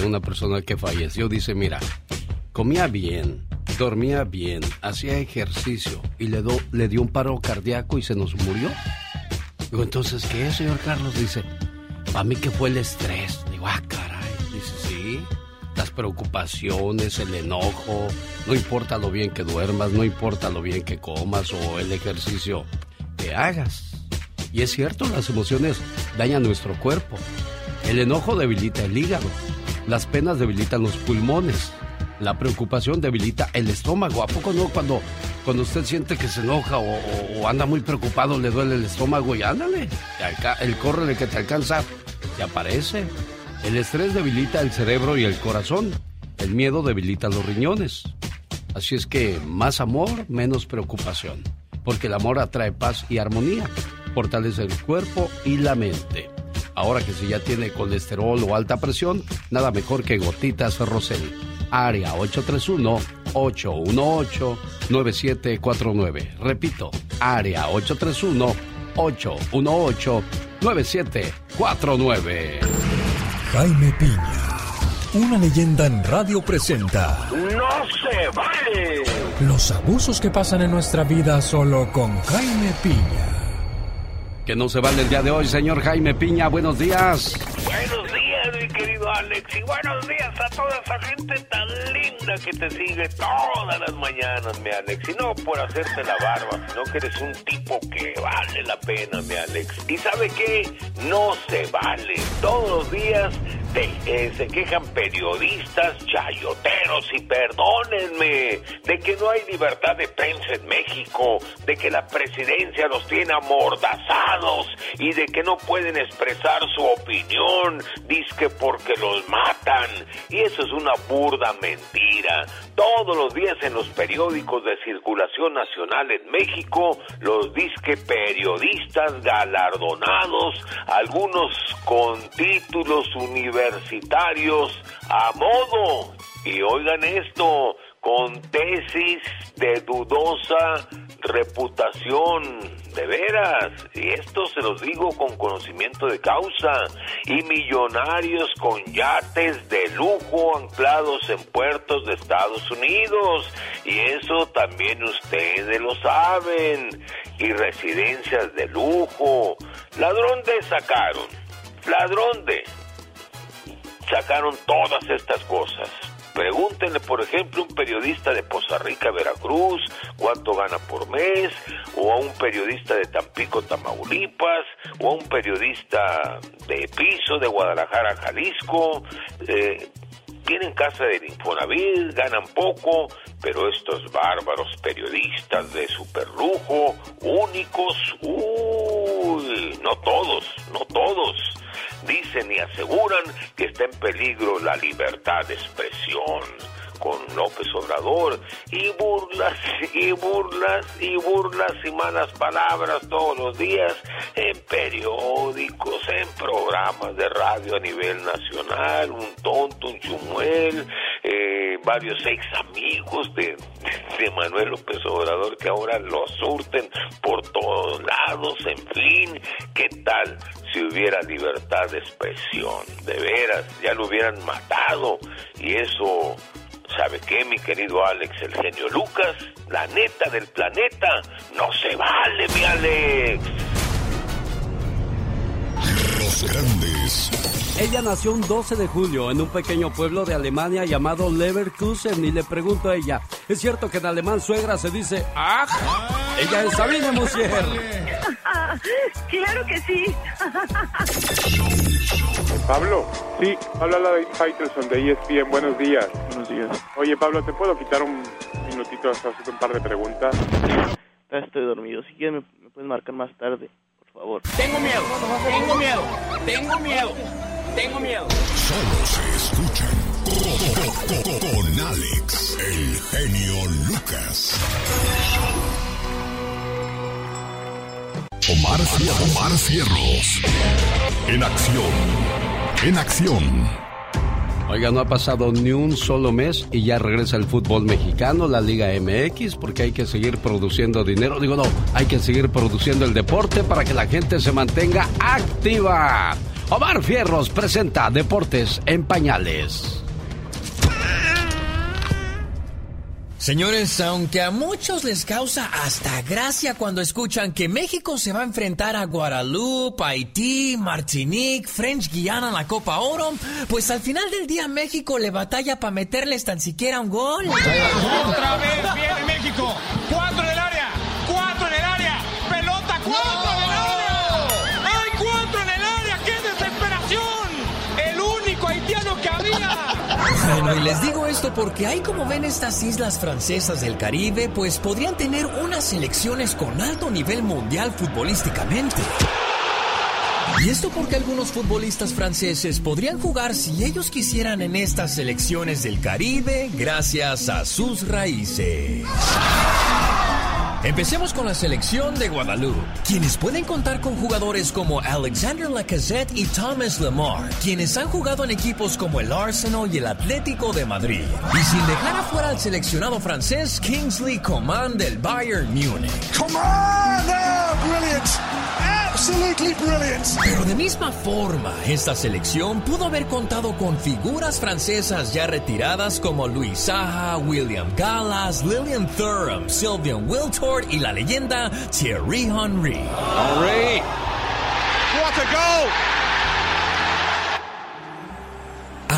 de una persona que falleció. Dice, mira, comía bien, dormía bien, hacía ejercicio y le, do, le dio un paro cardíaco y se nos murió. Digo, entonces, ¿qué es, señor Carlos? Dice, para mí que fue el estrés. Digo, ah, caray. Dice, sí, las preocupaciones, el enojo, no importa lo bien que duermas, no importa lo bien que comas o el ejercicio que hagas. Y es cierto, las emociones dañan nuestro cuerpo. El enojo debilita el hígado. Las penas debilitan los pulmones. La preocupación debilita el estómago. ¿A poco no? Cuando, cuando usted siente que se enoja o, anda muy preocupado, le duele el estómago y ándale. El corre que te alcanza te aparece. El estrés debilita el cerebro y el corazón. El miedo debilita los riñones. Así es que más amor, menos preocupación. Porque el amor atrae paz y armonía fortalece el cuerpo y la mente. Ahora que si ya tiene colesterol o alta presión, nada mejor que gotitas Rosel. Área 831-818-9749. Repito, área 831-818-9749. Jaime Piña, una leyenda en radio presenta. ¡No se vale! Los abusos que pasan en nuestra vida solo con Jaime Piña que no se vale el día de hoy, señor Jaime Piña. Buenos días. Buenos días, mi querido Alex. Y buenos días a toda esa gente tan linda que te sigue todas las mañanas, mi Alex. Y no por hacerte la barba, sino que eres un tipo que vale la pena, mi Alex. ¿Y sabe qué? No se vale. Todos los días eh, se quejan periodistas, chayoteros y perdónenme, de que no hay libertad de prensa en México, de que la presidencia los tiene amordazados y de que no pueden expresar su opinión, que porque los matan. Y eso es una burda mentira. Todos los días en los periódicos de circulación nacional en México, los disque periodistas galardonados, algunos con títulos universitarios, a modo. Y oigan esto, con tesis de dudosa reputación, de veras, y esto se los digo con conocimiento de causa, y millonarios con yates de lujo anclados en puertos de Estados Unidos, y eso también ustedes lo saben, y residencias de lujo, ladrón de sacaron, ladrón de. Sacaron todas estas cosas. Pregúntenle, por ejemplo, a un periodista de Poza Rica, Veracruz, cuánto gana por mes, o a un periodista de Tampico, Tamaulipas, o a un periodista de Piso, de Guadalajara, Jalisco. Eh, tienen casa de Infonavit, ganan poco, pero estos bárbaros periodistas de superlujo, únicos, uy, no todos, no todos dicen y aseguran que está en peligro la libertad de expresión. Con López Obrador y burlas y burlas y burlas y malas palabras todos los días en periódicos, en programas de radio a nivel nacional, un tonto, un chumuel, eh, varios ex amigos de, de Manuel López Obrador que ahora lo surten por todos lados, en fin, ¿qué tal si hubiera libertad de expresión? De veras, ya lo hubieran matado y eso ¿Sabe qué, mi querido Alex, el genio Lucas? La neta del planeta no se vale, mi Alex. Ella nació un 12 de julio en un pequeño pueblo de Alemania llamado Leverkusen y le pregunto a ella, ¿es cierto que en alemán suegra se dice ¡Ah! Ella es Sabine Musier. claro que sí. Pablo, sí, habla la de Faitelson de ESPN. Buenos días. Buenos días. Oye, Pablo, ¿te puedo quitar un minutito hasta hacer un par de preguntas? Estoy dormido. Si quieres, me, puedes marcar más tarde, Tengo miedo, tengo miedo, tengo miedo, tengo miedo. Solo se escuchan con Alex, el genio Lucas. Omar, Omar Cierros. En acción. En acción. Oiga, no ha pasado ni un solo mes y ya regresa el fútbol mexicano, la Liga MX, porque hay que seguir produciendo dinero. Digo, no, hay que seguir produciendo el deporte para que la gente se mantenga activa. Omar Fierros presenta Deportes en Pañales. Señores, aunque a muchos les causa hasta gracia cuando escuchan que México se va a enfrentar a Guadalupe, Haití, Martinique, French Guiana en la Copa Oro, pues al final del día México le batalla para meterles tan siquiera un gol. Otra vez viene México. Bueno, y les digo esto porque hay como ven estas islas francesas del Caribe, pues podrían tener unas selecciones con alto nivel mundial futbolísticamente. Y esto porque algunos futbolistas franceses podrían jugar si ellos quisieran en estas selecciones del Caribe gracias a sus raíces. Empecemos con la selección de Guadalupe, quienes pueden contar con jugadores como Alexander Lacazette y Thomas Lemar, quienes han jugado en equipos como el Arsenal y el Atlético de Madrid. Y sin dejar afuera al seleccionado francés Kingsley Coman del Bayern Múnich. Coman, oh, brilliant. Absolutely brilliant. Pero de misma forma, esta selección pudo haber contado con figuras francesas ya retiradas como Louis Saha, William Gallas, Lillian Thuram, Sylvian Wiltord y la leyenda Thierry Henry. Henry. What a goal.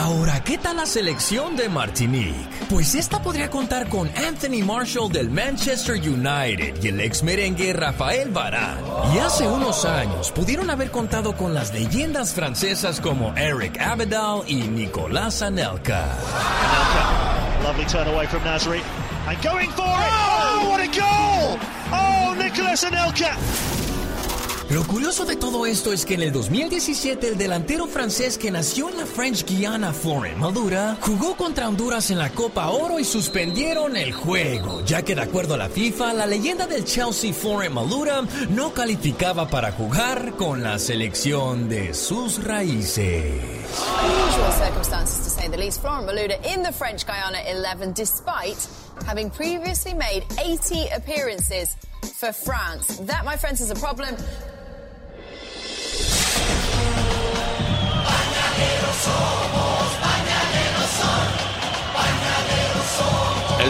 Ahora, ¿qué tal la selección de Martinique? Pues esta podría contar con Anthony Marshall del Manchester United y el ex merengue Rafael Varane. Y hace unos años pudieron haber contado con las leyendas francesas como Eric Abidal y Nicolas Anelka. Anelka, lovely turn away from Nasri. And going for it! Oh, what a goal! Oh, Nicolas Anelka! Lo curioso de todo esto es que en el 2017 el delantero francés que nació en la French Guiana, Florent Madura, jugó contra Honduras en la Copa Oro y suspendieron el juego, ya que de acuerdo a la FIFA, la leyenda del Chelsea, Florent Madura, no calificaba para jugar con la selección de sus raíces. Unusual circumstances to say the least. Florent Malouda in the French Guiana 11, despite having previously made 80 appearances for France. That, my friends, is a problem.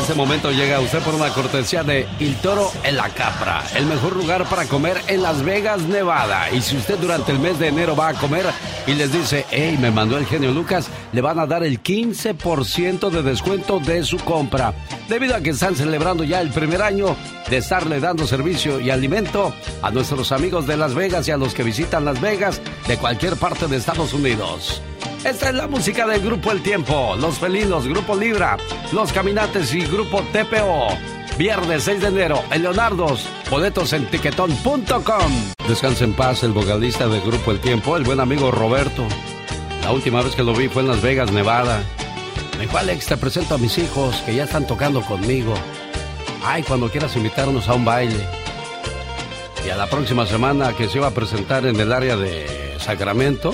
Este momento llega usted por una cortesía de Il Toro en la Capra, el mejor lugar para comer en Las Vegas, Nevada. Y si usted durante el mes de enero va a comer y les dice, hey, me mandó el genio Lucas, le van a dar el 15% de descuento de su compra. Debido a que están celebrando ya el primer año de estarle dando servicio y alimento a nuestros amigos de Las Vegas y a los que visitan Las Vegas de cualquier parte de Estados Unidos. Esta es la música del Grupo El Tiempo, Los Felinos, Grupo Libra, Los Caminantes y Grupo TPO. Viernes 6 de enero, en Leonardo's, boletos en tiquetón.com. Descansa en paz el vocalista del Grupo El Tiempo, el buen amigo Roberto. La última vez que lo vi fue en Las Vegas, Nevada. Me dijo, Alex, te presento a mis hijos que ya están tocando conmigo. Ay, cuando quieras invitarnos a un baile. Y a la próxima semana que se iba a presentar en el área de Sacramento,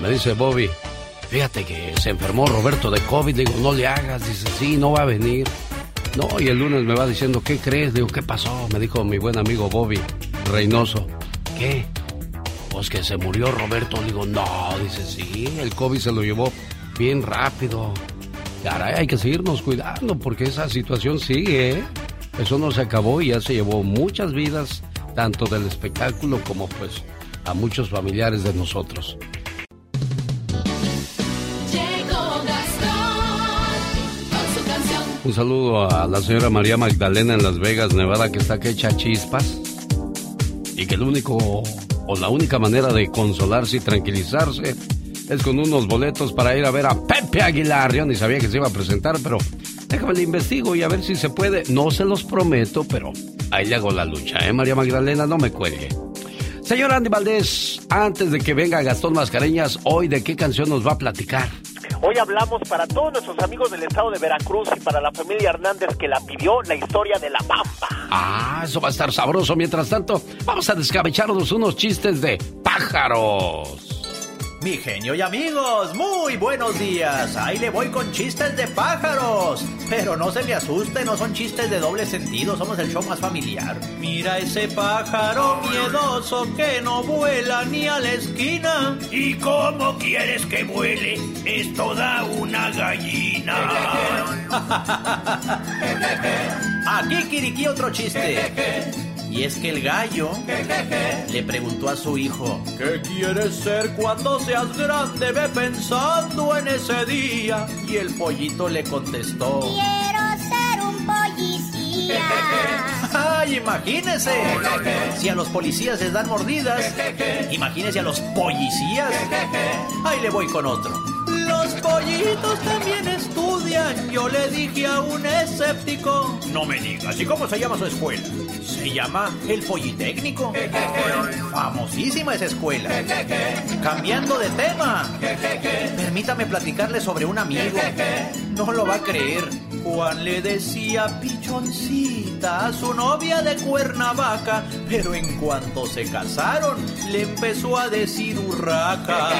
me dice Bobby, fíjate que se enfermó Roberto de COVID. Digo, no le hagas. Dice, sí, no va a venir. No, y el lunes me va diciendo, ¿qué crees? Digo, ¿qué pasó? Me dijo mi buen amigo Bobby Reynoso. ¿Qué? Pues que se murió Roberto. Digo, no, dice, sí, el COVID se lo llevó bien rápido. Caray, hay que seguirnos cuidando porque esa situación sigue, ¿eh? Eso no se acabó y ya se llevó muchas vidas, tanto del espectáculo como pues a muchos familiares de nosotros. Un saludo a la señora María Magdalena en Las Vegas, Nevada, que está que echa chispas. Y que el único o la única manera de consolarse y tranquilizarse es con unos boletos para ir a ver a Pepe Aguilar. Yo ni sabía que se iba a presentar, pero déjame le investigo y a ver si se puede. No se los prometo, pero ahí le hago la lucha, ¿eh, María Magdalena? No me cuelgue. Señor Andy Valdés, antes de que venga Gastón Mascareñas, hoy de qué canción nos va a platicar. Hoy hablamos para todos nuestros amigos del estado de Veracruz y para la familia Hernández que la pidió la historia de la Pampa. Ah, eso va a estar sabroso. Mientras tanto, vamos a descabecharnos unos chistes de pájaros. Mi genio y amigos, muy buenos días. Ahí le voy con chistes de pájaros. Pero no se me asuste, no son chistes de doble sentido, somos el show más familiar. Mira ese pájaro miedoso que no vuela ni a la esquina. ¿Y cómo quieres que vuele? Es toda una gallina. Aquí, Kiriki, otro chiste. Y es que el gallo le preguntó a su hijo, ¿qué quieres ser cuando seas grande? Ve pensando en ese día. Y el pollito le contestó, quiero ser un policía. ¡Ay, imagínese! Si a los policías les dan mordidas, imagínese a los policías. Ahí le voy con otro. Los pollitos también estudian. Yo le dije a un escéptico. No me digas, ¿y cómo se llama su escuela? Se llama el Politécnico. Famosísima esa escuela. Cambiando de tema. Permítame platicarle sobre un amigo. No lo va a creer. Juan le decía pichoncita a su novia de Cuernavaca, pero en cuanto se casaron, le empezó a decir urraca.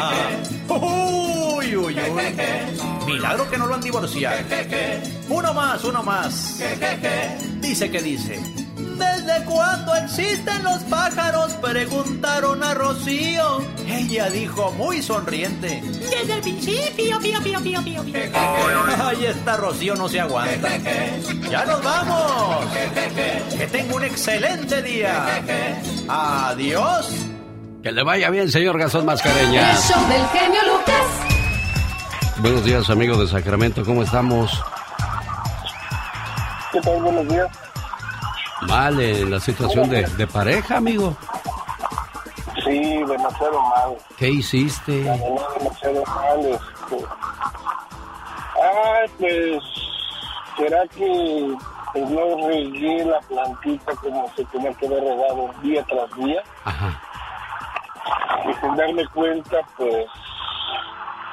Uy, uy, uy. Milagro que no lo han divorciado. Uno más, uno más. Dice que dice. ¿Desde cuándo existen los pájaros? Preguntaron a Rocío. Ella dijo muy sonriente. Desde el principio, pío, pío, pío, pío, pío. Ahí está Rocío, no se aguanta. ¡Ya nos vamos! Que tenga un excelente día. Adiós. Que le vaya bien, señor Gastón Mascareñas. El show del genio Lucas. Buenos días, amigos de Sacramento. ¿Cómo estamos? ¿Qué tal? Buenos días. Mal en la situación de, de pareja, amigo. Sí, demasiado mal. ¿Qué hiciste? Demasiado mal. Este... Ay, pues, ¿será que pues, no regué la plantita como se tenía que haber regado día tras día? Ajá. Y sin darme cuenta, pues,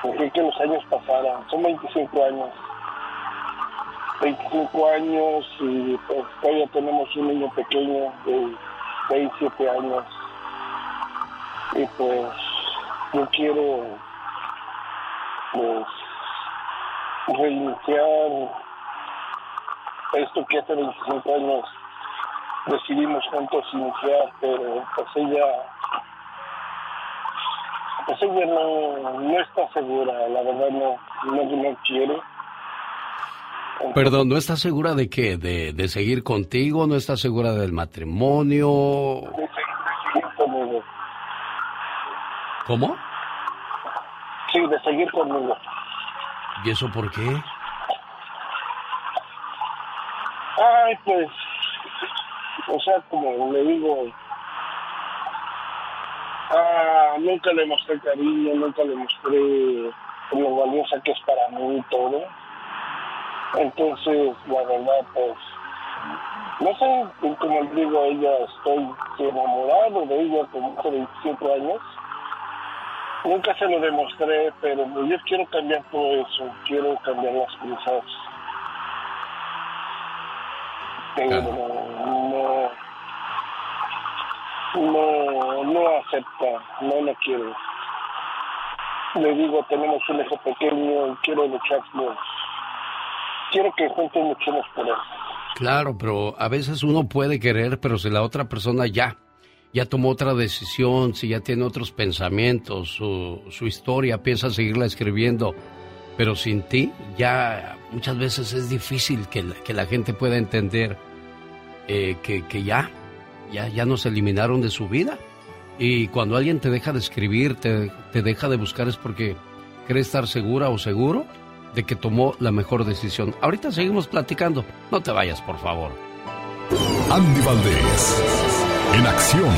dejé que los años pasaran. Son 25 años. 25 años y pues todavía tenemos un niño pequeño de 6, 7 años. Y pues yo quiero pues reiniciar esto que hace 25 años decidimos juntos iniciar, pero pues ella pues ella no, no está segura, la verdad no, no, no quiere. Perdón, ¿no estás segura de qué? ¿De, ¿De seguir contigo? ¿No estás segura del matrimonio? De seguir conmigo. ¿Cómo? Sí, de seguir conmigo. ¿Y eso por qué? Ay, pues, o sea, como le digo, ah, nunca le mostré cariño, nunca le mostré lo valiosa que es para mí y todo. Entonces, la verdad, pues, no sé, como le digo a ella, estoy enamorado de ella como hace 25 años. Nunca se lo demostré, pero yo quiero cambiar todo eso, quiero cambiar las cosas. Pero no, no, no acepta, no lo quiere. Le digo, tenemos un hijo pequeño y quiero luchar por que por. Claro, pero a veces uno puede querer, pero si la otra persona ya, ya tomó otra decisión, si ya tiene otros pensamientos, su, su historia, piensa seguirla escribiendo, pero sin ti, ya muchas veces es difícil que, la- que la gente pueda entender eh, que, que ya, ya, ya nos eliminaron de su vida. Y cuando alguien te deja de escribir, te, te deja de buscar, es porque cree estar segura o seguro de que tomó la mejor decisión. Ahorita seguimos platicando. No te vayas, por favor. Andy Valdés, en acción.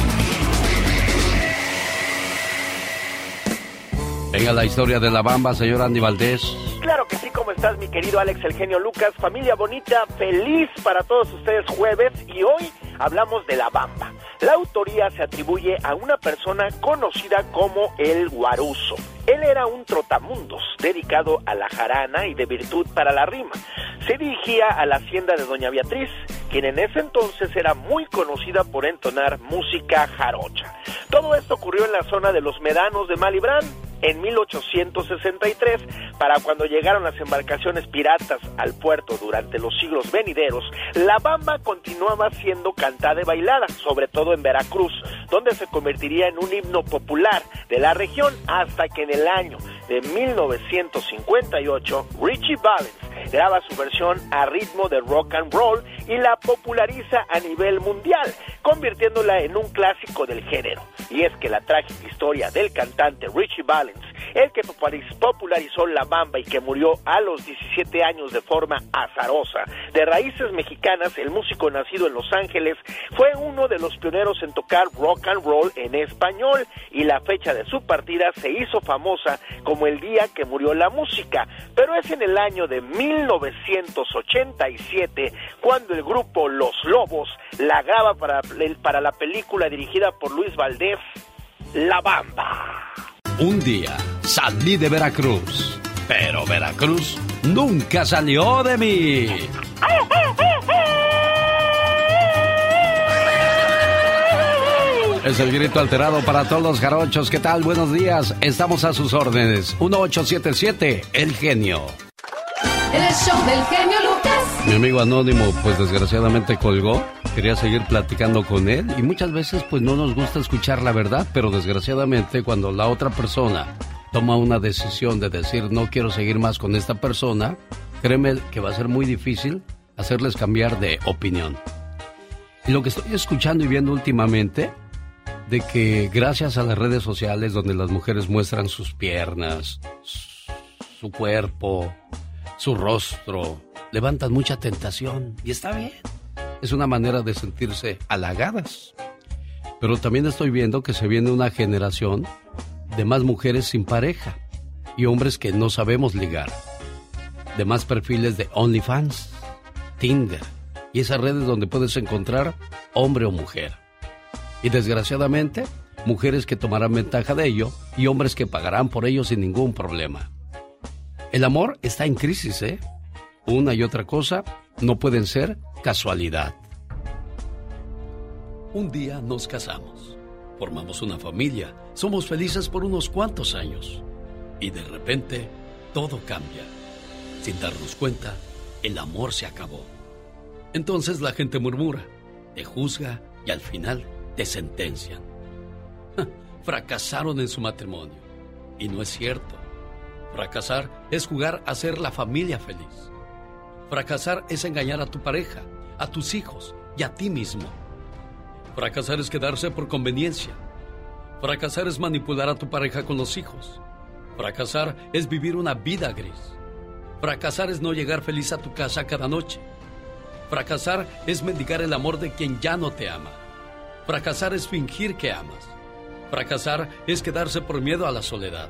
Venga la historia de la bamba, señor Andy Valdés. Claro que sí, ¿cómo estás, mi querido Alex, el genio Lucas? Familia bonita, feliz para todos ustedes jueves y hoy hablamos de la bamba. La autoría se atribuye a una persona conocida como el Guaruso. Él era un trotamundos, dedicado a la jarana y de virtud para la rima. Se dirigía a la hacienda de Doña Beatriz, quien en ese entonces era muy conocida por entonar música jarocha. Todo esto ocurrió en la zona de los Medanos de Malibrán, en 1863, para cuando llegaron las embarcaciones piratas al puerto durante los siglos venideros, la bamba continuaba siendo cantada y bailada, sobre todo en Veracruz, donde se convertiría en un himno popular de la región hasta que en el año de 1958 Richie Valens graba su versión a ritmo de rock and roll y la populariza a nivel mundial, convirtiéndola en un clásico del género. Y es que la trágica historia del cantante Richie Valens, el que popularizó la bamba y que murió a los 17 años de forma azarosa, de raíces mexicanas, el músico nacido en Los Ángeles, fue uno de los pioneros en tocar rock and roll en español y la fecha de su partida se hizo famosa como el día que murió la música, pero es en el año de 1987 cuando el grupo Los Lobos la graba para, para la película dirigida por Luis Valdés, La Bamba. Un día salí de Veracruz, pero Veracruz nunca salió de mí. Es el grito alterado para todos los jarochos. ¿Qué tal? Buenos días. Estamos a sus órdenes. 1877, El Genio. El show del genio Lucas. Mi amigo Anónimo, pues desgraciadamente colgó. Quería seguir platicando con él y muchas veces pues no nos gusta escuchar la verdad, pero desgraciadamente cuando la otra persona toma una decisión de decir no quiero seguir más con esta persona, créeme que va a ser muy difícil hacerles cambiar de opinión. Y lo que estoy escuchando y viendo últimamente de que gracias a las redes sociales donde las mujeres muestran sus piernas, su cuerpo, su rostro, levantan mucha tentación y está bien. Es una manera de sentirse halagadas. Pero también estoy viendo que se viene una generación de más mujeres sin pareja y hombres que no sabemos ligar. De más perfiles de OnlyFans, Tinder y esas redes donde puedes encontrar hombre o mujer. Y desgraciadamente, mujeres que tomarán ventaja de ello y hombres que pagarán por ello sin ningún problema. El amor está en crisis, ¿eh? Una y otra cosa no pueden ser casualidad. Un día nos casamos, formamos una familia, somos felices por unos cuantos años y de repente todo cambia. Sin darnos cuenta, el amor se acabó. Entonces la gente murmura, te juzga y al final te sentencian. Fracasaron en su matrimonio. Y no es cierto. Fracasar es jugar a ser la familia feliz. Fracasar es engañar a tu pareja, a tus hijos y a ti mismo. Fracasar es quedarse por conveniencia. Fracasar es manipular a tu pareja con los hijos. Fracasar es vivir una vida gris. Fracasar es no llegar feliz a tu casa cada noche. Fracasar es mendigar el amor de quien ya no te ama. Fracasar es fingir que amas. Fracasar es quedarse por miedo a la soledad.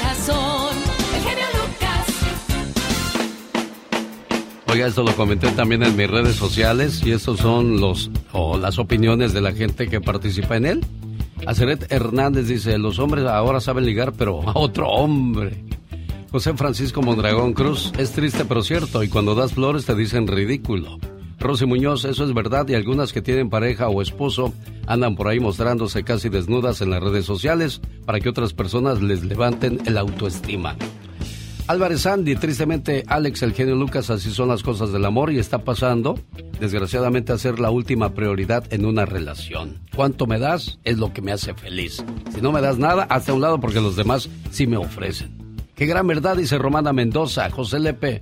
Oiga, esto lo comenté también en mis redes sociales y estos son los o las opiniones de la gente que participa en él. Aceret Hernández dice, los hombres ahora saben ligar, pero a otro hombre. José Francisco Mondragón Cruz, es triste pero cierto, y cuando das flores te dicen ridículo. Rosy Muñoz, eso es verdad, y algunas que tienen pareja o esposo andan por ahí mostrándose casi desnudas en las redes sociales para que otras personas les levanten el autoestima. Álvarez Andy, tristemente Alex, el genio Lucas, así son las cosas del amor y está pasando, desgraciadamente, a ser la última prioridad en una relación. ¿Cuánto me das? Es lo que me hace feliz. Si no me das nada, hasta un lado porque los demás sí me ofrecen. Qué gran verdad, dice Romana Mendoza, José Lepe.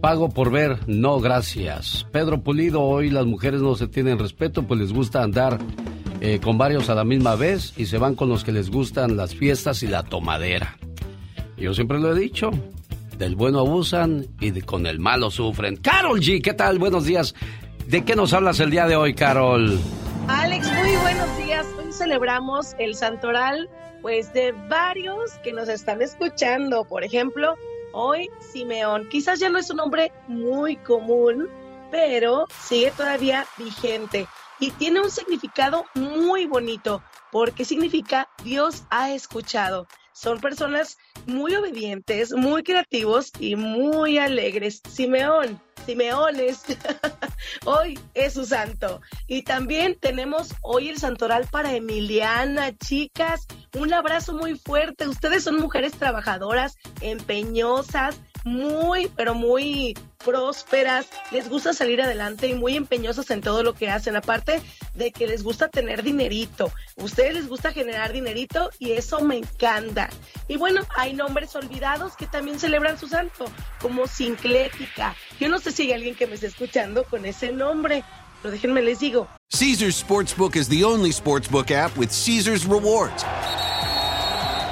Pago por ver, no gracias. Pedro Pulido, hoy las mujeres no se tienen respeto, pues les gusta andar eh, con varios a la misma vez y se van con los que les gustan las fiestas y la tomadera. Yo siempre lo he dicho, del bueno abusan y con el malo sufren. Carol G, ¿qué tal? Buenos días. ¿De qué nos hablas el día de hoy, Carol? Alex, muy buenos días. Hoy celebramos el santoral, pues de varios que nos están escuchando. Por ejemplo, hoy Simeón. Quizás ya no es un nombre muy común, pero sigue todavía vigente y tiene un significado muy bonito porque significa Dios ha escuchado. Son personas muy obedientes, muy creativos y muy alegres. Simeón, Simeones, hoy es su santo. Y también tenemos hoy el santoral para Emiliana, chicas. Un abrazo muy fuerte. Ustedes son mujeres trabajadoras, empeñosas, muy, pero muy prósperas, les gusta salir adelante y muy empeñosas en todo lo que hacen, aparte de que les gusta tener dinerito. Ustedes les gusta generar dinerito y eso me encanta. Y bueno, hay nombres olvidados que también celebran su santo, como Sinclética. Yo no sé si hay alguien que me esté escuchando con ese nombre. Pero déjenme les digo. Caesar's Sportsbook is the only sportsbook app with Caesar's rewards.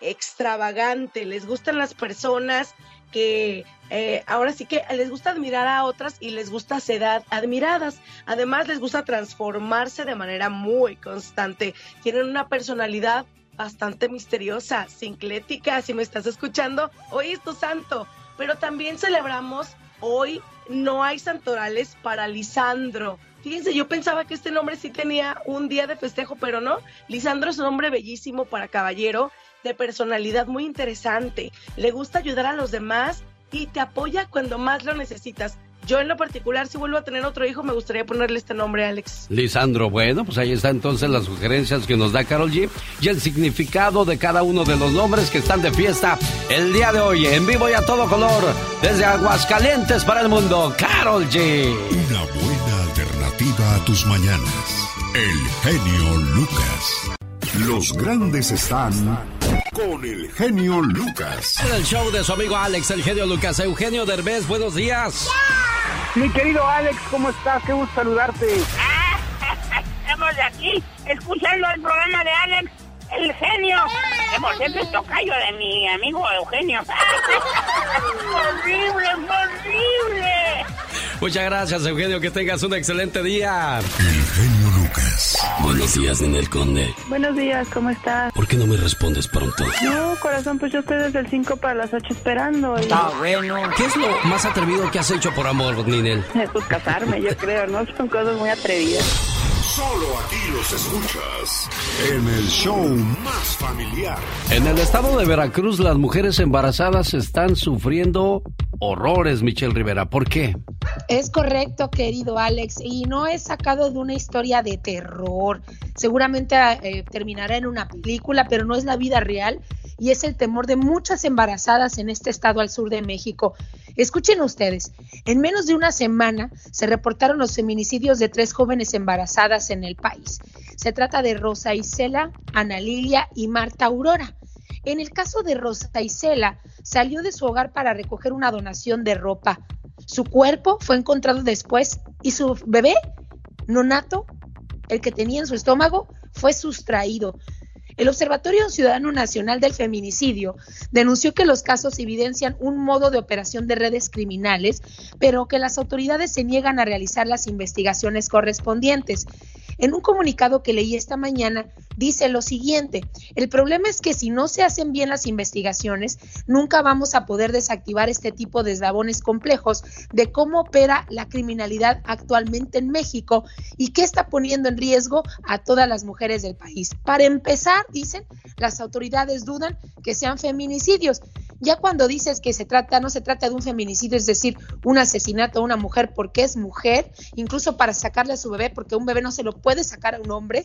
extravagante, les gustan las personas que eh, ahora sí que les gusta admirar a otras y les gusta ser ad- admiradas. Además les gusta transformarse de manera muy constante. Tienen una personalidad bastante misteriosa, sinclética, si me estás escuchando, hoy es tu santo. Pero también celebramos hoy no hay santorales para Lisandro. Fíjense, yo pensaba que este nombre sí tenía un día de festejo, pero no. Lisandro es un hombre bellísimo para caballero, de personalidad muy interesante. Le gusta ayudar a los demás y te apoya cuando más lo necesitas. Yo en lo particular, si vuelvo a tener otro hijo, me gustaría ponerle este nombre, Alex. Lisandro, bueno, pues ahí está entonces las sugerencias que nos da Carol G y el significado de cada uno de los nombres que están de fiesta el día de hoy, en vivo y a todo color, desde Aguascalientes para el mundo, Carol G. Una buena alternativa a tus mañanas. El genio Lucas. Los grandes están con el genio Lucas. En el show de su amigo Alex, el genio Lucas, Eugenio Derbez, buenos días. Mi querido Alex, ¿cómo estás? Qué gusto saludarte. Estamos de aquí escuchando el programa de Alex, el genio. Que por cierto es tocayo de mi amigo Eugenio. ¡Horrible, horrible! Muchas gracias, Eugenio, que tengas un excelente día. El genio Lucas. Buenos días, Ninel Conde. Buenos días, ¿cómo estás? ¿Por qué no me respondes pronto? No, corazón, pues yo estoy desde el 5 para las 8 esperando. Y... bueno. ¿Qué es lo más atrevido que has hecho por amor, Ninel? Pues casarme, yo creo, ¿no? Son cosas muy atrevidas. Solo aquí los escuchas en el show más familiar. En el estado de Veracruz, las mujeres embarazadas están sufriendo horrores, Michelle Rivera. ¿Por qué? Es correcto, querido Alex, y no es sacado de una historia de terror. Seguramente eh, terminará en una película, pero no es la vida real y es el temor de muchas embarazadas en este estado al sur de México. Escuchen ustedes, en menos de una semana se reportaron los feminicidios de tres jóvenes embarazadas en el país. Se trata de Rosa Isela, Ana Lilia y Marta Aurora. En el caso de Rosa Isela, salió de su hogar para recoger una donación de ropa. Su cuerpo fue encontrado después y su bebé, nonato, el que tenía en su estómago, fue sustraído. El Observatorio Ciudadano Nacional del Feminicidio denunció que los casos evidencian un modo de operación de redes criminales, pero que las autoridades se niegan a realizar las investigaciones correspondientes. En un comunicado que leí esta mañana, dice lo siguiente, el problema es que si no se hacen bien las investigaciones, nunca vamos a poder desactivar este tipo de eslabones complejos de cómo opera la criminalidad actualmente en México y qué está poniendo en riesgo a todas las mujeres del país. Para empezar, dicen, las autoridades dudan que sean feminicidios. Ya cuando dices que se trata, no se trata de un feminicidio, es decir, un asesinato a una mujer porque es mujer, incluso para sacarle a su bebé, porque un bebé no se lo puede sacar a un hombre,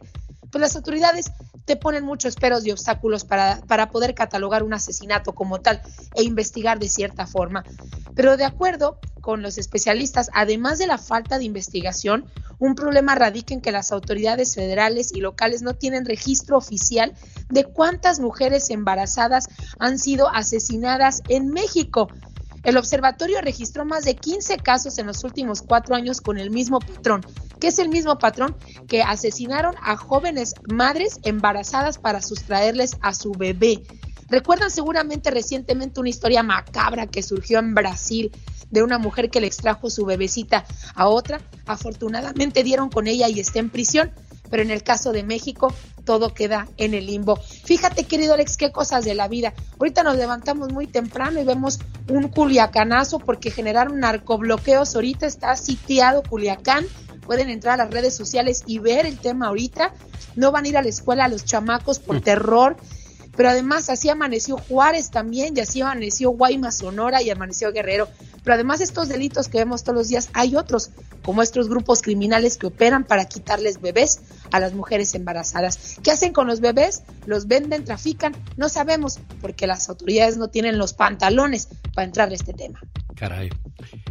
pues las autoridades te ponen muchos peros y obstáculos para, para poder catalogar un asesinato como tal e investigar de cierta forma. Pero de acuerdo con los especialistas, además de la falta de investigación, un problema radica en que las autoridades federales y locales no tienen registro oficial de cuántas mujeres embarazadas han sido asesinadas en México. El observatorio registró más de 15 casos en los últimos cuatro años con el mismo patrón, que es el mismo patrón que asesinaron a jóvenes madres embarazadas para sustraerles a su bebé. Recuerdan seguramente recientemente una historia macabra que surgió en Brasil de una mujer que le extrajo su bebecita a otra. Afortunadamente dieron con ella y está en prisión, pero en el caso de México todo queda en el limbo. Fíjate, querido Alex, qué cosas de la vida. Ahorita nos levantamos muy temprano y vemos un culiacanazo porque generaron narcobloqueos. Ahorita está sitiado Culiacán. Pueden entrar a las redes sociales y ver el tema ahorita. No van a ir a la escuela los chamacos por terror pero además así amaneció Juárez también, y así amaneció Guaymas, Sonora y amaneció Guerrero. Pero además de estos delitos que vemos todos los días, hay otros, como estos grupos criminales que operan para quitarles bebés a las mujeres embarazadas. ¿Qué hacen con los bebés? ¿Los venden, trafican? No sabemos, porque las autoridades no tienen los pantalones para entrar a este tema. Caray.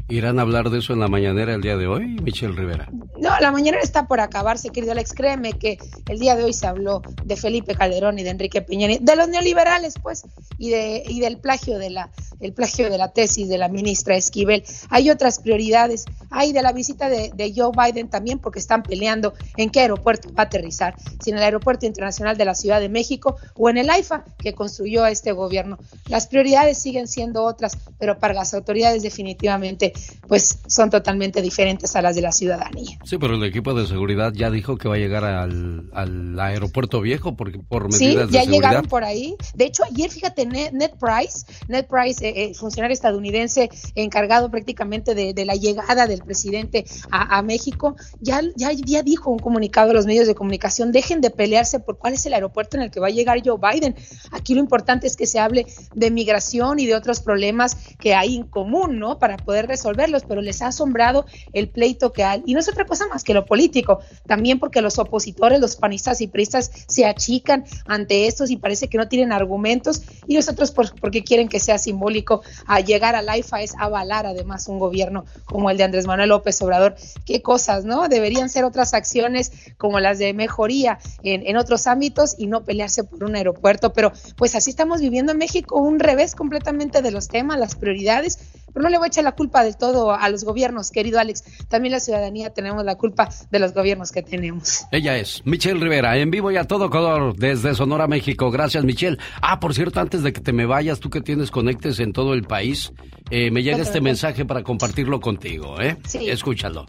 ¿Irán a hablar de eso en la mañanera el día de hoy, Michelle Rivera? No, la mañanera está por acabarse, querido Alex. Créeme que el día de hoy se habló de Felipe Calderón y de Enrique Peña, de los neoliberales, pues, y de y del plagio de la el plagio de la tesis de la ministra Esquivel. Hay otras prioridades. Hay de la visita de, de Joe Biden también, porque están peleando en qué aeropuerto va a aterrizar, si en el Aeropuerto Internacional de la Ciudad de México o en el AIFA que construyó este gobierno. Las prioridades siguen siendo otras, pero para las autoridades definitivamente pues son totalmente diferentes a las de la ciudadanía. Sí, pero el equipo de seguridad ya dijo que va a llegar al, al aeropuerto viejo por, por medidas sí, ya de llegaron por ahí. De hecho, ayer, fíjate, Ned, Price, Ned Price, eh, eh, funcionario estadounidense encargado prácticamente de, de la llegada del presidente a, a, México, ya, ya, ya dijo un comunicado a los medios de comunicación, dejen de pelearse por cuál es el aeropuerto en el que va a llegar Joe Biden. Aquí lo importante es que se hable de migración y de otros problemas que hay en común, ¿no? Para poder resolverlos, pero les ha asombrado el pleito que hay. Y no es otra cosa más que lo político, también porque los opositores, los panistas y priistas se achican ante estos y parece que no tienen argumentos y los otros por, porque quieren que sea simbólico. A llegar al AIFA es avalar además un gobierno como el de Andrés Manuel López Obrador. Qué cosas, ¿no? Deberían ser otras acciones como las de mejoría en otros ámbitos y no pelearse por un aeropuerto, pero pues así estamos viviendo en México un revés completamente de los temas, las prioridades pero no le voy a echar la culpa del todo a los gobiernos, querido Alex. También la ciudadanía tenemos la culpa de los gobiernos que tenemos. Ella es Michelle Rivera, en vivo y a todo color desde Sonora, México. Gracias, Michelle. Ah, por cierto, antes de que te me vayas, tú que tienes conectes en todo el país, eh, me llega este mensaje para compartirlo contigo, ¿eh? Sí. Escúchalo.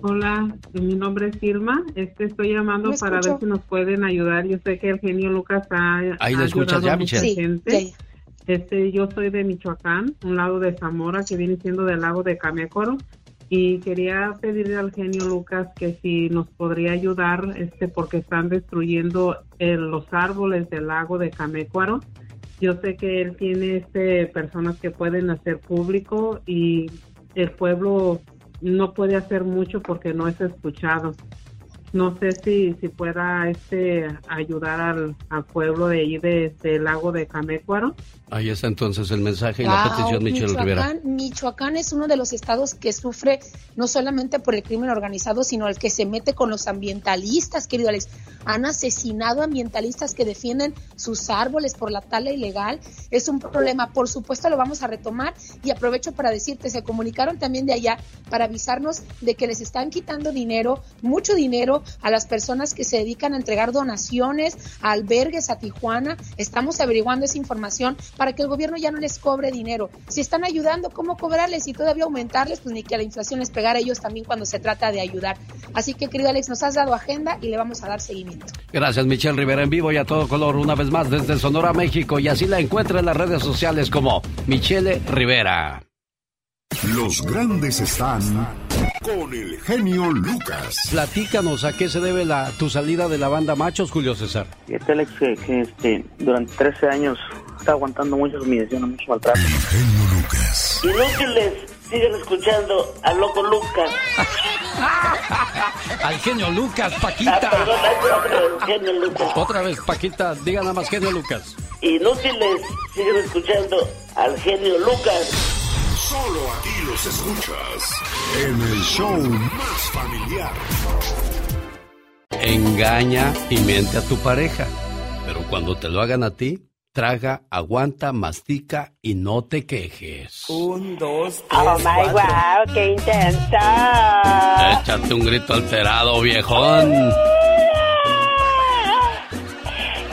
Hola, mi nombre es Irma. Este estoy llamando para ver si nos pueden ayudar. Yo sé que el genio Lucas ha Ahí lo escuchas ya, Michelle. Sí, gente. Este, yo soy de Michoacán, un lado de Zamora, que viene siendo del lago de Camécoro, y quería pedirle al genio Lucas que si nos podría ayudar, este, porque están destruyendo eh, los árboles del lago de Camécuaro. Yo sé que él tiene este, personas que pueden hacer público y el pueblo no puede hacer mucho porque no es escuchado. no sé si, si pueda este ayudar al, al pueblo de ahí de, del lago de Camécuaro. Ahí está entonces el mensaje y la petición, Michelle Rivera. Michoacán es uno de los estados que sufre no solamente por el crimen organizado, sino el que se mete con los ambientalistas, querido Alex. Han asesinado ambientalistas que defienden sus árboles por la tala ilegal. Es un problema. Por supuesto, lo vamos a retomar y aprovecho para decirte, se comunicaron también de allá para avisarnos de que les están quitando dinero, mucho dinero, a las personas que se dedican a entregar donaciones a albergues a Tijuana. Estamos averiguando esa información para que el gobierno ya no les cobre dinero. Si están ayudando, ¿cómo cobrarles y todavía aumentarles? Pues ni que la inflación les pegara a ellos también cuando se trata de ayudar. Así que, querido Alex, nos has dado agenda y le vamos a dar seguimiento. Gracias, Michelle Rivera, en vivo y a todo color, una vez más desde Sonora, México. Y así la encuentra en las redes sociales como Michelle Rivera. Los grandes están con el genio Lucas. Platícanos a qué se debe la, tu salida de la banda Machos, Julio César. Fíjate, Alex, que, que, este, durante 13 años está aguantando muchas humillaciones, mucho maltrato. El genio Lucas. Inútiles, siguen escuchando al loco Lucas. Al genio Lucas, Paquita. Ah, perdón, otra vez, genio Lucas. Otra vez, Paquita, diga nada más genio Lucas. Inútiles, siguen escuchando al genio Lucas. Solo aquí los escuchas en el show más familiar. Engaña y miente a tu pareja, pero cuando te lo hagan a ti, traga, aguanta, mastica y no te quejes. Un, dos, tres, Oh my wow, qué intenso. Échate un grito alterado, viejón.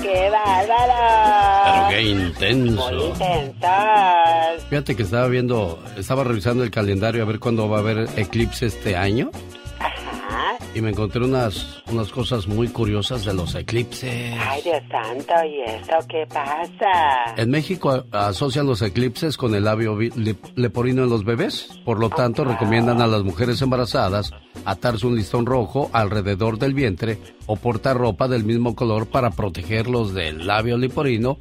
¡Qué bárbaro! Qué intenso. Muy. Fíjate que estaba viendo, estaba revisando el calendario a ver cuándo va a haber eclipse este año. Y me encontré unas, unas cosas muy curiosas de los eclipses. Ay, Dios santo, ¿y eso qué pasa? En México asocian los eclipses con el labio leporino en los bebés. Por lo tanto, recomiendan a las mujeres embarazadas atarse un listón rojo alrededor del vientre o portar ropa del mismo color para protegerlos del labio leporino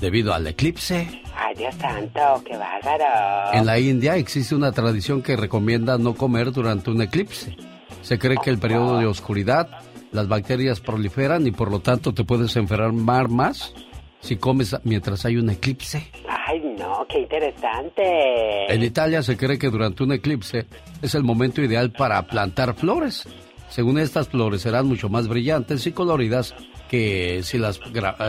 debido al eclipse. Ay, Dios santo, qué bárbaro. En la India existe una tradición que recomienda no comer durante un eclipse. Se cree que el periodo de oscuridad, las bacterias proliferan y por lo tanto te puedes enfermar más si comes mientras hay un eclipse. Ay, no, qué interesante. En Italia se cree que durante un eclipse es el momento ideal para plantar flores. Según estas flores serán mucho más brillantes y coloridas que si las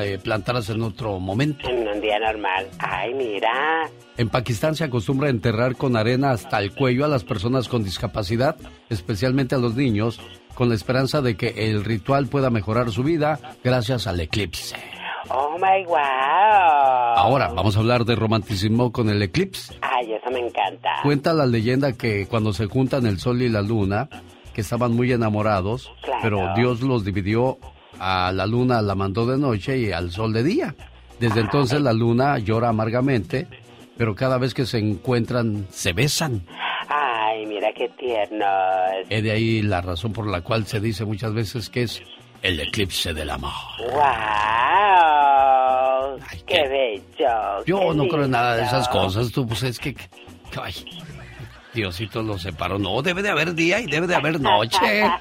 eh, plantaras en otro momento. En un día normal. Ay, mira. En Pakistán se acostumbra a enterrar con arena hasta el cuello a las personas con discapacidad, especialmente a los niños, con la esperanza de que el ritual pueda mejorar su vida gracias al eclipse. Oh my wow. Ahora vamos a hablar de romanticismo con el eclipse. Ay, eso me encanta. Cuenta la leyenda que cuando se juntan el sol y la luna, que estaban muy enamorados, Claro. pero Dios los dividió, a la luna la mandó de noche y al sol de día. Desde entonces la luna llora amargamente, pero cada vez que se encuentran se besan. Ay, mira qué tierno. Es de ahí la razón por la cual se dice muchas veces que es el eclipse del amor. Wow. qué bello. Yo qué no creo en nada de lindo. esas cosas, tú pues es que- ay, Diosito los separó. No, debe de haber día y debe de haber noche.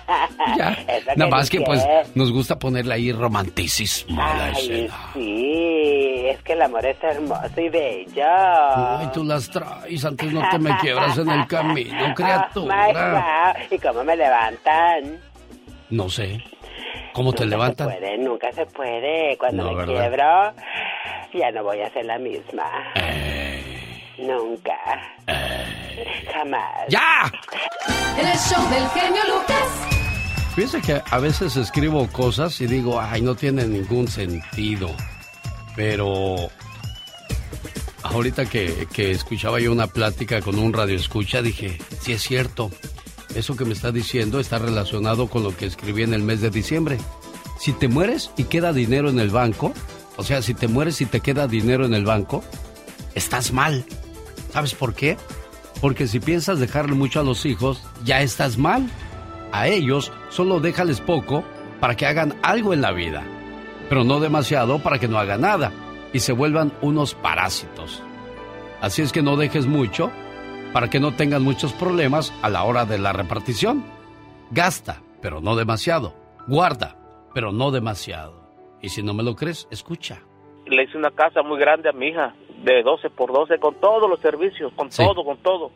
Ya. Nada más que pues nos gusta ponerle ahí romanticismo a la escena. sí, es que el amor es hermoso y bello. Ay, tú las traes, antes no te me quiebras en el camino, Oh, criatura. God. ¿Y cómo me levantan? No sé. ¿Cómo te levantan? Se puede, nunca se puede. Cuando No, me ¿verdad? quiebro, ya no voy a ser la misma. Nunca. Jamás. ¡Ya! El show del genio Lucas. Fíjense que a veces escribo cosas y digo, ay, no tiene ningún sentido. Pero ahorita que, que escuchaba yo una plática con un radio escucha, dije, sí es cierto. Eso que me está diciendo está relacionado con lo que escribí en el mes de diciembre. Si te mueres y queda dinero en el banco, o sea, si te mueres y te queda dinero en el banco, estás mal. ¿Sabes por qué? Porque si piensas dejarle mucho a los hijos, ya estás mal. A ellos solo déjales poco para que hagan algo en la vida, pero no demasiado para que no hagan nada y se vuelvan unos parásitos. Así es que no dejes mucho para que no tengan muchos problemas a la hora de la repartición. Gasta, pero no demasiado. Guarda, pero no demasiado. Y si no me lo crees, escucha. Le hice una casa muy grande a mi hija, de 12 por 12, con todos los servicios, con todo, con todo.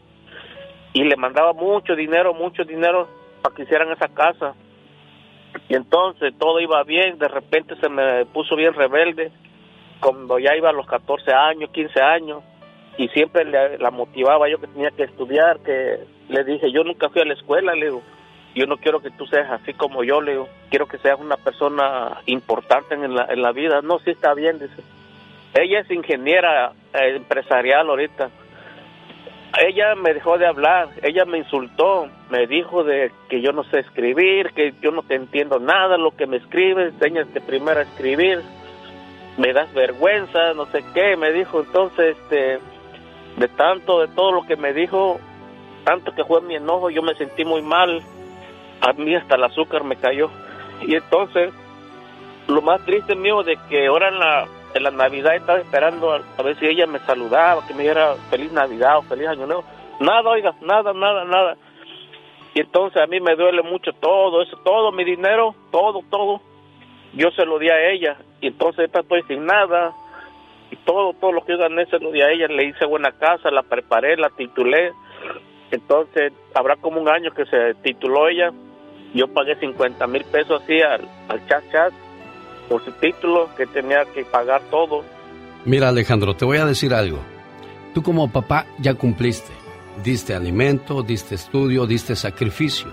Y le mandaba mucho dinero, mucho dinero para que hicieran esa casa. Y entonces todo iba bien, de repente se me puso bien rebelde, cuando ya iba a los 14 años, 15 años, y siempre la motivaba yo que tenía que estudiar, que le dije, yo nunca fui a la escuela, le digo, yo no quiero que tú seas así como yo, le digo, quiero que seas una persona importante en la, en la vida. No, sí está bien, dice. Ella es ingeniera eh, empresarial ahorita. Ella me dejó de hablar, ella me insultó, me dijo de que yo no sé escribir, que yo no te entiendo nada, lo que me escribes, enséñate primero a escribir, me das vergüenza, no sé qué, me dijo, entonces, este, de tanto, de todo lo que me dijo, tanto que fue mi enojo, yo me sentí muy mal, a mí hasta el azúcar me cayó. Y entonces, lo más triste mío de que ahora en la, en la Navidad estaba esperando a, ver si ella me saludaba, que me diera feliz Navidad o feliz Año Nuevo. Nada, oiga, nada, nada, nada. Y entonces a mí me duele mucho todo eso, todo mi dinero, todo, todo. Yo se lo di a ella y entonces estoy sin nada. Y todo, todo lo que yo gané se lo di a ella. Le hice buena casa, la preparé, la titulé. Entonces habrá como un año que se tituló ella yo pagué 50 mil pesos así al, al chat chat por su título que tenía que pagar todo. Mira Alejandro, te voy a decir algo. Tú como papá ya cumpliste. Diste alimento, diste estudio, diste sacrificio.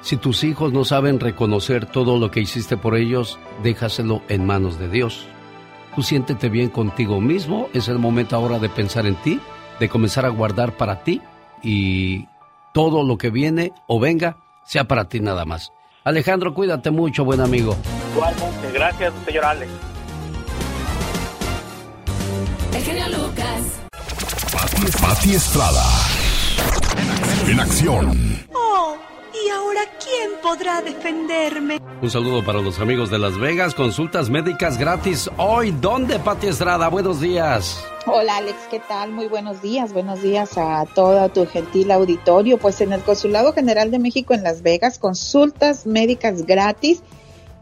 Si tus hijos no saben reconocer todo lo que hiciste por ellos, déjaselo en manos de Dios. Tú siéntete bien contigo mismo, es el momento ahora de pensar en ti, de comenzar a guardar para ti y todo lo que viene o venga sea para ti nada más. Alejandro, cuídate mucho, buen amigo. Igualmente, gracias, señor Alex. El Lucas. Pati, Estrada. En acción. Oh, ¿y ahora quién podrá defenderme? Un saludo para los amigos de Las Vegas. Consultas médicas gratis hoy. ¿Dónde, Pati Estrada? Buenos días. Hola Alex, ¿qué tal? Muy buenos días, buenos días a todo tu gentil auditorio. Pues en el Consulado General de México en Las Vegas, consultas médicas gratis,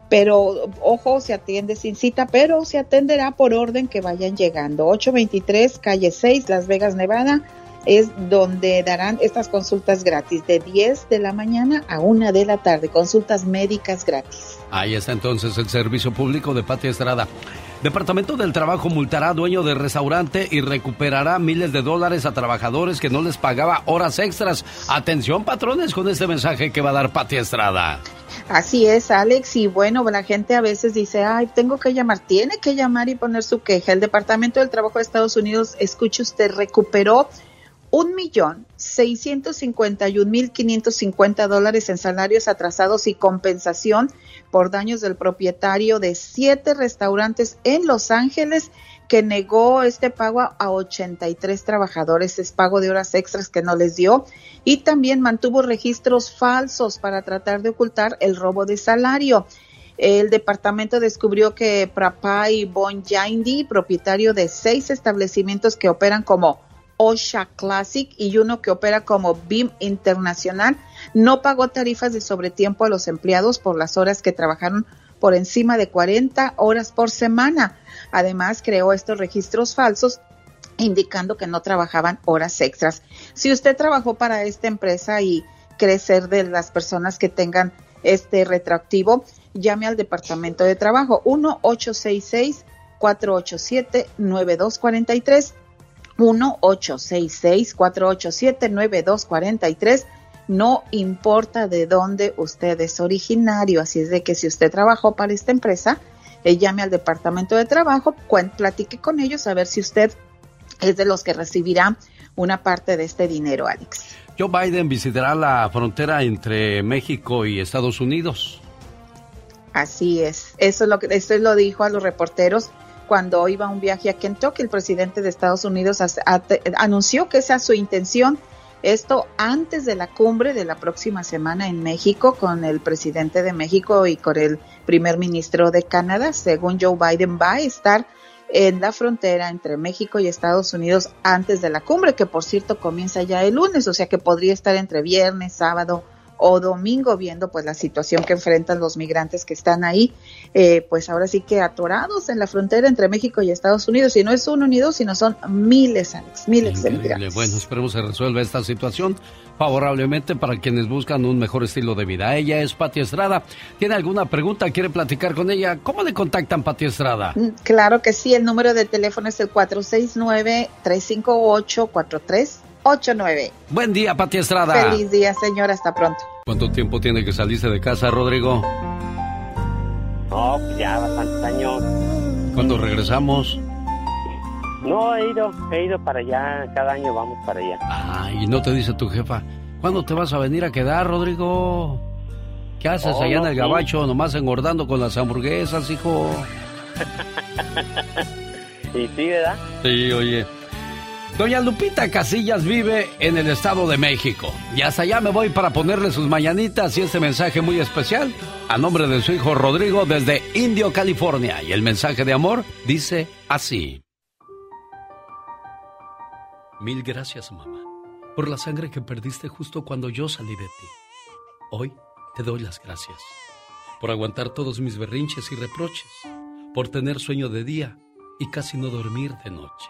pero ojo, se atiende sin cita, pero se atenderá por orden que vayan llegando. 823, calle 6, Las Vegas, Nevada, es donde darán estas consultas gratis de 10 de la mañana a 1 de la tarde, consultas médicas gratis. Ahí está entonces el servicio público de Pati Estrada. Departamento del Trabajo multará a dueño de restaurante y recuperará miles de dólares a trabajadores que no les pagaba horas extras. Atención, patrones, con este mensaje que va a dar Pati Estrada. Así es, Alex. Y bueno, la gente a veces dice, ay, tengo que llamar. Tiene que llamar y poner su queja. El Departamento del Trabajo de Estados Unidos, escuche usted, recuperó un millón seiscientos cincuenta y un mil quinientos cincuenta dólares en salarios atrasados y compensación por daños del propietario de siete restaurantes en Los Ángeles que negó este pago a 83 trabajadores, es pago de horas extras que no les dio y también mantuvo registros falsos para tratar de ocultar el robo de salario. El departamento descubrió que Prapai Bonjandi, propietario de seis establecimientos que operan como OSHA Classic y uno que opera como BIM Internacional, no pagó tarifas de sobretiempo a los empleados por las horas que trabajaron por encima de 40 horas por semana. Además, creó estos registros falsos indicando que no trabajaban horas extras. Si usted trabajó para esta empresa y cree ser de las personas que tengan este retroactivo, llame al Departamento de Trabajo 1 866 487 9243 1-866-487-9243. No importa de dónde usted es originario, así es de que si usted trabajó para esta empresa, eh, llame al departamento de trabajo, platique con ellos a ver si usted es de los que recibirá una parte de este dinero, Alex. Joe Biden visitará la frontera entre México y Estados Unidos. Así es, eso es lo que eso lo dijo a los reporteros cuando iba a un viaje a Kentucky, el presidente de Estados Unidos anunció que esa es su intención. Esto antes de la cumbre de la próxima semana en México con el presidente de México y con el primer ministro de Canadá. Según Joe Biden, va a estar en la frontera entre México y Estados Unidos antes de la cumbre, que por cierto comienza ya el lunes, o sea que podría estar entre viernes, sábado o domingo viendo pues la situación que enfrentan los migrantes que están ahí, eh, pues ahora sí que atorados en la frontera entre México y Estados Unidos. Y no es uno ni dos, sino son miles, Alex, miles de migrantes. Bueno, esperemos se resuelva esta situación favorablemente para quienes buscan un mejor estilo de vida. Ella es Pati Estrada. ¿Tiene alguna pregunta? ¿Quiere platicar con ella? ¿Cómo le contactan, Pati Estrada? Mm, claro que sí, el número de teléfono es el 469-358-4389. Buen día, Pati Estrada. Feliz día, señora. Hasta pronto. ¿Cuánto tiempo tiene que salirse de casa, Rodrigo? No, pues ya bastantes años. ¿Cuándo regresamos? No, he ido, he ido para allá, cada año vamos para allá. Ah, y no te dice tu jefa, ¿cuándo te vas a venir a quedar, Rodrigo? ¿Qué haces Oh, allá en el sí. gabacho, nomás engordando con las hamburguesas, hijo? Sí, sí, ¿verdad? Sí, oye. Doña Lupita Casillas vive en el Estado de México. Y hasta allá me voy para ponerle sus mañanitas y este mensaje muy especial a nombre de su hijo Rodrigo desde Indio, California. Y el mensaje de amor dice así. Mil gracias, mamá, por la sangre que perdiste justo cuando yo salí de ti. Hoy te doy las gracias por aguantar todos mis berrinches y reproches, por tener sueño de día y casi no dormir de noche.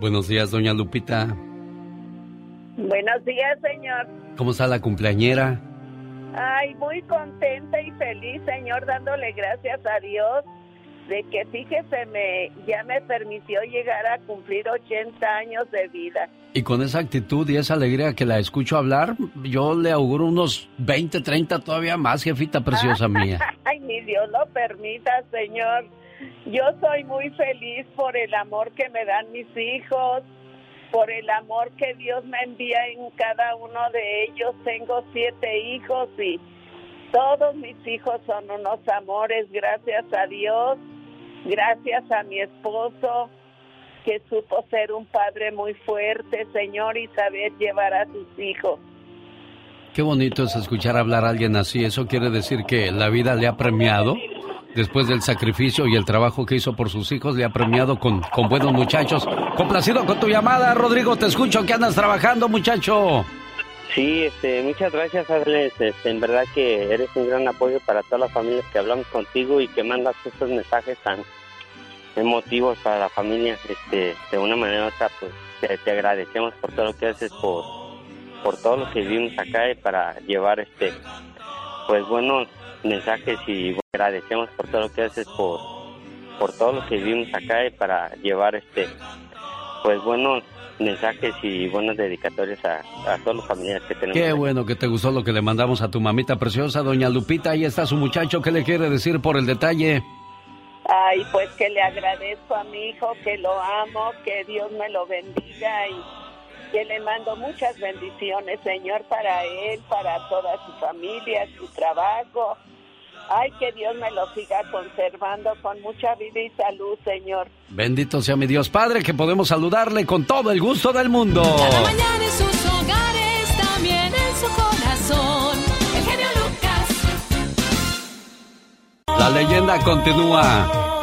Buenos días, doña Lupita. Buenos días, señor. ¿Cómo está la cumpleañera? Ay, muy contenta y feliz, señor, dándole gracias a Dios de que fíjese, me, ya me permitió llegar a cumplir 80 años de vida. Y con esa actitud y esa alegría que la escucho hablar, yo le auguro unos 20, 30 todavía más, jefita preciosa mía. Ay, ni Dios lo permita, señor. Yo soy muy feliz por el amor que me dan mis hijos, por el amor que Dios me envía en cada uno de ellos. Tengo siete hijos y todos mis hijos son unos amores, gracias a Dios, gracias a mi esposo que supo ser un padre muy fuerte, Señor, y saber llevar a sus hijos. Qué bonito es escuchar hablar a alguien así. Eso quiere decir que la vida le ha premiado. Después del sacrificio y el trabajo que hizo por sus hijos, le ha premiado con, con buenos muchachos. Complacido con tu llamada, Rodrigo. Te escucho que andas trabajando, muchacho. Sí, este, muchas gracias, Alex. Este, en verdad que eres un gran apoyo para todas las familias que hablamos contigo y que mandas estos mensajes tan emotivos para la familia. Este, de una manera u otra, pues te, agradecemos por todo lo que haces, por, por todo lo que vivimos acá y para llevar este, pues buenos mensajes y agradecemos por todo lo que haces, por, por todo lo que vivimos acá y para llevar este, pues buenos mensajes y buenas dedicatorias a, a todos los familiares que tenemos. Qué bueno que te gustó lo que le mandamos a tu mamita preciosa, doña Lupita. Ahí está su muchacho. ¿Qué le quiere decir por el detalle? Ay, pues que le agradezco a mi hijo, que lo amo, que Dios me lo bendiga y que le mando muchas bendiciones, Señor, para él, para toda su familia, su trabajo. Ay, que Dios me lo siga conservando con mucha vida y salud, Señor. Bendito sea mi Dios Padre, que podemos saludarle con todo el gusto del mundo. Cada mañana en sus hogares, también en su corazón. El genio Lucas. La leyenda continúa.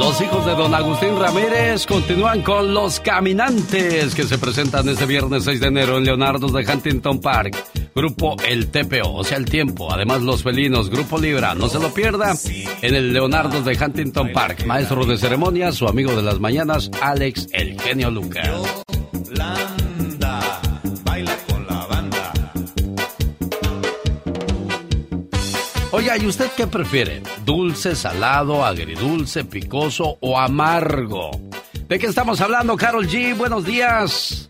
Los hijos de don Agustín Ramírez continúan con Los Caminantes, que se presentan este viernes 6 de enero en Leonardo's de Huntington Park. Grupo El TPO, o sea, El Tiempo. Además, Los Felinos, Grupo Libra. No se lo pierda en el Leonardo's de Huntington Park. Maestro de ceremonias, su amigo de las mañanas, Alex El Genio Lucas. Oiga, ¿y usted qué prefiere? ¿Dulce, salado, agridulce, picoso o amargo? ¿De qué estamos hablando, Carol G? Buenos días.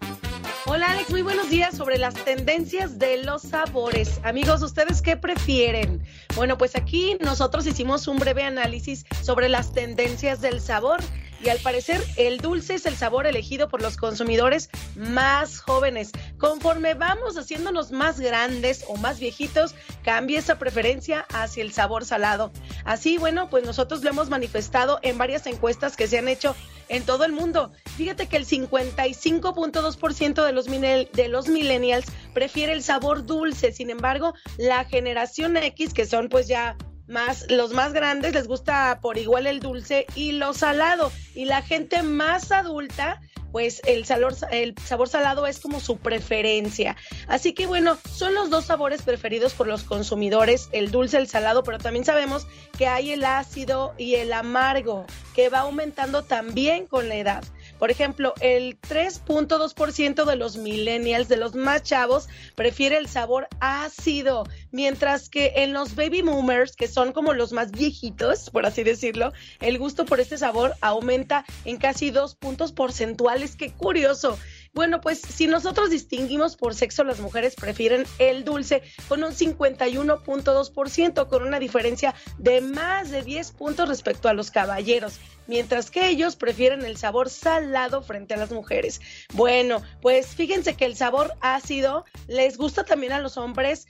Hola Alex, muy buenos días sobre las tendencias de los sabores. Amigos, ¿ustedes qué prefieren? Bueno, pues aquí nosotros hicimos un breve análisis sobre las tendencias del sabor y al parecer el dulce es el sabor elegido por los consumidores más jóvenes. Conforme vamos haciéndonos más grandes o más viejitos, cambia esa preferencia hacia el sabor salado. Así, bueno, pues nosotros lo hemos manifestado en varias encuestas que se han hecho en todo el mundo. Fíjate que el 55.2% de los, de los millennials prefiere el sabor dulce. Sin embargo, la generación X, que son pues ya más, los más grandes les gusta por igual el dulce y lo salado. Y la gente más adulta, pues el sabor, el sabor salado es como su preferencia. Así que bueno, son los dos sabores preferidos por los consumidores, el dulce, el salado, pero también sabemos que hay el ácido y el amargo, que va aumentando también con la edad. Por ejemplo, el 3.2% de los millennials, de los más chavos, prefiere el sabor ácido, mientras que en los baby boomers, que son como los más viejitos, por así decirlo, el gusto por este sabor aumenta en casi dos puntos porcentuales. ¡Qué curioso! Bueno, pues si nosotros distinguimos por sexo, las mujeres prefieren el dulce con un 51.2%, con una diferencia de más de 10 puntos respecto a los caballeros, mientras que ellos prefieren el sabor salado frente a las mujeres. Bueno, pues fíjense que el sabor ácido les gusta también a los hombres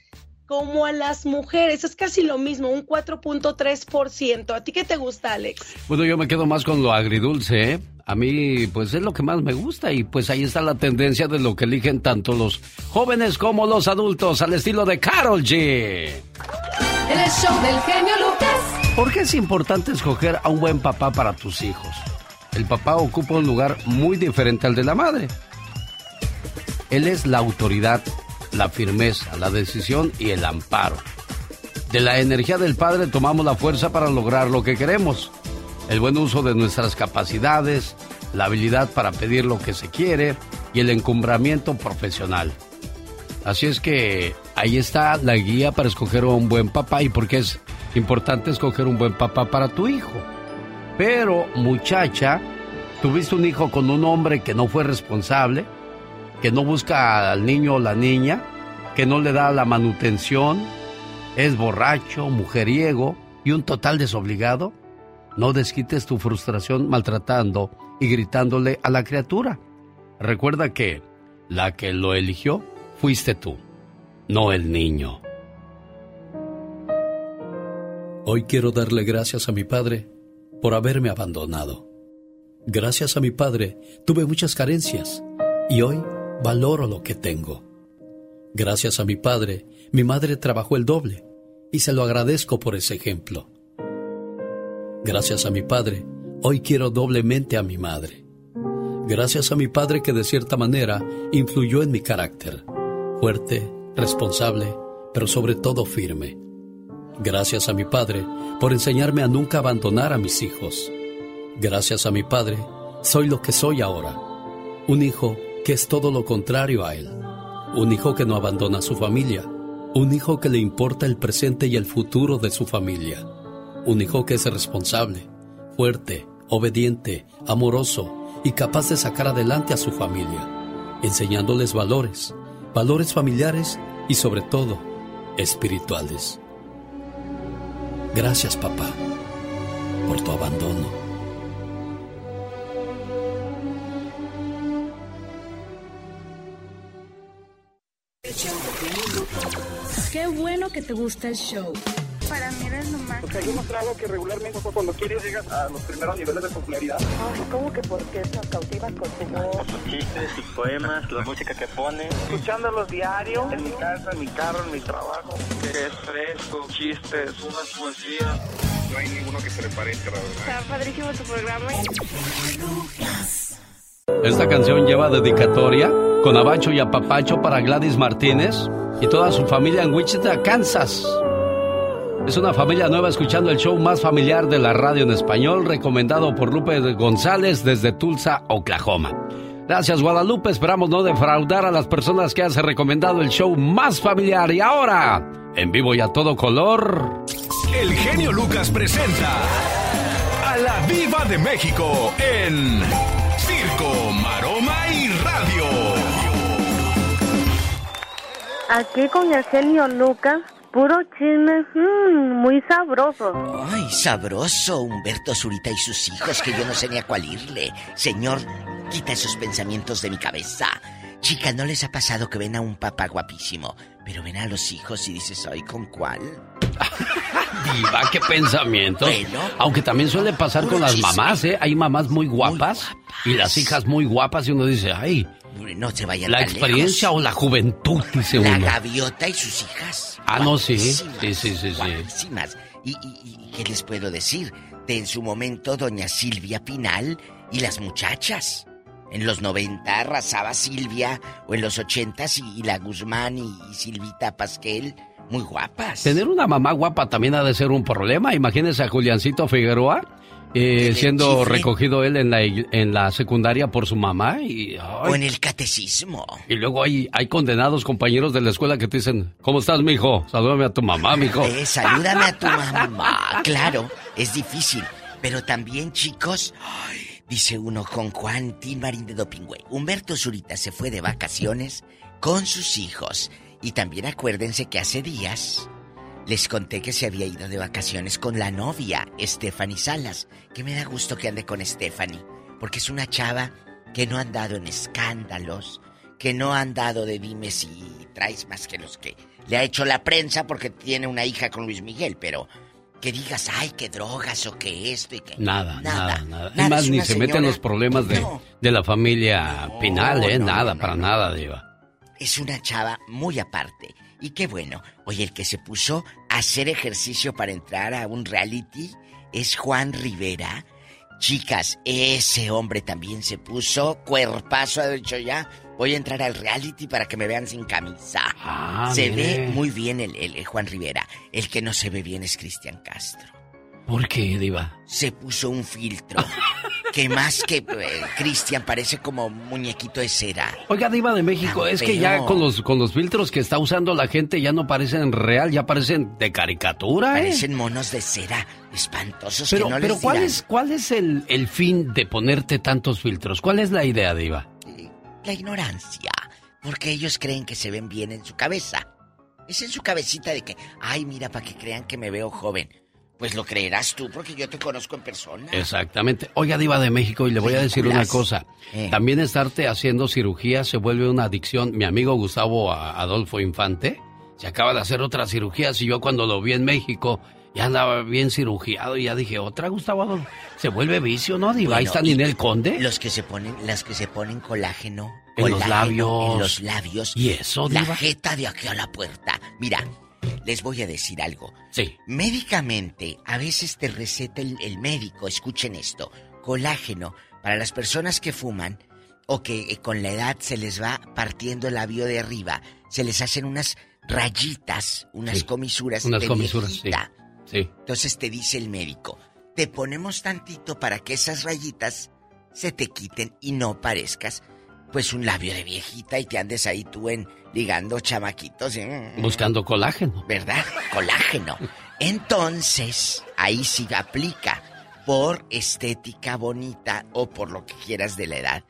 como a las mujeres. Es casi lo mismo, un 4.3%. ¿A ti qué te gusta, Alex? Bueno, yo me quedo más con lo agridulce, ¿eh? A mí, pues es lo que más me gusta y pues ahí está la tendencia de lo que eligen tanto los jóvenes como los adultos al estilo de Carol G. El show del genio Lucas. ¿Por qué es importante escoger a un buen papá para tus hijos? El papá ocupa un lugar muy diferente al de la madre. Él es la autoridad la firmeza, la decisión y el amparo. De la energía del Padre tomamos la fuerza para lograr lo que queremos. El buen uso de nuestras capacidades, la habilidad para pedir lo que se quiere y el encumbramiento profesional. Así es que ahí está la guía para escoger un buen papá y porque es importante escoger un buen papá para tu hijo. Pero muchacha, tuviste un hijo con un hombre que no fue responsable, que no busca al niño o la niña, que no le da la manutención, es borracho, mujeriego y un total desobligado, no desquites tu frustración maltratando y gritándole a la criatura. Recuerda que la que lo eligió fuiste tú, no el niño. Hoy quiero darle gracias a mi padre por haberme abandonado. Gracias a mi padre tuve muchas carencias y hoy valoro lo que tengo. Gracias a mi padre, mi madre trabajó el doble y se lo agradezco por ese ejemplo. Gracias a mi padre, hoy quiero doblemente a mi madre. Gracias a mi padre que de cierta manera influyó en mi carácter, fuerte, responsable, pero sobre todo firme. Gracias a mi padre por enseñarme a nunca abandonar a mis hijos. Gracias a mi padre, soy lo que soy ahora, un hijo que es todo lo contrario a él. Un hijo que no abandona a su familia. Un hijo que le importa el presente y el futuro de su familia. Un hijo que es responsable, fuerte, obediente, amoroso y capaz de sacar adelante a su familia, enseñándoles valores, valores familiares y sobre todo espirituales. Gracias papá por tu abandono. Qué bueno que te gusta el show. Para mí eres lo más. Porque yo mostrado que regularmente cuando quieres llegas a los primeros niveles de popularidad. Ay, ¿cómo que porque nos cautivas con tu voz? Sus chistes, sus poemas, la música que pone. Escuchándolos diario, en mi casa, en mi carro, en mi trabajo. Que es fresco, chistes, unas poesías. No hay ninguno que se le parezca, la verdad. Está padrísimo tu programa. Esta canción lleva dedicatoria con abacho y apapacho para Gladys Martínez y toda su familia en Wichita, Kansas. Es una familia nueva escuchando el show más familiar de la radio en español, recomendado por Lupe González desde Tulsa, Oklahoma. Gracias Guadalupe, esperamos no defraudar a las personas que has recomendado el show más familiar. Y ahora, en vivo y a todo color... El genio Lucas presenta a la Viva de México en Circo, Maroma y Radio. Aquí con el genio Lucas Puro chisme, mm, muy sabroso. Ay, sabroso, Humberto Zurita y sus hijos, que yo no sé ni a cuál irle. Señor, quita esos pensamientos de mi cabeza. Chicas, ¿no les ha pasado que ven a un papá guapísimo, pero ven a los hijos y dices, ay, ¿con cuál? Diva, qué pensamiento. Aunque también suele pasar con las mamás, ¿eh? Hay mamás muy guapas, y las hijas muy guapas y uno dice, ay. No se vayan La experiencia o la juventud, dice la uno. La gaviota y sus hijas. Ah, no, sí. Sí, sí, sí, sí. ¿Y, y, y qué les puedo decir? De en su momento, doña Silvia Pinal y las muchachas. En los 90 arrasaba Silvia, o en los 80 y la Guzmán y, y Silvita Pasquel, muy guapas. Tener una mamá guapa también ha de ser un problema. Imagínense a Juliancito Figueroa. Eh, siendo recogido él en la, en la secundaria por su mamá y... o en el catecismo. Y luego hay, hay condenados compañeros de la escuela que te dicen, ¿cómo estás, mijo? Salúdame a tu mamá, mijo. Eh, salúdame a tu mamá. Claro, es difícil. Pero también, chicos, dice uno con Juan Marín de Dopingüe. Humberto Zurita se fue de vacaciones con sus hijos. Y también acuérdense que hace días les conté que se había ido de vacaciones con la novia, Stephanie Salas. Que me da gusto que ande con Stephanie. Porque es una chava que no ha andado en escándalos. Que no ha andado de dime si traes más que los que le ha hecho la prensa porque tiene una hija con Luis Miguel. Pero que digas, ay, qué drogas o qué esto y qué. Nada, nada, nada. nada. más, ni se mete en los problemas de, de la familia no, Pinal, ¿eh? No, nada, para nada, Diva. Es una chava muy aparte. Y qué bueno. Oye, el que se puso a hacer ejercicio para entrar a un reality es Juan Rivera. Chicas, ese hombre también se puso cuerpazo, ha dicho ya. Voy a entrar al reality para que me vean sin camisa. Ah, se mire. ve muy bien el, el, el Juan Rivera. El que no se ve bien es Cristian Castro. ¿Por qué, Diva? Se puso un filtro. que más que eh, Cristian parece como muñequito de cera. Oiga, Diva de México, es que ya con los, con los filtros que está usando la gente ya no parecen real, ya parecen de caricatura, ¿eh? Parecen monos de cera, espantosos Pero, que no pero les ¿cuál dirán. es, cuál es el, el fin de ponerte tantos filtros? ¿Cuál es la idea, Diva? La ignorancia. Porque ellos creen que se ven bien en su cabeza. Es en su cabecita de que, ay, mira, para que crean que me veo joven. Pues lo creerás tú porque yo te conozco en persona. Exactamente. Oiga, Diva de México, y le voy a decir una cosa. Eh. También estarte haciendo cirugía se vuelve una adicción. Mi amigo Gustavo Adolfo Infante se acaba de hacer otra cirugía. Y yo cuando lo vi en México ya andaba bien cirugiado y ya dije, otra Gustavo Adolfo. Se vuelve vicio, ¿no, Diva? Ahí está Ninel Conde. Los que se ponen, las que se ponen colágeno. En los labios. En los labios. ¿Y eso, La Diva? jeta de aquí a la puerta. Mira, les voy a decir algo. Sí. Médicamente, a veces te receta el, el médico, escuchen esto, colágeno para las personas que fuman o que eh, con la edad se les va partiendo el labio de arriba, se les hacen unas rayitas, unas Sí. comisuras Unas de comisuras, sí. Sí. Entonces te dice el médico, te ponemos tantito para que esas rayitas se te quiten y no parezcas pues un labio de viejita y te andes ahí tú en ligando chamaquitos. ¿eh? Buscando colágeno. ¿Verdad? Colágeno. Entonces, ahí sí aplica por estética bonita o por lo que quieras de la edad.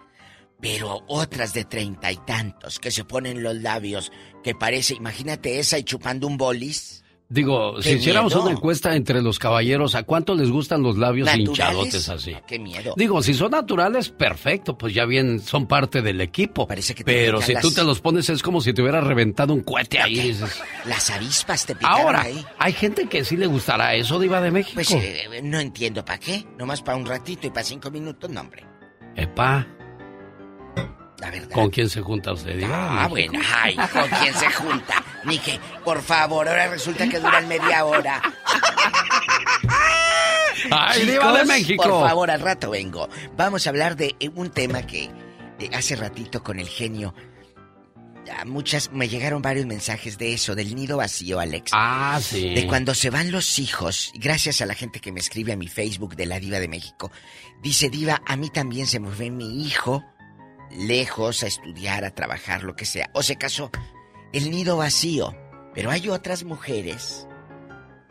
Pero otras de treinta y tantos que se ponen los labios que parece, imagínate esa y chupando un bolis. Digo, ¡Qué si hiciéramos miedo! una encuesta entre los caballeros, ¿a cuánto les gustan los labios ¿Naturales? hinchadotes así? Qué miedo. Digo, si son naturales, perfecto, pues ya bien son parte del equipo. Parece que te Pero si tú te los pones es como si te hubiera reventado un cohete ahí. dices. Las avispas te picaron Ahora, ahí. hay gente que sí le gustará eso, Diva de México. Pues eh, no entiendo para qué. Nomás para un ratito y para cinco minutos, no, hombre. Epa, La verdad. ¿con quién se junta usted, Diva? de Ah, bueno, ay, ¿con quién se junta? Ni que, por favor, ahora resulta que duran media hora. ¡Ay, Diva de México! Por favor, al rato vengo. Vamos a hablar de eh, un tema que eh, hace ratito con el genio. a muchas, me llegaron varios mensajes de eso, del nido vacío, Alex. Ah, sí. De cuando se van los hijos, gracias a la gente que me escribe a mi Facebook de la Diva de México. Dice, Diva, a mí también se me fue mi hijo lejos a estudiar, a trabajar, lo que sea. O se casó. El nido vacío. Pero hay otras mujeres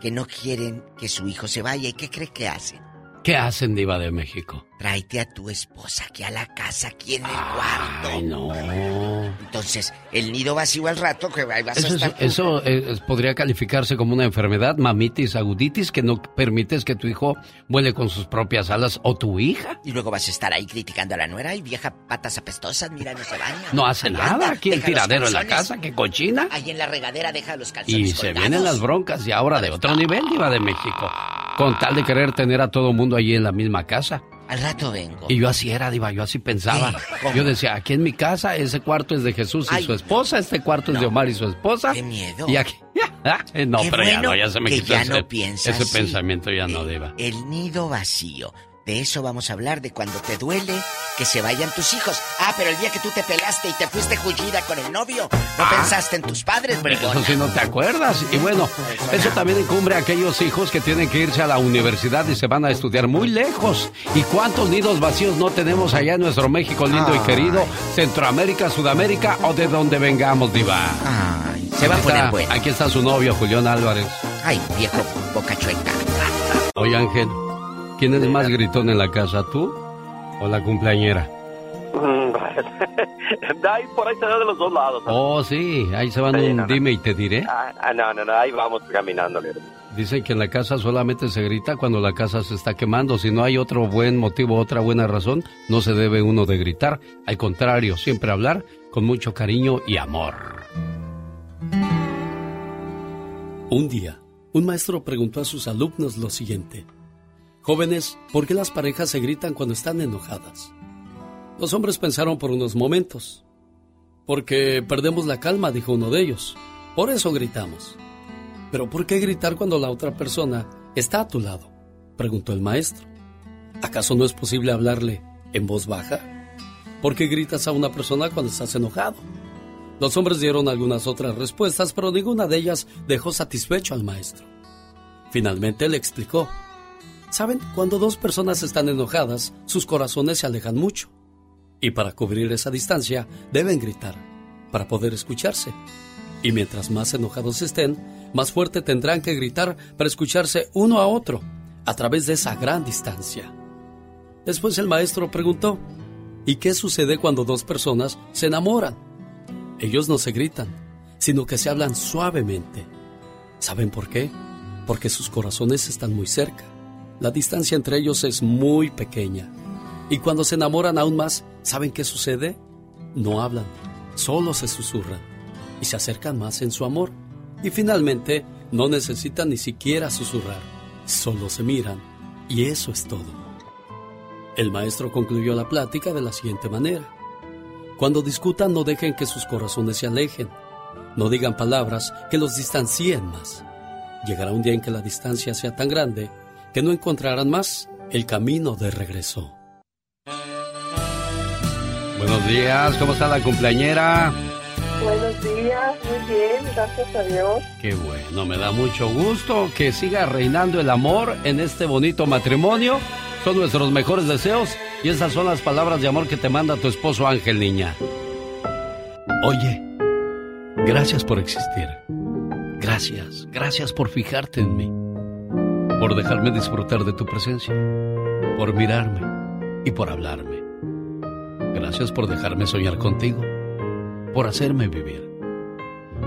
que no quieren que su hijo se vaya. ¿Y qué cree que hacen? ¿Qué hacen, Diva de México? Tráete a tu esposa aquí a la casa, aquí en el cuarto. Ay, no. Entonces, el nido vacío al rato que vas a Eso, es- estar... eso, eh, podría calificarse como una enfermedad, mamitis aguditis, que no permites que tu hijo vuele con sus propias alas o tu hija. Y luego vas a estar ahí criticando a la nuera y vieja patas apestosas, mira, no se baña. No hace Ahí nada anda, aquí el tiradero en la casa, que cochina. Ahí en la regadera deja los calzones Y se vienen las broncas y ahora de otro nivel, Diva de México. Con tal de querer tener a todo mundo allí en la misma casa. Al rato vengo. Y yo así era, Diva, yo así pensaba. Yo decía, aquí en mi casa, ese cuarto es de Jesús y Ay, su esposa, este cuarto es de Omar y su esposa. Qué miedo. Y aquí. no, Qué pero ya no, ya se me que quitó ya ese, no piensa ese así. pensamiento, ya no, Diva. El nido vacío. De eso vamos a hablar, de cuando te duele que se vayan tus hijos. Ah, pero el día que tú te pelaste y te fuiste jullida con el novio, no pensaste en tus padres, bribona. Eso sí no te acuerdas. Y bueno, eso también incumbre a aquellos hijos que tienen que irse a la universidad y se van a estudiar muy lejos. ¿Y cuántos nidos vacíos no tenemos allá en nuestro México lindo y querido? Centroamérica, Sudamérica o de donde vengamos, Diva. Ay, se va a poner está- bueno. Aquí está su novio, Julián Álvarez. Ay, viejo boca chueca. Oye, Ángel, ¿quién es más gritón en la casa, tú o la cumpleañera? Mm, ahí por ahí se da de los dos lados. Oh, sí, ahí se van Sí, un no, no. dime y te diré. Ah, ah, no, no, no, ahí vamos caminando. Dicen que en la casa solamente se grita cuando la casa se está quemando. Si no hay otro buen motivo, otra buena razón, no se debe uno de gritar. Al contrario, siempre hablar con mucho cariño y amor. Un día, un maestro preguntó a sus alumnos lo siguiente. Jóvenes, ¿por qué las parejas se gritan cuando están enojadas? Los hombres pensaron por unos momentos. Porque perdemos la calma, dijo uno de ellos. Por eso gritamos. ¿Pero por qué gritar cuando la otra persona está a tu lado? preguntó el maestro. ¿Acaso no es posible hablarle en voz baja? ¿Por qué gritas a una persona cuando estás enojado? Los hombres dieron algunas otras respuestas, pero ninguna de ellas dejó satisfecho al maestro. Finalmente le explicó. Saben, cuando dos personas están enojadas, sus corazones se alejan mucho. Y para cubrir esa distancia, deben gritar, para poder escucharse. Y mientras más enojados estén, más fuerte tendrán que gritar para escucharse uno a otro, a través de esa gran distancia. Después el maestro preguntó, ¿y qué sucede cuando dos personas se enamoran? Ellos no se gritan, sino que se hablan suavemente. ¿Saben por qué? Porque sus corazones están muy cerca. La distancia entre ellos es muy pequeña. Y cuando se enamoran aún más, ¿saben qué sucede? No hablan, solo se susurran y se acercan más en su amor. Y finalmente, no necesitan ni siquiera susurrar, solo se miran. Y eso es todo. El maestro concluyó la plática de la siguiente manera. Cuando discutan no dejen que sus corazones se alejen. No digan palabras que los distancien más. Llegará un día en que la distancia sea tan grande que no encontrarán más el camino de regreso. Buenos días, ¿cómo está la cumpleañera? Buenos días, muy bien, gracias a Dios. Qué bueno, me da mucho gusto que siga reinando el amor en este bonito matrimonio. Son nuestros mejores deseos y esas son las palabras de amor que te manda tu esposo Ángel, niña. Oye, gracias por existir. Gracias, gracias por fijarte en mí. Por dejarme disfrutar de tu presencia. Por mirarme y por hablarme. Gracias por dejarme soñar contigo. Por hacerme vivir.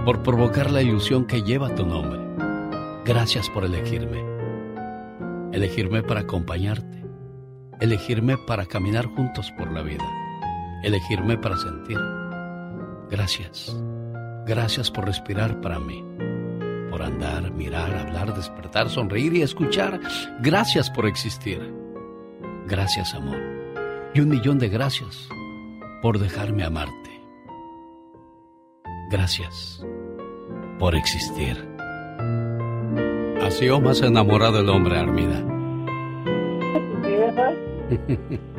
Por provocar la ilusión que lleva tu nombre. Gracias por elegirme. Elegirme para acompañarte. Elegirme para caminar juntos por la vida. Elegirme para sentir. Gracias. Gracias por respirar para mí. Por andar, mirar, hablar, despertar, sonreír y escuchar. Gracias por existir. Gracias, amor. Y un millón de gracias por dejarme amarte. Gracias por existir. Así o más enamorado el hombre, Armida.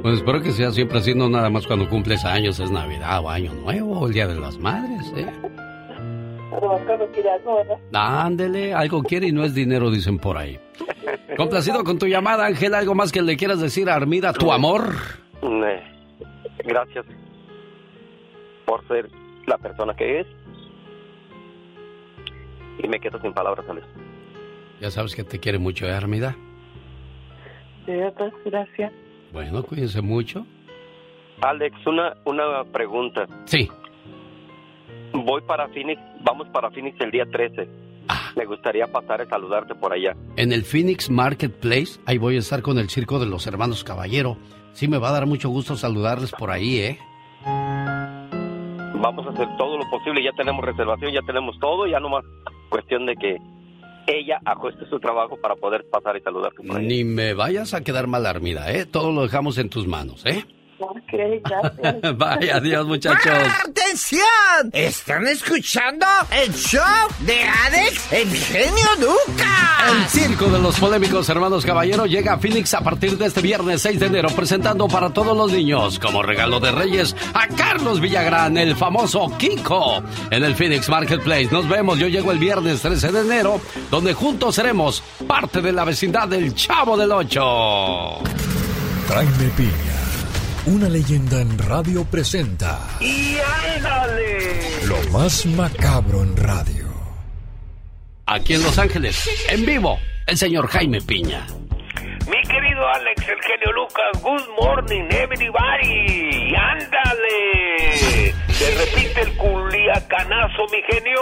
Bueno, espero que sea siempre así, no nada más cuando cumples años, es Navidad o Año Nuevo o el Día de las Madres, ¿eh? Cuando quiere algo, ¿verdad? Ándele, algo quiere y no es dinero, dicen por ahí. Complacido con tu llamada, Ángel, ¿algo más que le quieras decir a Armida, tu amor? Eh, gracias por ser la persona que es. Y me quedo sin palabras, Alex. Ya sabes que te quiere mucho, ¿eh, Armida? pues, gracias. Bueno, cuídense mucho. Alex, una, una pregunta. Sí. Voy para Phoenix, vamos para Phoenix el día 13. Ah. Me gustaría pasar a saludarte por allá. En el Phoenix Marketplace, ahí voy a estar con el circo de los hermanos Caballero. Sí, me va a dar mucho gusto saludarles por ahí, ¿eh? Vamos a hacer todo lo posible, ya tenemos reservación, ya tenemos todo, ya nomás cuestión de que ella ajuste su trabajo para poder pasar y saludarte por ahí. Ni me vayas a quedar mal armida, ¿eh? Todo lo dejamos en tus manos, ¿eh? Ok, gracias. Vaya, adiós, muchachos. ¡Atención! ¿Están escuchando el show de Alex, el genio Lucas? El circo de los polémicos hermanos Caballero llega a Phoenix a partir de este viernes 6 de enero, presentando para todos los niños, como regalo de Reyes, a Carlos Villagrán, el famoso Kiko, en el Phoenix Marketplace. Nos vemos, yo llego el viernes 13 de enero, donde juntos seremos parte de la vecindad del Chavo del Ocho. Jaime Piña, una leyenda en radio presenta ¡Y ándale! lo más macabro en radio. Aquí en Los Ángeles, en vivo, el señor Jaime Piña. Mi querido Alex, el genio Lucas, good morning everybody. ¡Y ándale! Se repite el culiacanazo, mi genio.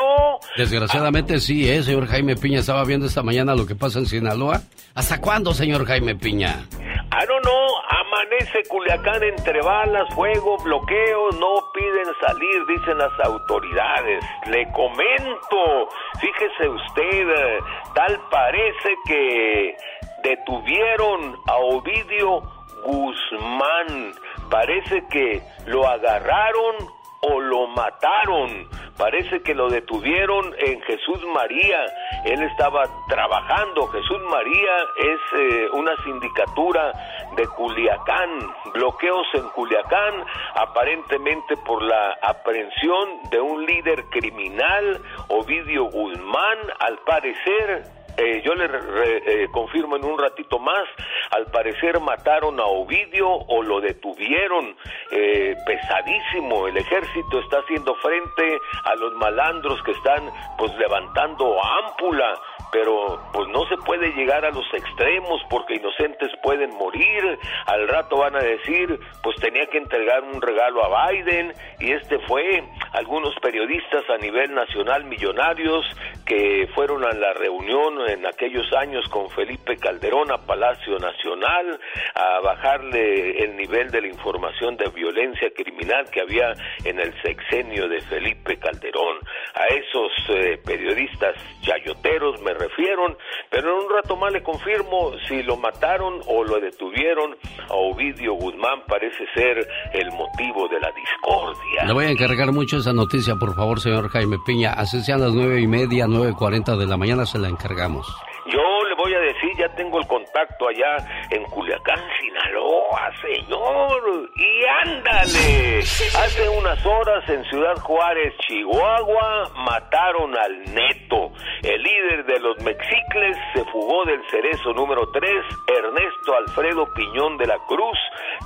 Desgraciadamente sí, ¿eh, señor Jaime Piña? Estaba viendo esta mañana lo que pasa en Sinaloa. ¿Hasta cuándo, señor Jaime Piña? I don't know, amanece Culiacán entre balas, fuego, bloqueos, no piden salir, dicen las autoridades. Le comento, fíjese usted, eh, tal parece que detuvieron a Ovidio Guzmán. Parece que lo agarraron o lo mataron. Parece que lo detuvieron en Jesús María. Él estaba trabajando. Jesús María es eh, una sindicatura de Culiacán. Bloqueos en Culiacán, aparentemente por la aprehensión de un líder criminal, Ovidio Guzmán, al parecer eh, yo le re- eh, confirmo en un ratito más, al parecer mataron a Ovidio o lo detuvieron, eh, pesadísimo, el ejército está haciendo frente a los malandros que están pues levantando ámpula, pero pues no se puede llegar a los extremos porque inocentes pueden morir, al rato van a decir pues tenía que entregar un regalo a Biden y este fue algunos periodistas a nivel nacional millonarios que fueron a la reunión en aquellos años con Felipe Calderón a Palacio Nacional a bajarle el nivel de la información de violencia criminal que había en el sexenio de Felipe Calderón. A esos eh, periodistas chayoteros me refiero, pero en un rato más le confirmo si lo mataron o lo detuvieron a Ovidio Guzmán parece ser el motivo de la discordia. Le voy a encargar mucho esa noticia, por favor, señor Jaime Piña. Así sean las nueve y media, nueve cuarenta de la mañana, se la encargamos. Yo le voy a decir, ya tengo el contacto allá en Culiacán, Sinaloa, señor. Y ándale. Hace unas horas en Ciudad Juárez, Chihuahua, mataron al neto. El líder de los mexicles se fugó del cerezo número 3, Ernesto Alfredo Piñón de la Cruz.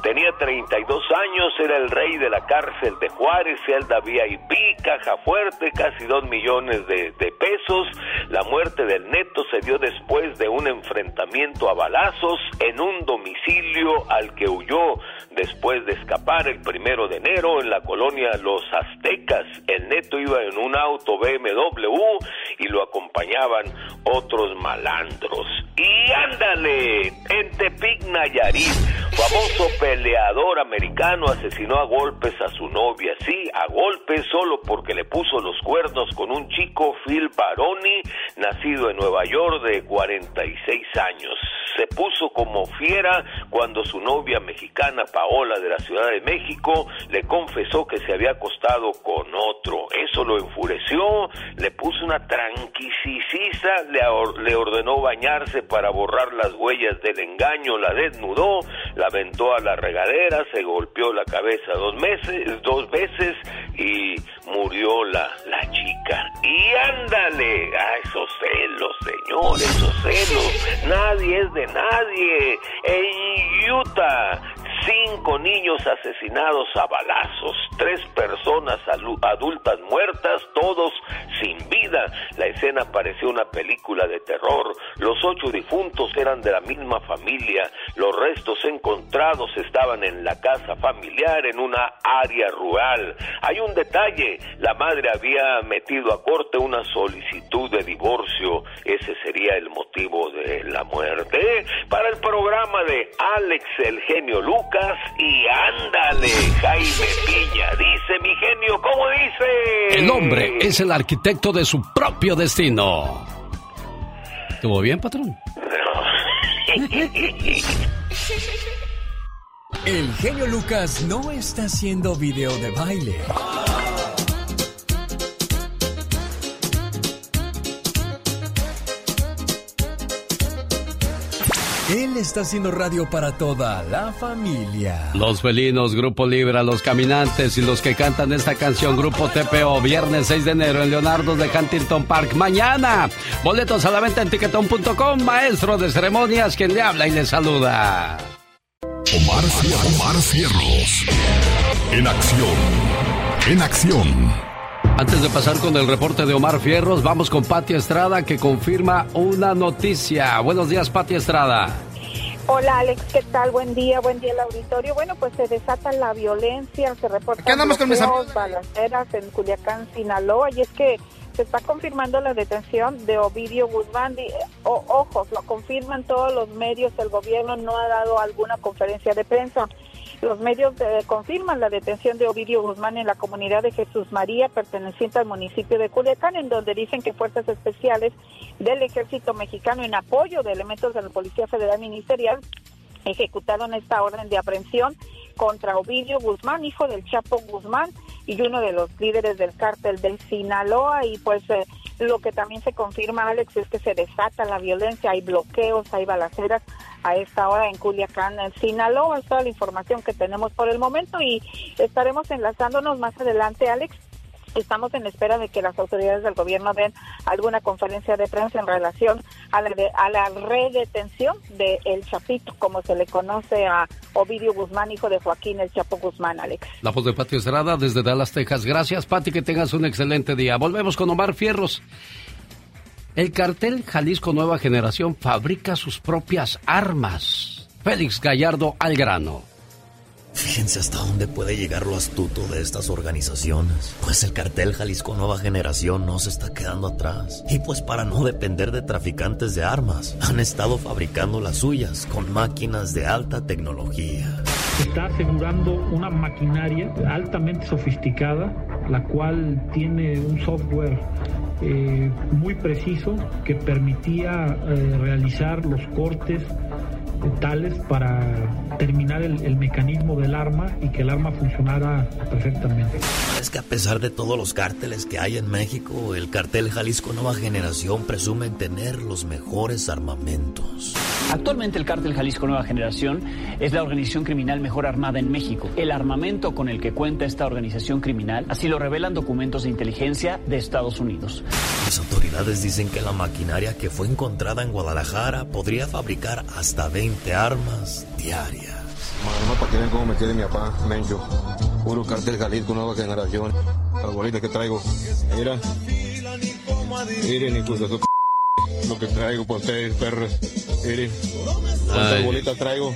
Tenía 32 años, era el rey de la cárcel de Juárez, celda VIP, caja fuerte, casi 2 millones de, de pesos. La muerte del neto se dio después de un enfrentamiento a balazos en un domicilio al que huyó después de escapar el primero de enero en la colonia Los Aztecas. El neto iba en un auto BMW y lo acompañaban otros malandros. Y ándale, en Tepic Nayarit, famoso peleador americano asesinó a golpes a su novia, sí, a golpes solo porque le puso los cuernos con un chico Phil Baroni, nacido en Nueva York de 46 años. Se puso como fiera cuando su novia mexicana Paola de la Ciudad de México le confesó que se había acostado con otro. Eso lo enfureció, le puso una tranquisicisa, le, le ordenó bañarse para borrar las huellas del engaño, la desnudó, la aventó a la regadera, se golpeó la cabeza dos meses, dos veces y murió la, la chica. Y ándale, a esos celos, señor, esos celos. Nadie es de nadie. En Utah, cinco niños asesinados a balazos, tres personas adultas muertas, todos sin vida. La escena pareció una película de terror. Los ocho difuntos eran de la misma familia. Los restos encontrados estaban en la casa familiar en una área rural. Hay un detalle, la madre había metido a corte una solicitud de divorcio. Ese sería el motivo de la muerte. Para el programa de Alex el genio Lucas y ándale, Jaime Piña. Dice mi genio, ¿cómo dice? El hombre es el arquitecto de su propio destino. ¿Estuvo bien, patrón? El genio Lucas no está haciendo video de baile. Él está haciendo radio para toda la familia. Los felinos, Grupo Libra, los caminantes y los que cantan esta canción, Grupo TPO, viernes 6 de enero en Leonardo de Huntington Park. Mañana, boletos a la venta en tiquetón.com, maestro de ceremonias, quien le habla y le saluda. Omar, Omar Cierros. En acción. En acción. Antes de pasar con el reporte de Omar Fierros, vamos con Pati Estrada que confirma una noticia. Buenos días, Pati Estrada. Hola Alex, ¿qué tal? Buen día, buen día el auditorio. Bueno, pues se desata la violencia, se reportan ¿Qué andamos con mis balaceras en Culiacán, Sinaloa, y es que se está confirmando la detención de Ovidio Guzmán. O, ojos, lo confirman todos los medios, el gobierno no ha dado alguna conferencia de prensa. Los medios eh, confirman la detención de Ovidio Guzmán en la comunidad de Jesús María, perteneciente al municipio de Culiacán, en donde dicen que fuerzas especiales del ejército mexicano, en apoyo de elementos de la Policía Federal Ministerial, ejecutaron esta orden de aprehensión contra Ovidio Guzmán, hijo del Chapo Guzmán y uno de los líderes del cártel del Sinaloa. Y pues eh, lo que también se confirma, Alex, es que se desata la violencia, hay bloqueos, hay balaceras a esta hora en Culiacán, en Sinaloa. Es toda la información que tenemos por el momento y estaremos enlazándonos más adelante, Alex, Estamos en espera de que las autoridades del gobierno den alguna conferencia de prensa en relación a la, a la redetención de El Chapito, como se le conoce a Ovidio Guzmán, hijo de Joaquín El Chapo Guzmán, Alex. La voz de Pati Estrada desde Dallas, Texas. Gracias, Pati, que tengas un excelente día. Volvemos con Omar Fierros. El cartel Jalisco Nueva Generación fabrica sus propias armas. Félix Gallardo al grano. Fíjense hasta dónde puede llegar lo astuto de estas organizaciones. Pues el cartel Jalisco Nueva Generación no se está quedando atrás. Y pues para no depender de traficantes de armas, han estado fabricando las suyas con máquinas de alta tecnología. Está asegurando una maquinaria altamente sofisticada, la cual tiene un software eh, muy preciso que permitía eh, realizar los cortes tales para terminar el, mecanismo del arma y que el arma funcionara perfectamente. Es que a pesar de todos los cárteles que hay en México, el cartel Jalisco Nueva Generación presume tener los mejores armamentos. Actualmente el cártel Jalisco Nueva Generación es la organización criminal mejor armada en México. El armamento con el que cuenta esta organización criminal, así lo revelan documentos de inteligencia de Estados Unidos. Las autoridades dicen que la maquinaria que fue encontrada en Guadalajara podría fabricar hasta 20 armas diarias. Mamá, para que vean cómo me quiere mi papá, Mencho. Puro cartel Jalisco, nueva generación. Las bolitas que traigo. Mira. Miren, de su lo que traigo por ustedes, perros. Miren. ¿Cuántas bolitas traigo?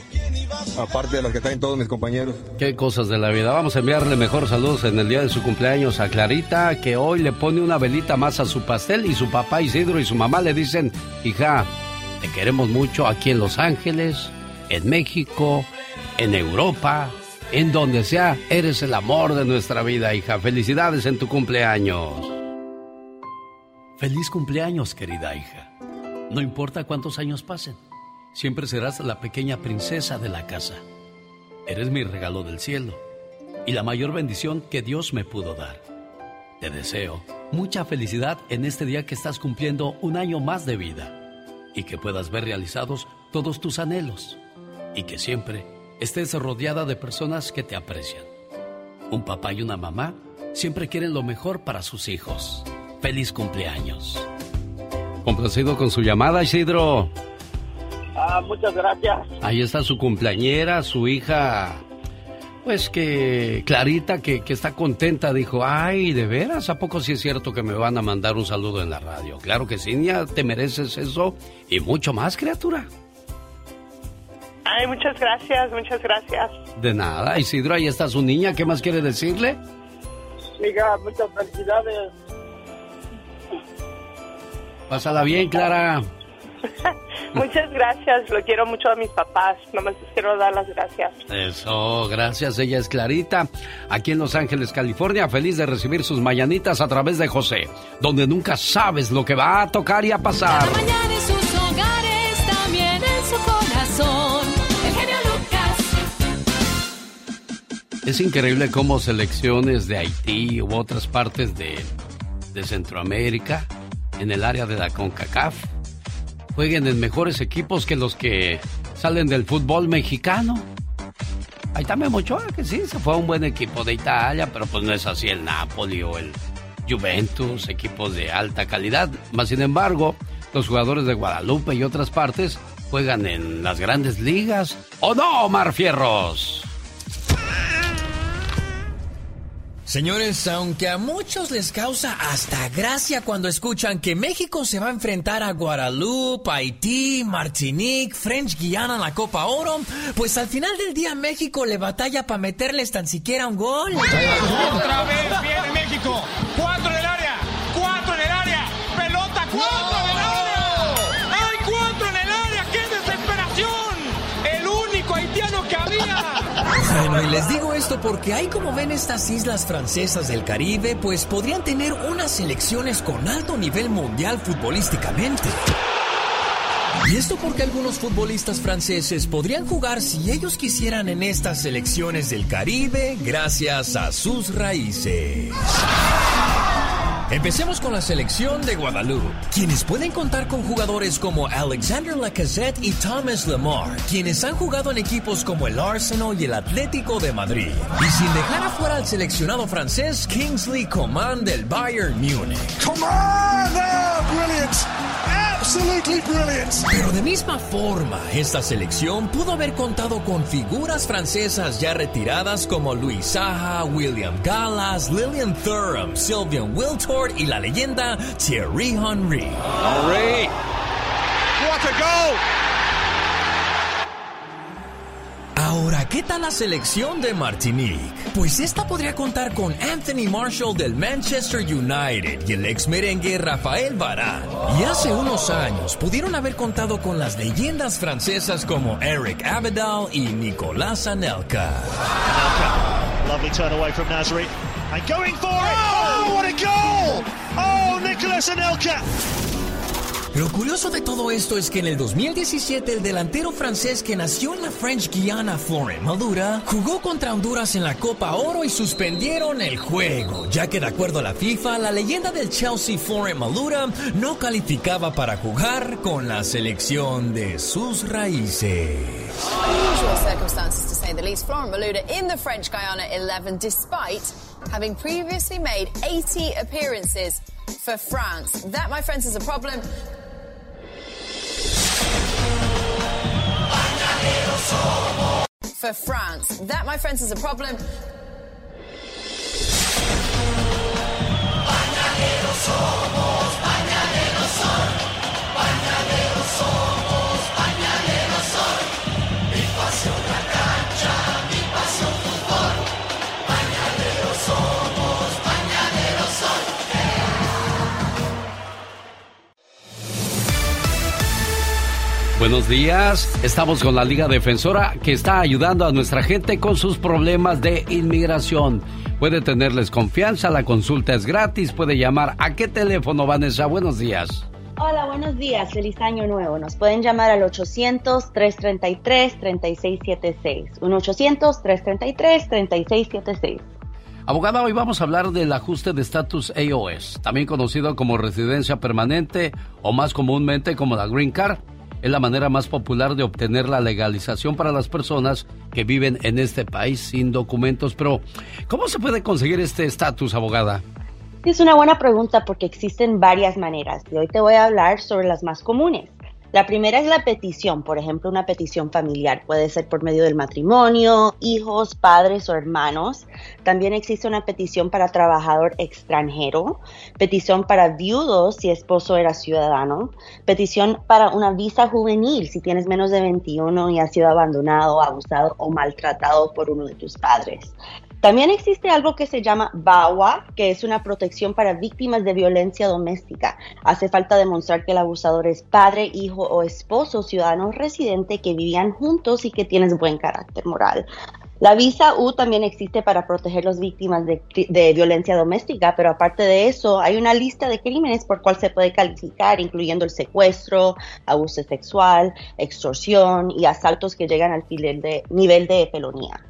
Aparte de las que traen todos mis compañeros. Qué cosas de la vida. Vamos a enviarle mejor saludos en el día de su cumpleaños a Clarita, que hoy le pone una velita más a su pastel y su papá Isidro y su mamá le dicen, hija, te queremos mucho aquí en Los Ángeles, en México, en Europa, en donde sea, eres el amor de nuestra vida, hija. Felicidades en tu cumpleaños. Feliz cumpleaños, querida hija. No importa cuántos años pasen Siempre serás la pequeña princesa de la casa. Eres mi regalo del cielo y la mayor bendición que Dios me pudo dar. Te deseo mucha felicidad en este día que estás cumpliendo un año más de vida y que puedas ver realizados todos tus anhelos y que siempre estés rodeada de personas que te aprecian. Un papá y una mamá siempre quieren lo mejor para sus hijos. Feliz cumpleaños. Complacido con su llamada, Isidro. Ah, muchas gracias. Ahí está su cumpleañera, su hija. Pues que Clarita, que, que, está contenta, dijo, ay, ¿de veras? ¿A poco sí es cierto que me van a mandar un saludo en la radio? Claro que sí, ya te mereces eso y mucho más, criatura. Ay, muchas gracias, muchas gracias. De nada, Isidro, ahí está su niña, ¿qué más quiere decirle? Hija, muchas felicidades. Pásala bien, Clara. Muchas gracias, lo quiero mucho a mis papás, nomás les quiero dar las gracias. Eso, gracias, ella es Clarita, aquí en Los Ángeles, California, feliz de recibir sus mañanitas a través de José, donde nunca sabes lo que va a tocar y a pasar. Cada mañana en sus hogares, también en su corazón, el genio Lucas. Es increíble cómo selecciones de Haití u otras partes de, de Centroamérica, en el área de la CONCACAF, jueguen en mejores equipos que los que salen del fútbol mexicano. Ahí está Memo Ochoa, que sí, se fue un buen equipo de Italia, pero pues no es así el Napoli o el Juventus, equipos de alta calidad. Más sin embargo, los jugadores de Guadalupe y otras partes juegan en las grandes ligas. ¿O no, Omar Fierros? Señores, aunque a muchos les causa hasta gracia cuando escuchan que México se va a enfrentar a Guadalupe, Haití, Martinique, French Guiana en la Copa Oro, pues al final del día México le batalla para meterles tan siquiera un gol. Otra vez viene México. Cuatro en Bueno, y les digo esto porque hay como ven estas islas francesas del Caribe, pues podrían tener unas selecciones con alto nivel mundial futbolísticamente. Y esto porque algunos futbolistas franceses podrían jugar si ellos quisieran en estas selecciones del Caribe gracias a sus raíces. Empecemos con la selección de Guadalupe, quienes pueden contar con jugadores como Alexander Lacazette y Thomas Lemar, quienes han jugado en equipos como el Arsenal y el Atlético de Madrid. Y sin dejar afuera al seleccionado francés Kingsley Coman del Bayern Múnich. Coman, oh, brilliant. Absolutely brilliant. Pero de misma forma, esta selección pudo haber contado con figuras francesas ya retiradas como Louis Saha, William Gallas, Lillian Thuram, Sylvian Wiltord y la leyenda Thierry Henry. Henry. What a goal. Ahora, ¿qué tal la selección de Martinique? Pues esta podría contar con Anthony Marshall del Manchester United y el ex merengue Rafael Varane. Y hace unos años pudieron haber contado con las leyendas francesas como Eric Abidal y Nicolas Anelka. Anelka, lovely turn away from. And going for it! Oh, what a goal! Oh, Nicolas Anelka! Lo curioso de todo esto es que en el 2017 el delantero francés que nació en la French Guiana, Florent Madura, jugó contra Honduras en la Copa Oro y suspendieron el juego, ya que de acuerdo a la FIFA, la leyenda del Chelsea, Florent Madura, no calificaba para jugar con la selección de sus raíces. Unusual circumstances to say the least. Florent Malouda in the French Guiana 11, despite having previously made 80 appearances for France. That, my friends, is a problem. For France. That, my friends, is a problem. Buenos días, estamos con la Liga Defensora que está ayudando a nuestra gente con sus problemas de inmigración. Puede tenerles confianza, la consulta es gratis, puede llamar. ¿A qué teléfono, Vanessa? Buenos días. Hola, buenos días, feliz año nuevo. Nos pueden llamar al 800-333-3676. 1-800-333-3676. Abogada, hoy vamos a hablar del ajuste de estatus AOS, también conocido como residencia permanente o más comúnmente como la Green Card. Es la manera más popular de obtener la legalización para las personas que viven en este país sin documentos. Pero, ¿cómo se puede conseguir este estatus, abogada? Es una buena pregunta porque existen varias maneras y hoy te voy a hablar sobre las más comunes. La primera es la petición, por ejemplo, una petición familiar. Puede ser por medio del matrimonio, hijos, padres o hermanos. También existe una petición para trabajador extranjero, petición para viudos si esposo era ciudadano, petición para una visa juvenil si tienes menos de 21 y has sido abandonado, abusado o maltratado por uno de tus padres. También existe algo que se llama BAWA, que es una protección para víctimas de violencia doméstica. Hace falta demostrar que el abusador es padre, hijo o esposo, ciudadano residente que vivían juntos y que tienes buen carácter moral. La visa U también existe para proteger a las víctimas de, de, violencia doméstica, pero aparte de eso, hay una lista de crímenes por cual se puede calificar, incluyendo el secuestro, abuso sexual, extorsión y asaltos que llegan al de, nivel de felonía.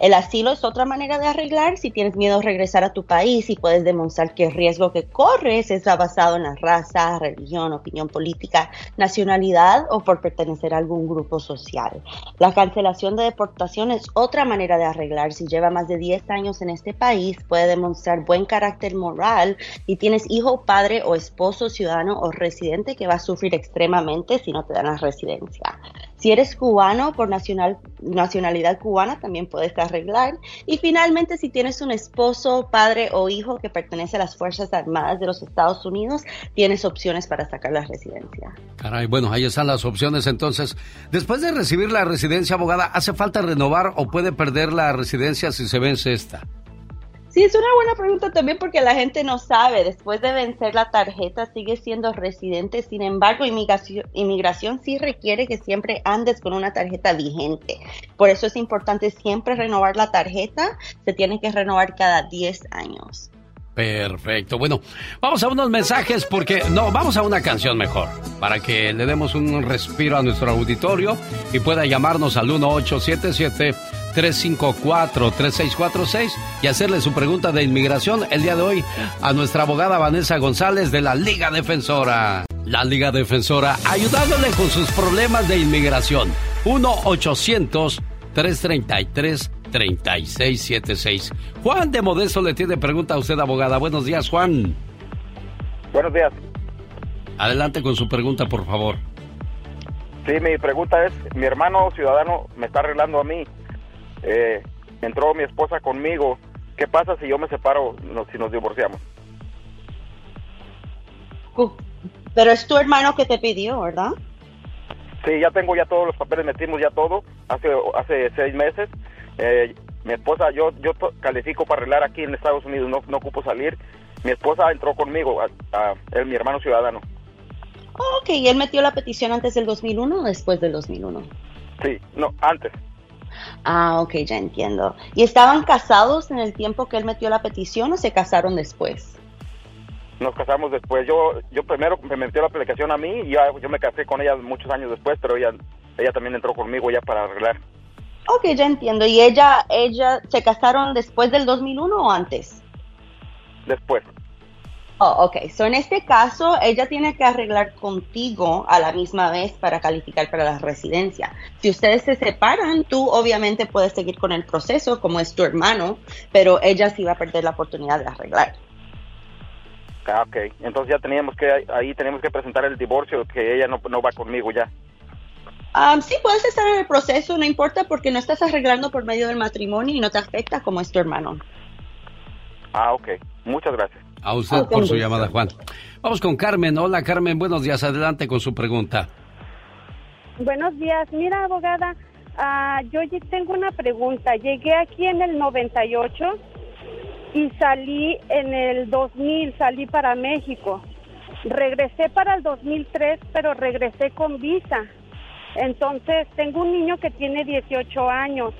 El asilo es otra manera de arreglar si tienes miedo a regresar a tu país y puedes demostrar que el riesgo que corres está basado en la raza, religión, opinión política, nacionalidad o por pertenecer a algún grupo social. La cancelación de deportación es otra manera de arreglar. Si lleva más de 10 años en este país, puede demostrar buen carácter moral y tienes hijo, padre o esposo, ciudadano o residente que va a sufrir extremadamente si no te dan la residencia. Si eres cubano por nacional, nacionalidad cubana, también puedes arreglar. Y finalmente, si tienes un esposo, padre o hijo que pertenece a las Fuerzas Armadas de los Estados Unidos, tienes opciones para sacar la residencia. Caray, bueno, ahí están las opciones. Entonces, después de recibir la residencia abogada, ¿hace falta renovar o puede perder la residencia si se vence esta? Sí, es una buena pregunta también porque la gente no sabe. Después de vencer la tarjeta, sigue siendo residente. Sin embargo, inmigración, inmigración sí requiere que siempre andes con una tarjeta vigente. Por eso es importante siempre renovar la tarjeta. Se tiene que renovar cada 10 años. Perfecto. Bueno, vamos a unos mensajes porque no, vamos a una canción mejor para que le demos un respiro a nuestro auditorio y pueda llamarnos al 1877 354-3646 y hacerle su pregunta de inmigración el día de hoy a nuestra abogada Vanessa González de la Liga Defensora. La Liga Defensora ayudándole con sus problemas de inmigración. 1-800-333-3676. Juan de Modesto le tiene pregunta a usted, abogada. Buenos días, Juan. Buenos días. Adelante con su pregunta, por favor. Sí, mi pregunta es, mi hermano ciudadano me está arreglando a mí eh, entró mi esposa conmigo, ¿qué pasa si yo me separo, si nos divorciamos? Pero es tu hermano que te pidió, ¿verdad? Sí, ya tengo ya todos los papeles, metimos ya todo, hace, hace seis meses. Eh, mi esposa, yo yo califico para arreglar aquí en Estados Unidos, no, no ocupo salir. Mi esposa entró conmigo, a, mi hermano ciudadano. ok, ¿y él metió la petición antes del 2001 o después del 2001? Sí, no, antes. Ah, ok, ya entiendo. ¿Y estaban casados en el tiempo que él metió la petición o se casaron después? Nos casamos después. Yo yo primero me metió la aplicación a mí y yo me casé con ella muchos años después, pero ella ella también entró conmigo ya para arreglar. Ok, ya entiendo. ¿Y ella ella se casaron después del 2001 o antes? Después. Oh, ok. So, en este caso, ella tiene que arreglar contigo a la misma vez para calificar para la residencia. Si ustedes se separan, tú obviamente puedes seguir con el proceso como es tu hermano, pero ella sí va a perder la oportunidad de arreglar. Ah, ok. Entonces ya teníamos que, ahí tenemos que presentar el divorcio, que ella no, no va conmigo ya. Um, sí, puedes estar en el proceso, no importa, porque no estás arreglando por medio del matrimonio y no te afecta como es tu hermano. Ah, ok. Muchas gracias. A usted por su llamada, Juan. Vamos con Carmen. Hola, Carmen. Buenos días. Adelante con su pregunta. Buenos días. Mira, abogada, uh, yo tengo una pregunta. Llegué aquí en el 98 y salí en el 2000, salí para México. Regresé para el 2003, pero regresé con visa. Entonces, tengo un niño que tiene 18 años.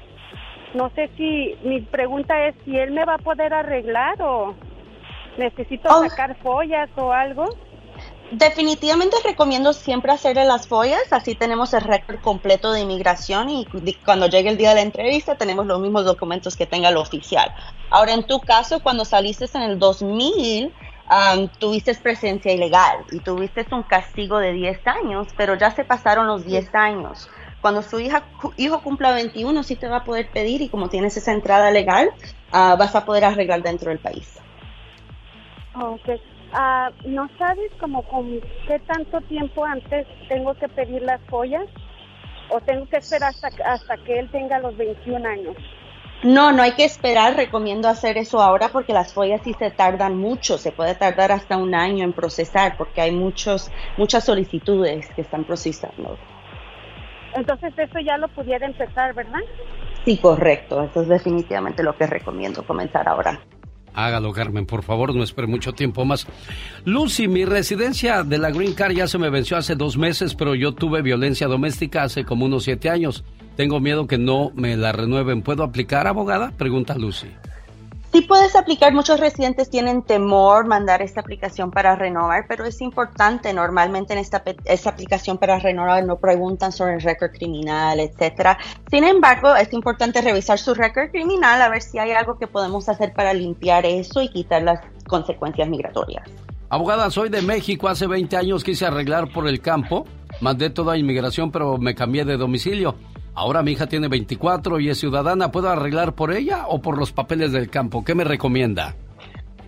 No sé si mi pregunta es si él me va a poder arreglar o necesito Oh. sacar follas o algo. Definitivamente recomiendo siempre hacerle las follas, así tenemos el récord completo de inmigración y cuando llegue el día de la entrevista tenemos los mismos documentos que tenga el oficial. Ahora, en tu caso, cuando saliste en el 2000, am, tuviste presencia ilegal y tuviste un castigo de 10 años, pero ya se pasaron los 10 años. Cuando su hija, hijo cumpla 21, sí te va a poder pedir y como tienes esa entrada legal, ah, vas a poder arreglar dentro del país. Okay. Ah, ¿No sabes como con qué tanto tiempo antes tengo que pedir las joyas? ¿O tengo que esperar hasta, hasta que él tenga los 21 años? No, no hay que esperar, recomiendo hacer eso ahora porque las follas sí se tardan mucho, se puede tardar hasta un año en procesar porque hay muchos, muchas solicitudes que están procesando. Entonces eso ya lo pudiera empezar, ¿verdad? Sí, correcto, eso es definitivamente lo que recomiendo comenzar ahora. Hágalo, Carmen, por favor, no espere mucho tiempo más. Lucy, mi residencia de la Green Card ya se me venció hace dos meses, pero yo tuve violencia doméstica hace como unos siete años. Tengo miedo que no me la renueven. ¿Puedo aplicar, abogada? Pregunta Lucy. Sí puedes aplicar, muchos residentes tienen temor mandar esta aplicación para renovar, pero es importante, normalmente en esta, esta aplicación para renovar no preguntan sobre el récord criminal, etcétera. Sin embargo, es importante revisar su récord criminal a ver si hay algo que podemos hacer para limpiar eso y quitar las consecuencias migratorias. Abogada, soy de México, hace 20 años quise arreglar por el campo, mandé toda inmigración, pero me cambié de domicilio. Ahora mi hija tiene 24 y es ciudadana. ¿Puedo arreglar por ella o por los papeles del campo? ¿Qué me recomienda?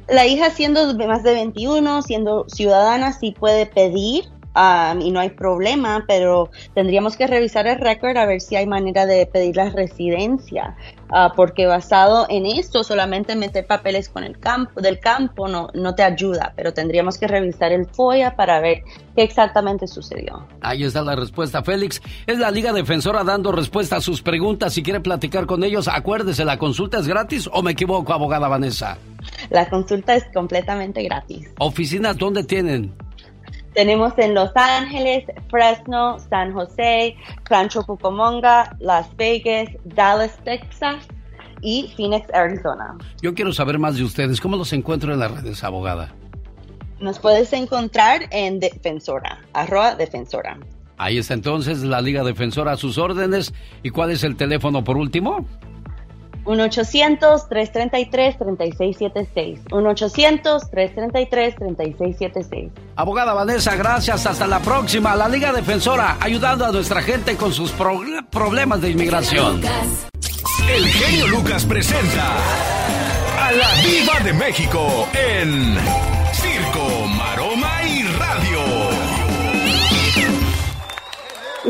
La hija siendo más de 21, siendo ciudadana, sí puede pedir um, y no hay problema, pero tendríamos que revisar el récord a ver si hay manera de pedir la residencia. Ah, porque basado en esto solamente meter papeles con el campo del campo no, no te ayuda, pero tendríamos que revisar el FOIA para ver qué exactamente sucedió. Ahí está la respuesta, Félix. Es la Liga Defensora dando respuesta a sus preguntas. Si quiere platicar con ellos, acuérdese, ¿la consulta es gratis o me equivoco, abogada Vanessa? La consulta es completamente gratis. ¿Oficinas dónde tienen? Tenemos en Los Ángeles, Fresno, San José, Rancho Cucamonga, Las Vegas, Dallas, Texas y Phoenix, Arizona. Yo quiero saber más de ustedes. ¿Cómo los encuentro en las redes, abogada? Nos puedes encontrar en Defensora, arroba Defensora. Ahí está entonces la Liga Defensora a sus órdenes. ¿Y cuál es el teléfono por último? 1-800-333-3676. 1-800-333-3676. Abogada Vanessa, gracias. Hasta la próxima. La Liga Defensora, ayudando a nuestra gente con sus problemas de inmigración. El genio Lucas presenta a la Viva de México en Circo, Maroma y Radio.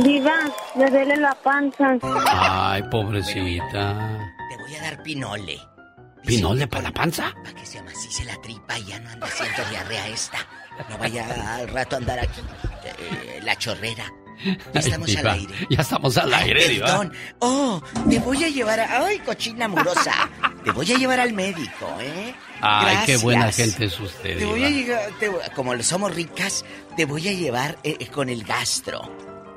Viva, me duele la panza. Ay, pobrecita voy a dar pinole. ¿Pinole para la panza? Para que se amacice la tripa y ya no ande haciendo diarrea esta. No vaya al rato a andar aquí eh, la chorrera. Ya estamos al aire. Ya estamos al aire, Ay, Perdón. Oh, te voy a llevar a... ¡Ay, cochina murosa! te voy a llevar al médico, ¿eh? Ay, qué buena gente es usted. Te voy a llegar... como somos ricas, te voy a llevar eh, eh, con el gastro.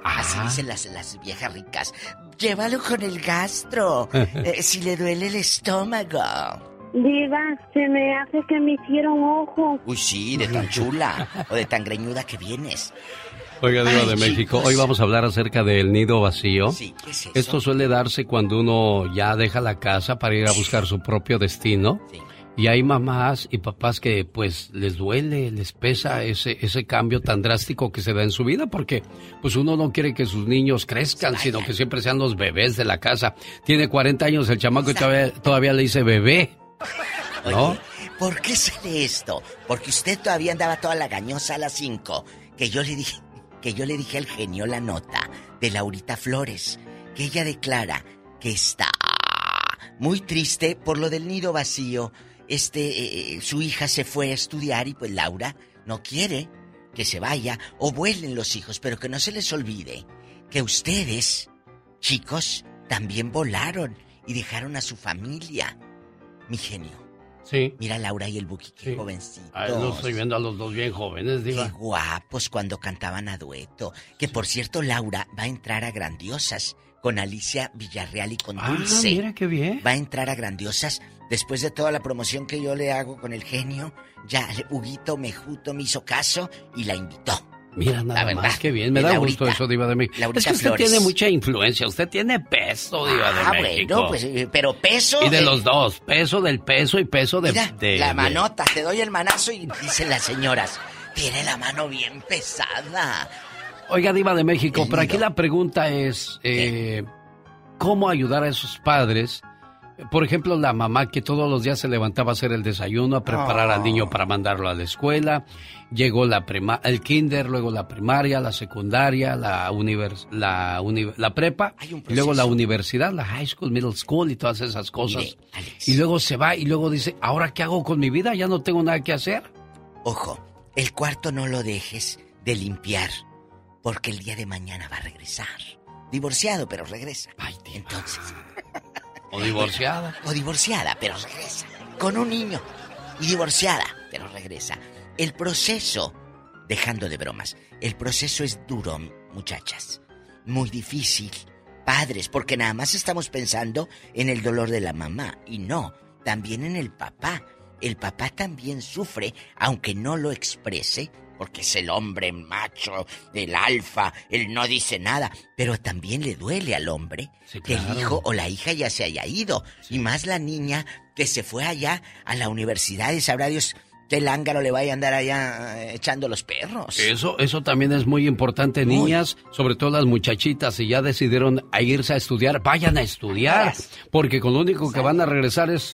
Así dicen las, las viejas ricas. Llévalo con el gastro. Eh, si le duele el estómago. Diva, se me hace que me hicieron ojo. Uy, sí, de tan chula o de tan greñuda que vienes. Oiga, Diva de México, hoy vamos a hablar acerca del nido vacío. Sí, ¿qué es eso? Esto suele darse cuando uno ya deja la casa para ir a buscar su propio destino. Sí. Y hay mamás y papás que pues les duele, les pesa ese, ese cambio tan drástico que se da en su vida porque pues uno no quiere que sus niños crezcan, sino que siempre sean los bebés de la casa. Tiene 40 años el chamaco y todavía, todavía le dice bebé. ¿No? Oye, ¿Por qué sale esto? Porque usted todavía andaba toda la gañosa a las 5. Que yo le dije, que yo le dije al genio la nota de Laurita Flores. Que ella declara que está muy triste por lo del nido vacío este, eh, eh, su hija se fue a estudiar y pues Laura no quiere que se vaya o vuelen los hijos, pero que no se les olvide que ustedes, chicos, también volaron y dejaron a su familia. Mi genio. Sí. Mira Laura y el Buki, qué jovencitos. estoy viendo a los dos bien jóvenes, diga. Qué guapos cuando cantaban a dueto. Que por cierto, Laura va a entrar a Grandiosas con Alicia Villarreal y con ah, Dulce. mira qué bien. Va a entrar a Grandiosas después de toda la promoción que yo le hago con el genio, ya Huguito Mejuto me hizo caso y la invitó. Mira, nada más que bien. Me da gusto eso, Diva de México. es que usted tiene mucha influencia. Usted tiene peso, Diva de ah, México. bueno, pues, eh, pero peso... Y de, los dos. Peso del peso y peso de... Mira, de la manota. Te doy el manazo y dicen las señoras, tiene la mano bien pesada. Oiga, Diva de México, pero aquí la pregunta es... Eh, ¿Cómo ayudar a esos padres por ejemplo, la mamá que todos los días se levantaba a hacer el desayuno, a preparar al niño para mandarlo a la escuela. Llegó la prima, el kinder, luego la primaria, la secundaria, la univers, la, uni- la prepa, y luego la universidad, la high school, middle school y todas esas cosas. y luego se va y luego dice, ¿ahora qué hago con mi vida? Ya no tengo nada que hacer. Ojo, el cuarto no lo dejes de limpiar, porque el día de mañana va a regresar. Divorciado, pero regresa. Entonces. O divorciada. O divorciada, pero regresa. Con un niño. Y divorciada, pero regresa. El proceso, dejando de bromas, el proceso es duro, muchachas. Muy difícil. Padres, porque nada más estamos pensando en el dolor de la mamá. Y no, también en el papá. El papá también sufre, aunque no lo exprese, porque es el hombre macho, el alfa, él no dice nada, pero también le duele al hombre que el hijo o la hija ya se haya ido. Y más la niña que se fue allá a la universidad y sabrá Dios qué lángaro le vaya a andar allá eh, echando los perros. Eso, eso también es muy importante, niñas, sobre todo las muchachitas, si ya decidieron a irse a estudiar, vayan a estudiar, porque con lo único que van a regresar es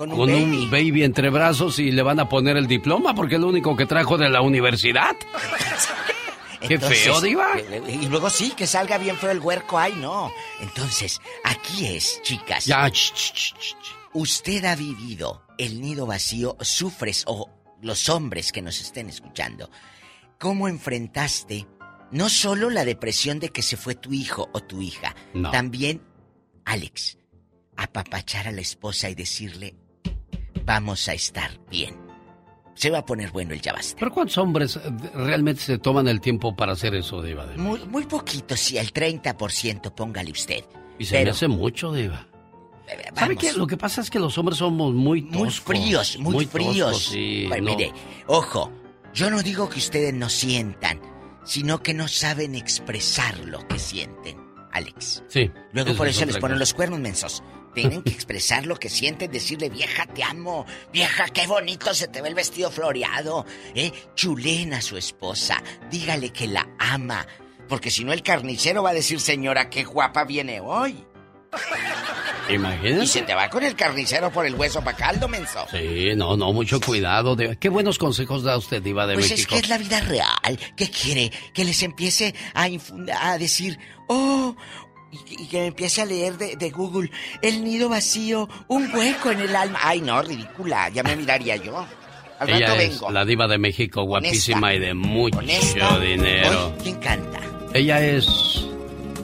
Con con un baby entre brazos y le van a poner el diploma porque es lo único que trajo de la universidad. Qué feo, Diva. eh, Y luego sí, que salga bien feo el huerco. Ay, no. Entonces, aquí es, chicas. Ya, Usted ha vivido el nido vacío, sufres, o los hombres que nos estén escuchando. ¿Cómo enfrentaste no solo la depresión de que se fue tu hijo o tu hija, No. también, Alex, apapachar a la esposa y decirle, vamos a estar bien? Se va a poner bueno el ya basta. ¿Pero cuántos hombres eh, realmente se toman el tiempo para hacer eso, Diva? de- Muy, muy poquito, sí, el 30%, póngale usted. Y se me Pero- hace mucho, Diva. ¿Sabe vamos. qué? Lo que pasa es que los hombres somos muy toscos. Muy fríos, muy, fríos. toscos, sí, no. mire, ojo, yo no digo que ustedes no sientan, sino que no saben expresar lo que sienten, Alex. Sí. Luego por es eso les ponen los cuernos mensos. Tienen que expresar lo que sienten, decirle, vieja, te amo. Vieja, qué bonito se te ve el vestido floreado. ¿Eh? Chulen a su esposa. Dígale que la ama. Porque si no, el carnicero va a decir, señora, qué guapa viene hoy. Imagínate. Y se te va con el carnicero por el hueso pa' caldo, menso. Sí, no, no, mucho cuidado. Qué buenos consejos da usted, Diva de Pues es México. que es la vida real. ¿Qué quiere? Que les empiece a, a decir, oh, y, y que empiece a leer de, de Google, el nido vacío, un hueco en el alma. Ay, no, ridícula, ya me miraría yo. Al Ella rato es vengo. la diva de México, guapísima y de mucho Honesta. dinero. Ay, ¿Quién canta? Ella es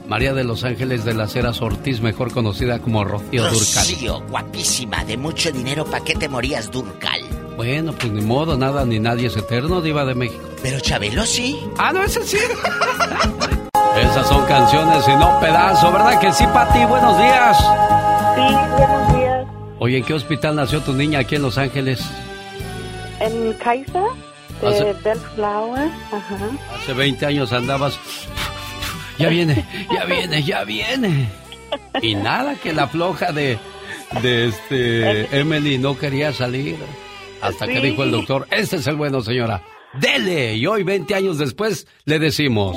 María de los Ángeles de las Heras Ortiz, mejor conocida como Rocío Durcal. Rocío, guapísima, de mucho dinero, ¿pa' qué te morías, Durcal? Bueno, pues ni modo, nada ni nadie es eterno, diva de México. Pero Chabelo sí. Ah, no, ese sí. Esas son canciones y no pedazo, ¿verdad que sí, Pati? Buenos días. Sí, buenos días. Oye, ¿en qué hospital nació tu niña aquí en Los Ángeles? En Kaiser, de Hace- Bellflower. Ajá. Hace 20 años andabas. Ya viene, ya viene, ya viene. Y nada, que la floja de, de este Emily no quería salir. Hasta que dijo el doctor, este es el bueno, señora. Dele. Y hoy, 20 años después, le decimos.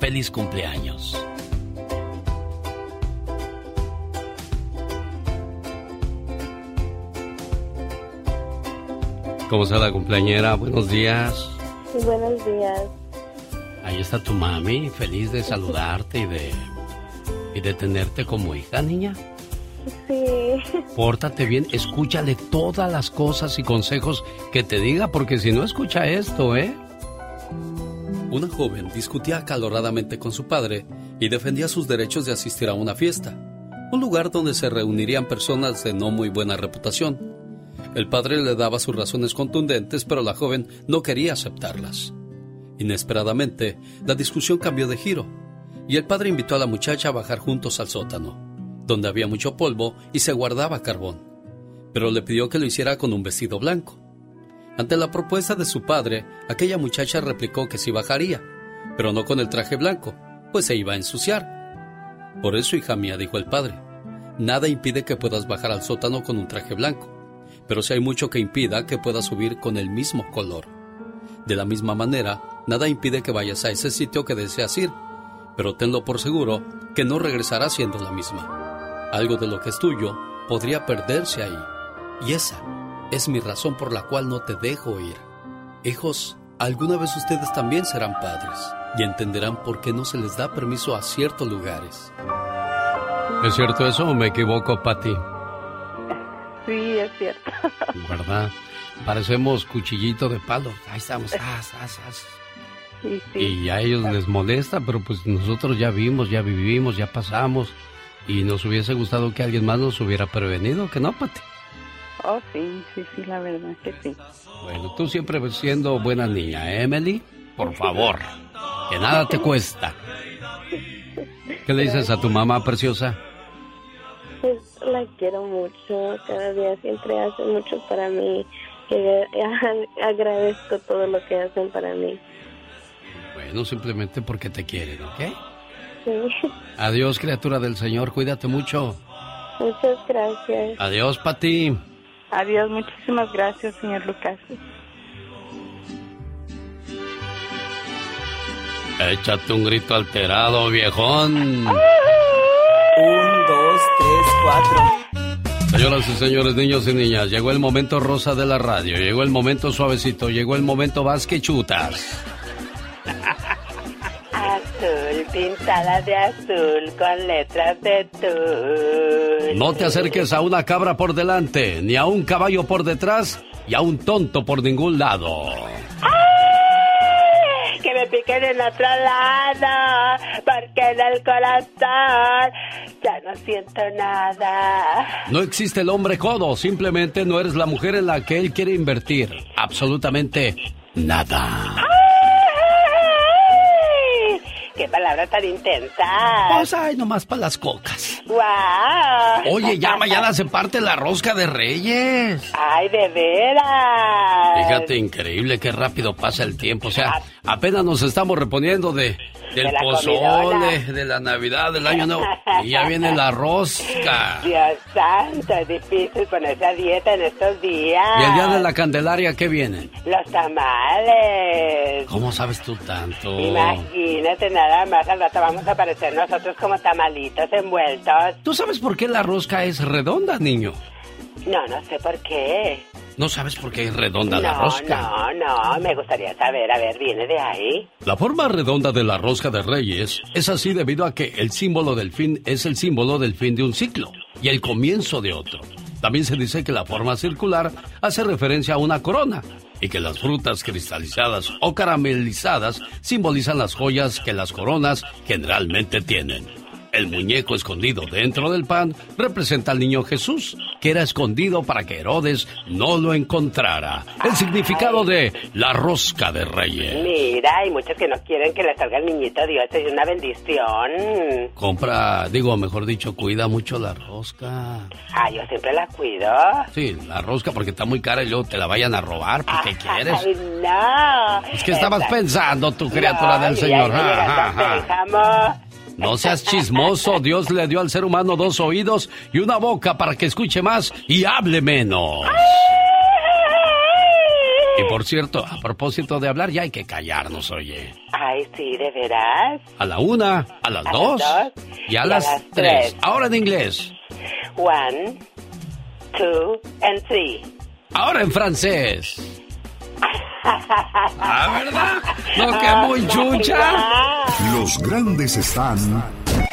Feliz cumpleaños. ¿Cómo está la cumpleañera? Buenos días. Buenos días. Ahí está tu mami, feliz de saludarte y de y de tenerte como hija, niña. Sí. Pórtate bien, escúchale todas las cosas y consejos que te diga, porque si no escucha esto, ¿eh? Una joven discutía acaloradamente con su padre y defendía sus derechos de asistir a una fiesta, un lugar donde se reunirían personas de no muy buena reputación. El padre le daba sus razones contundentes, pero la joven no quería aceptarlas. Inesperadamente, la discusión cambió de giro, y el padre invitó a la muchacha a bajar juntos al sótano, donde había mucho polvo y se guardaba carbón, pero le pidió que lo hiciera con un vestido blanco. Ante la propuesta de su padre, aquella muchacha replicó que sí bajaría, pero no con el traje blanco, pues se iba a ensuciar. Por eso, hija mía, dijo el padre, nada impide que puedas bajar al sótano con un traje blanco, pero si hay mucho que impida que puedas subir con el mismo color. De la misma manera, nada impide que vayas a ese sitio que deseas ir, pero tenlo por seguro que no regresará siendo la misma. Algo de lo que es tuyo podría perderse ahí. Y esa es mi razón por la cual no te dejo ir. Hijos, alguna vez ustedes también serán padres y entenderán por qué no se les da permiso a ciertos lugares. ¿Es cierto eso o me equivoco, Patty? Sí, es cierto. ¿Verdad? Parecemos cuchillito de palo. Ahí estamos. as, as, as. Sí, sí. Y a ellos les molesta, pero pues nosotros ya vimos, ya vivimos, ya pasamos. Y nos hubiese gustado que alguien más nos hubiera prevenido, que no, Pati. Oh, sí, sí, sí, la verdad que sí. Bueno, tú siempre siendo buena niña, ¿eh, Emily? Por favor, que nada te cuesta. ¿Qué le dices a tu mamá preciosa? Pues la quiero mucho, cada día siempre hace mucho para mí. Que agradezco todo lo que hacen para mí. Bueno, simplemente porque te quieren, ¿ok? Sí. Adiós, criatura del Señor, cuídate mucho. Muchas gracias. Adiós, Pati. Adiós, muchísimas gracias, señor Lucas. Échate un grito alterado, viejón. Un, dos, tres, cuatro. Señoras y señores, niños y niñas, llegó el momento rosa de la radio, llegó el momento suavecito, llegó el momento vasque chutas. Azul, pintada de azul con letras de tul. No te acerques a una cabra por delante, ni a un caballo por detrás, y a un tonto por ningún lado. ¡Ay! Que me piquen en otro lado, porque en el corazón ya no siento nada. No existe el hombre codo, simplemente no eres la mujer en la que él quiere invertir. Absolutamente nada. ¡Ay! ¡Qué palabra tan intensa! Pues ay, nomás para las cocas. ¡Guau! Oye, ya mañana se parte la rosca de reyes. ¡Ay, de veras! Fíjate, increíble qué rápido pasa el tiempo. O sea, apenas nos estamos reponiendo de del De pozole, de la Navidad, del Año Nuevo. Y ya viene la rosca. Dios santo, es difícil ponerse a dieta en estos días. Y el día de la Candelaria, ¿qué vienen? Los tamales. ¿Cómo sabes tú tanto? Imagínate nada más, al rato vamos a aparecer nosotros como tamalitos envueltos. ¿Tú sabes por qué la rosca es redonda, niño? No, no sé por qué. ¿No sabes por qué es redonda la no, rosca? no, no, me gustaría saber, a ver, viene de ahí. La forma redonda de la rosca de reyes es así debido a que el símbolo del fin es el símbolo del fin de un ciclo y el comienzo de otro. También se dice que la forma circular hace referencia a una corona y que las frutas cristalizadas o caramelizadas simbolizan las joyas que las coronas generalmente tienen. El muñeco escondido dentro del pan representa al niño Jesús, que era escondido para que Herodes no lo encontrara. El significado de la rosca de reyes. Mira, hay muchos que no quieren que le salga el niñito Dios, es una bendición. Compra, digo, mejor dicho, cuida mucho la rosca. Ah, yo siempre la cuido. Sí, la rosca porque está muy cara y luego te la vayan a robar. ¿Por qué quieres? Ay, no. Es que estabas pensando, tu criatura No, del Señor. ahí Ja, No seas chismoso. Dios le dio al ser humano dos oídos y una boca para que escuche más y hable menos. Y por cierto, a propósito de hablar, ya hay que callarnos, oye. Ay, sí, ¿de veras? A la una, a las A las dos dos y a las tres. tres. Ahora en inglés. One, two, and three. Ahora en francés. ¿Ah, verdad? No, que muy chucha. Los grandes están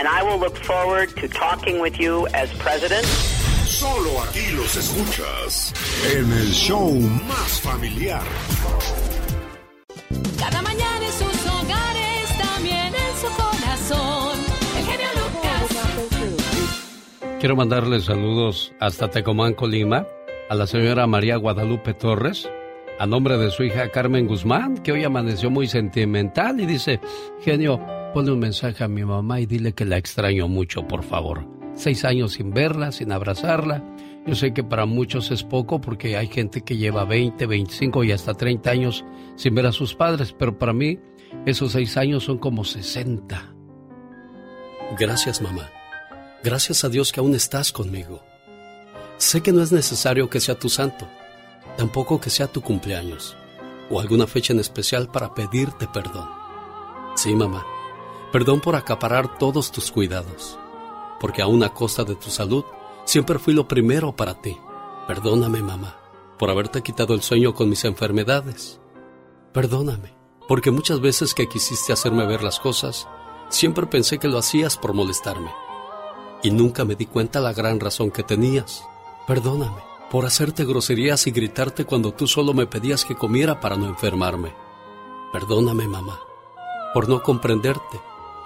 and I will look forward to talking with you as president. Solo aquí los escuchas en el show más familiar. Cada mañana en sus hogares, también en su corazón. El genio Lucas. Quiero mandarle saludos hasta Tecomán, Colima, a la señora María Guadalupe Torres, a nombre de su hija Carmen Guzmán, que hoy amaneció muy sentimental y dice, genio, ponle un mensaje a mi mamá y dile que la extraño mucho, por favor. Seis años sin verla, sin abrazarla. Yo sé que para muchos es poco porque hay gente que lleva 20, 25 y hasta 30 años sin ver a sus padres, pero para mí esos seis años son como 60. Gracias, mamá. Gracias a Dios que aún estás conmigo. Sé que no es necesario que sea tu santo, tampoco que sea tu cumpleaños o alguna fecha en especial para pedirte perdón. Sí, mamá, perdón por acaparar todos tus cuidados, porque aún a costa de tu salud, siempre fui lo primero para ti. Perdóname, mamá, por haberte quitado el sueño con mis enfermedades. Perdóname, porque muchas veces que quisiste hacerme ver las cosas, siempre pensé que lo hacías por molestarme. Y nunca me di cuenta la gran razón que tenías. Perdóname por hacerte groserías y gritarte cuando tú solo me pedías que comiera para no enfermarme. Perdóname, mamá, por no comprenderte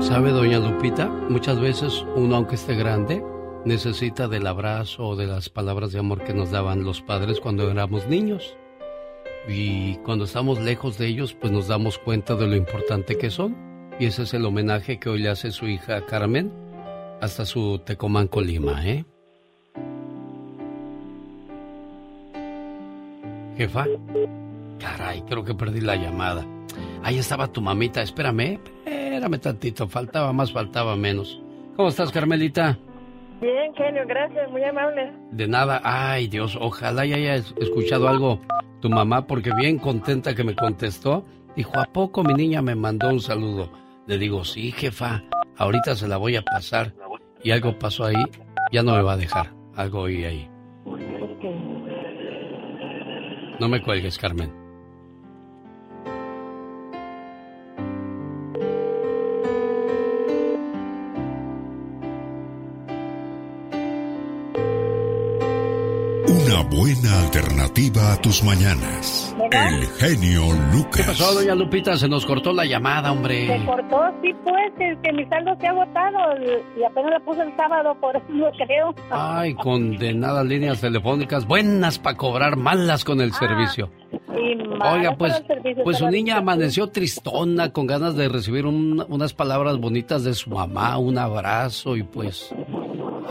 ¿Sabe, doña Lupita? Muchas veces uno, aunque esté grande, necesita del abrazo o de las palabras de amor que nos daban los padres cuando éramos niños. Y cuando estamos lejos de ellos, pues nos damos cuenta de lo importante que son. Y ese es el homenaje que hoy le hace su hija Carmen hasta su Tecomán Colima, ¿eh? Jefa. Caray, creo que perdí la llamada. Ahí estaba tu mamita, espérame, espérame tantito, faltaba más, faltaba menos. ¿Cómo estás, Carmelita? Bien, genio, gracias, muy amable. De nada, ay Dios, ojalá ya haya es- escuchado algo tu mamá, porque bien contenta que me contestó. Dijo, ¿a poco mi niña me mandó un saludo? Le digo, sí, jefa, ahorita se la voy a pasar. Y algo pasó ahí, ya no me va a dejar. Algo oí ahí. No me cuelgues, Carmen. Buena alternativa a tus mañanas. El genio ¿Qué Lucas. pasó, doña Lupita? Se nos cortó la llamada, Se hombre. cortó, sí, pues, es que mi saldo se ha agotado y apenas la puse el sábado, por eso no creo. Ay, condenadas líneas telefónicas, buenas para cobrar, malas con el servicio. Y Oiga, pues, pues su niña amaneció tristona, con ganas de recibir un- unas palabras bonitas de su mamá, un abrazo y pues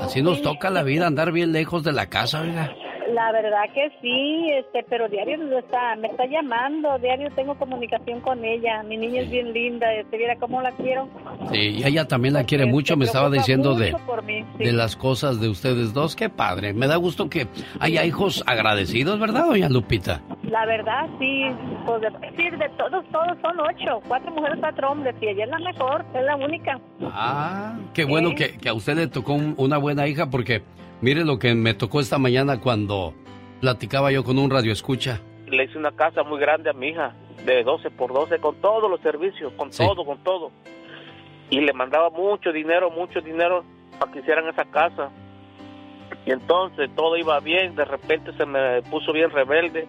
así nos toca la vida, andar bien lejos de la casa, oiga. La verdad que sí, este, pero diario me está, me está llamando, diario tengo comunicación con ella. Mi niña es bien linda, este, viera cómo la quiero. Sí, y ella también la quiere Porque mucho, me estaba diciendo de, mí, sí. de las cosas de ustedes dos, qué padre. Me da gusto que haya hijos agradecidos, ¿verdad, doña Lupita? La verdad sí, pues de todos, todos son ocho, cuatro mujeres, cuatro hombres, y ella es la mejor, es la única. Ah, qué bueno que, que a usted le tocó un- una buena hija porque mire lo que me tocó esta mañana cuando platicaba yo con un radio escucha. Le hice una casa muy grande a mi hija, de 12 por 12, con todos los servicios, con todo, con todo. Y le mandaba mucho dinero, mucho dinero para que hicieran esa casa. Y entonces todo iba bien, de repente se me puso bien rebelde,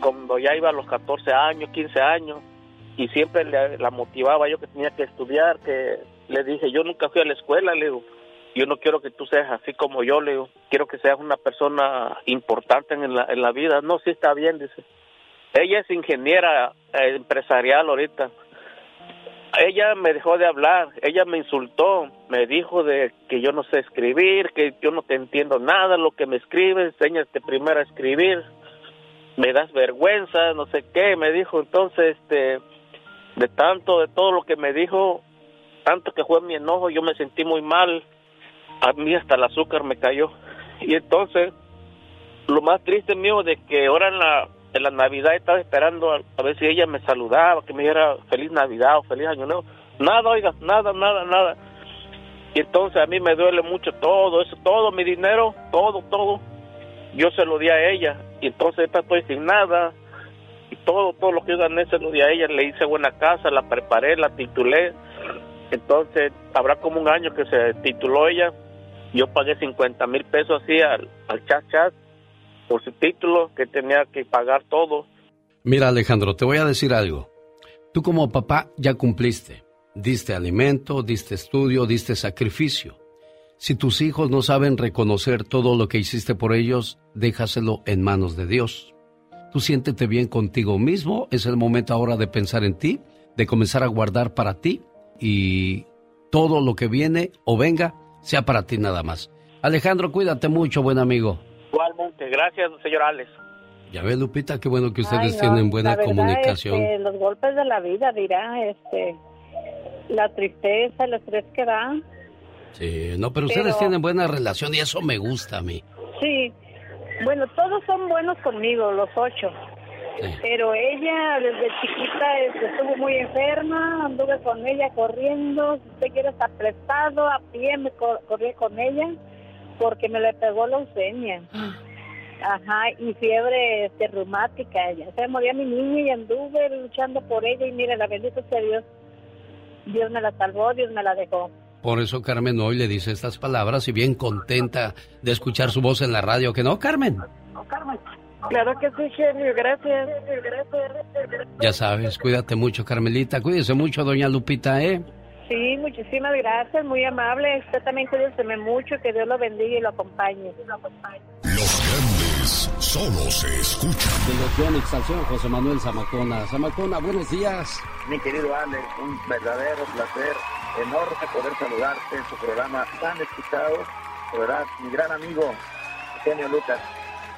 cuando ya iba a los 14 años, 15 años, y siempre le- la motivaba yo que tenía que estudiar, que le dije, yo nunca fui a la escuela, le digo, yo no quiero que tú seas así como yo, le digo, quiero que seas una persona importante en la, en la vida. No, sí está bien, dice. Ella es ingeniera eh, empresarial ahorita. Ella me dejó de hablar, ella me insultó, me dijo de que yo no sé escribir, que yo no te entiendo nada, lo que me escribes, enséñate primero a escribir, me das vergüenza, no sé qué, me dijo. Entonces, este, de tanto, de todo lo que me dijo, tanto que fue mi enojo, yo me sentí muy mal, a mí hasta el azúcar me cayó. Y entonces, lo más triste mío de que ahora en la, en la Navidad estaba esperando a, ver si ella me saludaba, que me dijera feliz Navidad o feliz Año Nuevo. Nada, oiga, nada, nada, nada. Y entonces a mí me duele mucho todo eso, todo mi dinero, todo, todo. Yo se lo di a ella y entonces ahorita estoy sin nada. Y todo, todo lo que yo gané se lo di a ella. Le hice buena casa, la preparé, la titulé. Entonces habrá como un año que se tituló ella. Yo pagué 50 mil pesos así al, al chat chat por su título, que tenía que pagar todo. Mira Alejandro, te voy a decir algo. Tú como papá ya cumpliste. Diste alimento, diste estudio, diste sacrificio. Si tus hijos no saben reconocer todo lo que hiciste por ellos, déjaselo en manos de Dios. Tú siéntete bien contigo mismo, es el momento ahora de pensar en ti, de comenzar a guardar para ti y todo lo que viene o venga sea para ti nada más. Alejandro, cuídate mucho, buen amigo. Igualmente, gracias, señor Alex. Ya ve, Lupita, qué bueno que ustedes Ay, no, tienen buena la verdad, comunicación. este, los golpes de la vida, dirá, este, la tristeza, el estrés que da. Sí, no, pero ustedes Pero- tienen buena relación y eso me gusta a mí. Sí, bueno, todos son buenos conmigo, los ocho. Pero ella desde chiquita este, estuvo muy enferma, anduve con ella corriendo, si usted quiere estar prestado, a pie me cor- corrí con ella porque me le pegó la leucemia. Ajá, y fiebre este, reumática. Ya se moría mi niña y anduve luchando por ella y mire, la bendito sea Dios. Dios me la salvó, Dios me la dejó. Por eso Carmen hoy le dice estas palabras y bien contenta de escuchar su voz en la radio, ¿que no, Carmen? Claro que sí, genio, gracias. Gracias. Ya sabes, cuídate mucho, Carmelita. Cuídese mucho, doña Lupita, ¿eh? Sí, muchísimas gracias, muy amable. Usted también cuídese mucho, que Dios lo bendiga y lo acompañe. Los grandes solo se escuchan. De los Yonix, Salción, José Manuel Zamacona. Zamacona, buenos días. Mi querido Alex, un verdadero placer, enorme poder saludarte en tu programa tan escuchado. De verdad, mi gran amigo, Eugenio Lucas,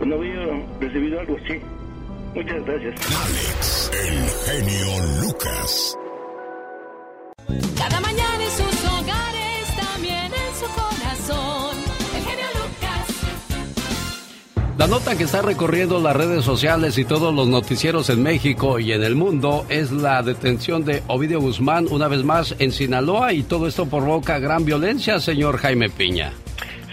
no había recibido algo así. Muchas gracias. Alex, el genio Lucas. Cada mañana en sus hogares, también en su corazón. El genio Lucas. La nota que está recorriendo las redes sociales y todos los noticieros en México y en el mundo es la detención de Ovidio Guzmán una vez más en Sinaloa y todo esto provoca gran violencia, señor Jaime Piña.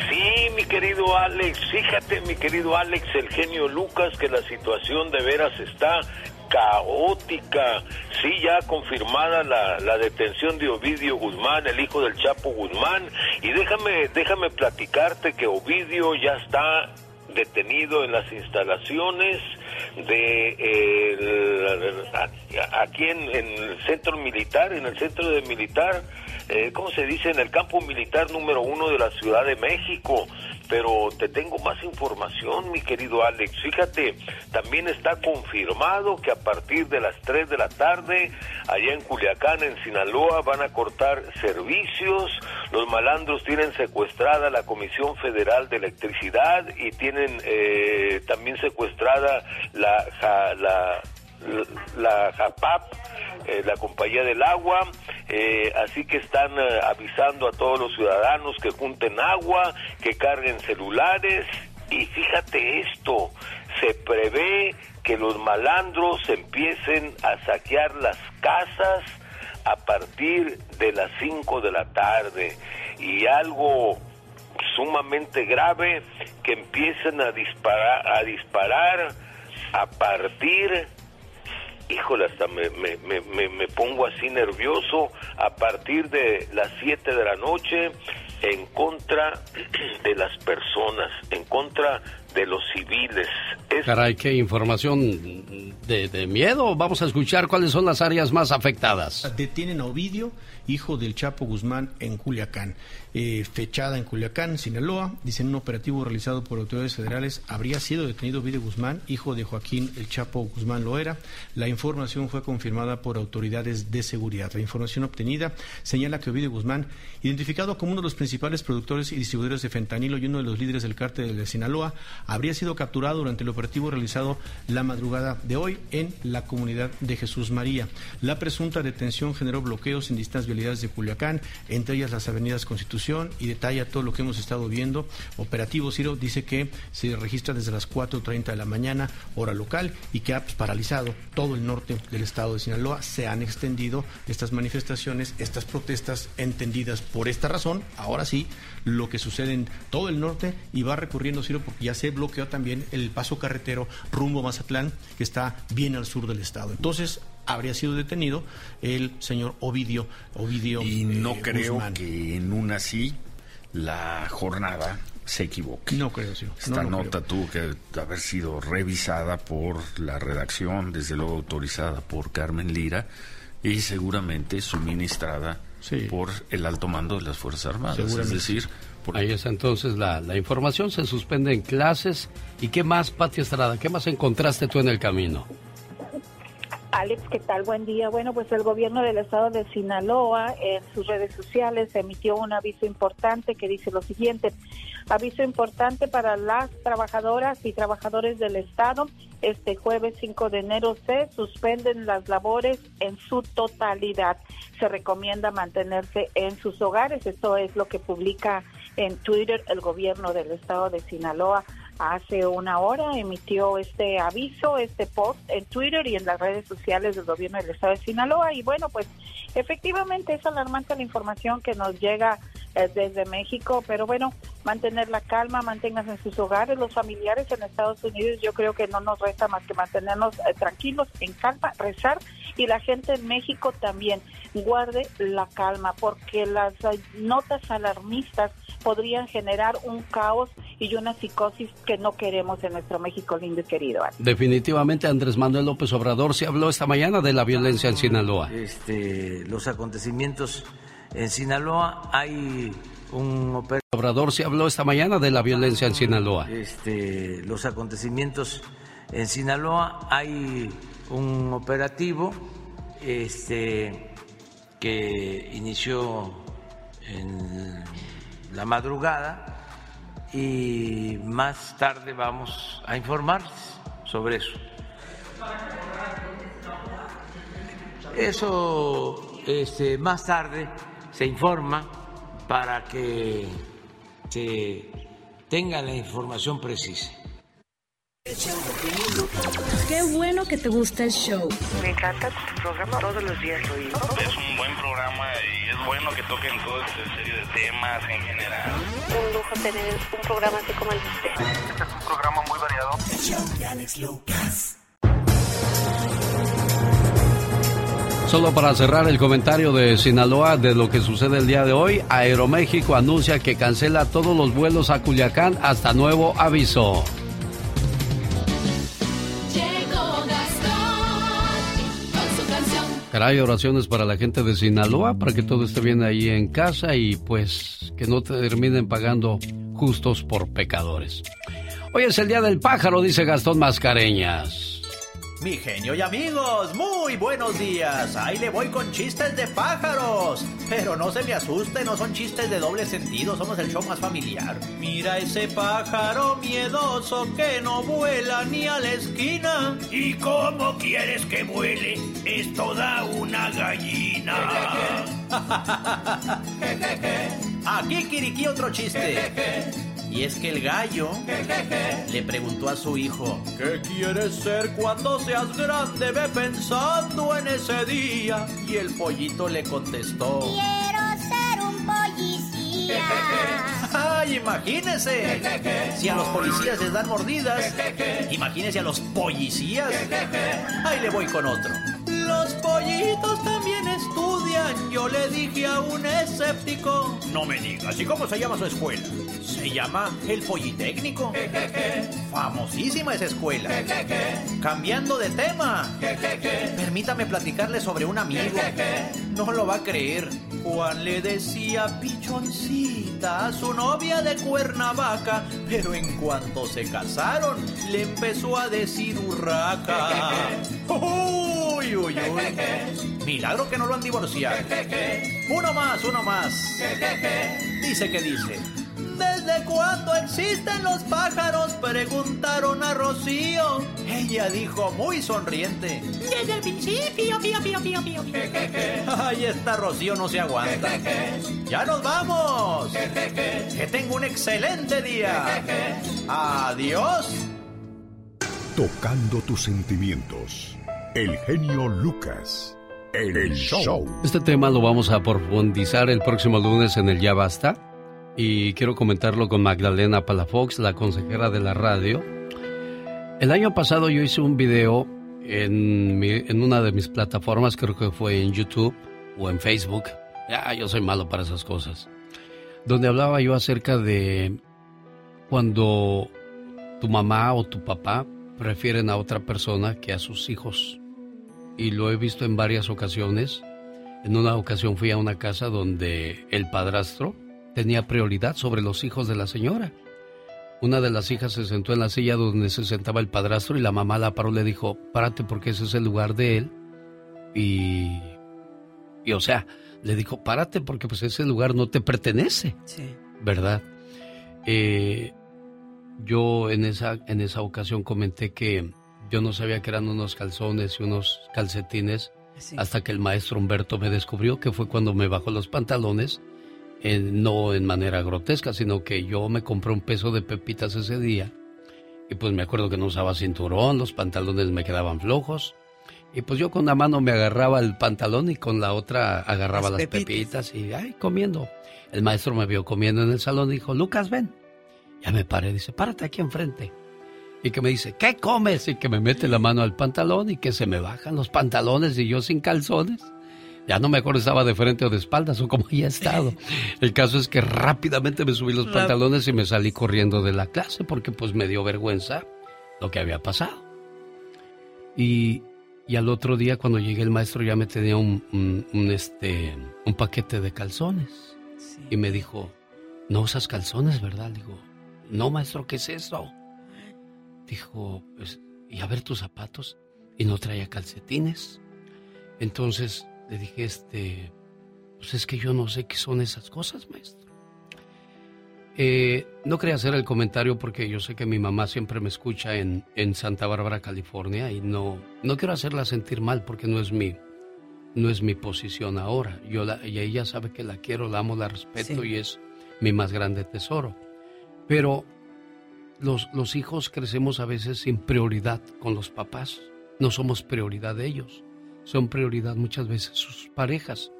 Sí, mi querido Alex. Fíjate, mi querido Alex, el genio Lucas, que la situación de veras está caótica. Sí, ya confirmada la, la, detención de Ovidio Guzmán, el hijo del Chapo Guzmán. Y déjame, déjame platicarte que Ovidio ya está detenido en las instalaciones de aquí en, el centro militar, en el centro de militar, eh, ¿cómo se dice? En el campo militar número uno de la Ciudad de México pero te tengo más información, mi querido Alex. Fíjate, también está confirmado que a partir de las 3 de la tarde, allá en Culiacán, en Sinaloa, van a cortar servicios. Los malandros tienen secuestrada la Comisión Federal de Electricidad y tienen eh, también secuestrada la, la la JAPAP, eh, la Compañía del Agua, eh, así que están eh, avisando a todos los ciudadanos que junten agua, que carguen celulares. Y fíjate esto, se prevé que los malandros empiecen a saquear las casas a partir de las 5 de la tarde. Y algo sumamente grave que empiecen a disparar a disparar a partir híjole, hasta me, me, me, me, pongo así nervioso a partir de las 7 de la noche en contra de las personas, en contra de los civiles. Caray, qué información de, de, miedo. Vamos a escuchar cuáles son las áreas más afectadas. Detienen a Ovidio, hijo del Chapo Guzmán, en Culiacán. Eh, fechada en Culiacán, Sinaloa. Dicen un operativo realizado por autoridades federales habría sido detenido Ovidio Guzmán, hijo de Joaquín el Chapo Guzmán Loera. La información fue confirmada por autoridades de seguridad. La información obtenida señala que Ovidio Guzmán, identificado como uno de los principales productores y distribuidores de fentanilo y uno de los líderes del cártel de Sinaloa, habría sido capturado durante el operativo realizado la madrugada de hoy en la comunidad de Jesús María. La presunta detención generó bloqueos en distintas vialidades de Culiacán, entre ellas las avenidas Constitución y detalla todo lo que hemos estado viendo. Operativo Ciro dice que se registra desde las 4.30 de la mañana, hora local, y que ha pues, paralizado todo el norte del estado de Sinaloa. Se han extendido estas manifestaciones, estas protestas entendidas por esta razón. Ahora sí, lo que sucede en todo el norte y va recurriendo, Ciro, porque ya se bloqueó también el paso carretero rumbo a Mazatlán, que está bien al sur del estado. Entonces, habría sido detenido el señor Ovidio. Ovidio y no eh, creo que en una así la jornada se equivoque. No creo, sí. Esta nota tuvo que haber sido revisada por la redacción, desde luego autorizada por Carmen Lira y seguramente suministrada por el alto mando de las Fuerzas Armadas. Es decir, Ahí está entonces la, la, información, se suspende en clases. ¿Y qué más, Pati Estrada? ¿Qué más encontraste tú en el camino? Alex, ¿qué tal? Buen día. Bueno, pues el gobierno del estado de Sinaloa en sus redes sociales emitió un aviso importante que dice lo siguiente. Aviso importante para las trabajadoras y trabajadores del estado. Este jueves 5 de enero se suspenden las labores en su totalidad. Se recomienda mantenerse en sus hogares. Esto es lo que publica en Twitter el gobierno del estado de Sinaloa hace una hora emitió este aviso, este post en Twitter y en las redes sociales del gobierno del estado de Sinaloa. Y bueno, pues efectivamente es alarmante la información que nos llega eh, desde México, pero bueno, mantener la calma, manténganse en sus hogares, los familiares en Estados Unidos, yo creo que no nos resta más que mantenernos eh, tranquilos, en calma, rezar y la gente en México también guarde la calma, porque las eh, notas alarmistas podrían generar un caos y una psicosis que no queremos en nuestro México lindo y querido. Definitivamente Andrés Manuel López Obrador se habló esta mañana de la violencia en Sinaloa. Este, los acontecimientos en Sinaloa hay un Obrador se habló esta mañana de la violencia en Sinaloa. Este, los acontecimientos en Sinaloa hay un operativo este, que inició en la madrugada y más tarde vamos a informar sobre eso. Eso este, más tarde se informa para que se tenga la información precisa. Qué bueno que te gusta el show. Me encanta tu programa, todos los días lo. Es un buen programa y es bueno que toquen toda esta serie de temas en general. Un lujo tener un programa así como el de usted. Este es un programa muy variado. El show de Alex Lucas. Solo para cerrar el comentario de Sinaloa de lo que sucede el día de hoy, Aeroméxico anuncia que cancela todos los vuelos a Culiacán hasta nuevo aviso. Caray, oraciones para la gente de Sinaloa, para que todo esté bien ahí en casa y pues que no terminen pagando justos por pecadores. Hoy es el Día del Pájaro, dice Gastón Mascareñas. Mi genio y amigos, muy buenos días. Ahí le voy con chistes de pájaros. Pero no se me asuste, no son chistes de doble sentido, somos el show más familiar. Mira ese pájaro miedoso que no vuela ni a la esquina. ¿Y cómo quieres que vuele? Es toda una gallina. Aquí Kiriki otro chiste. Y es que el gallo le preguntó a su hijo, ¿qué quieres ser cuando seas grande? Ve pensando en ese día. Y el pollito le contestó, Quiero ser un policía. ¡Ay, imagínese! Si a los policías les dan mordidas, imagínese a los policías. Ahí le voy con otro. Los pollitos también estudian. Yo le dije a un escéptico. No me digas, ¿y cómo se llama su escuela? Se llama el Politécnico. Famosísima esa escuela. Cambiando de tema. Permítame platicarle sobre un amigo. No lo va a creer. Juan le decía pichoncita a su novia de Cuernavaca, pero en cuanto se casaron, le empezó a decir urraca. Uy, uy, uy. Milagro que no lo han divorciado. Uno más, uno más. Dice que dice. ¿Desde cuándo existen los pájaros? Preguntaron a Rocío. Ella dijo muy sonriente. Desde el principio, pío, pío, pío, pío, pío. Ahí está Rocío, no se aguanta. ¡Ya nos vamos! Que tenga un excelente día. Adiós. Tocando tus sentimientos. El genio Lucas. En el show. Este tema lo vamos a profundizar el próximo lunes en el Ya Basta. Y quiero comentarlo con Magdalena Palafox, la consejera de la radio. El año pasado yo hice un video en, mi- en una de mis plataformas, creo que fue en YouTube o en Facebook. Ya, yo soy malo para esas cosas. Donde hablaba yo acerca de cuando tu mamá o tu papá prefieren a otra persona que a sus hijos. Y lo he visto en varias ocasiones. En una ocasión fui a una casa donde el padrastro tenía prioridad sobre los hijos de la señora. Una de las hijas se sentó en la silla donde se sentaba el padrastro y la mamá la paró y le dijo, párate porque ese es el lugar de él. Y, y o sea, le dijo, párate porque pues ese lugar no te pertenece. Sí. ¿Verdad? Eh, yo en esa, en esa ocasión comenté que yo no sabía que eran unos calzones y unos calcetines Sí. hasta que el maestro Humberto me descubrió que fue cuando me bajó los pantalones, eh, no en manera grotesca, sino que yo me compré un peso de pepitas ese día y pues me acuerdo que no usaba cinturón, los pantalones me quedaban flojos y pues yo con una mano me agarraba el pantalón y con la otra agarraba Las las, pepitas. pepitas. y ay, comiendo. El maestro me vio comiendo en el salón y dijo, Lucas, ven. Ya me paré, dice, párate aquí enfrente. Y que me dice, ¿qué comes? Y que me mete la mano al pantalón y que se me bajan los pantalones y yo sin calzones. Ya no me acuerdo si estaba de frente o de espaldas o como haya estado. El caso es que rápidamente me subí los pantalones y me salí corriendo de la clase porque pues me dio vergüenza lo que había pasado. Y, y al otro día cuando llegué el maestro ya me tenía un, un- un, este, un paquete de calzones. Y me dijo, no usas calzones, ¿verdad? Le digo, no maestro, ¿qué es eso? Dijo, pues, y a ver tus zapatos. Y no traía calcetines. Entonces le dije, este, pues es que yo no sé qué son esas cosas, maestro. Eh, no quería hacer el comentario porque yo sé que mi mamá siempre me escucha en, en Santa Bárbara, California, y no, no quiero hacerla sentir mal porque no es mi, no es mi posición ahora. Yo la, y ella sabe que la quiero, la amo, la respeto Sí. y es mi más grande tesoro. Pero los, los hijos crecemos a veces sin prioridad con los papás. No somos prioridad de ellos. Son prioridad muchas veces sus parejas.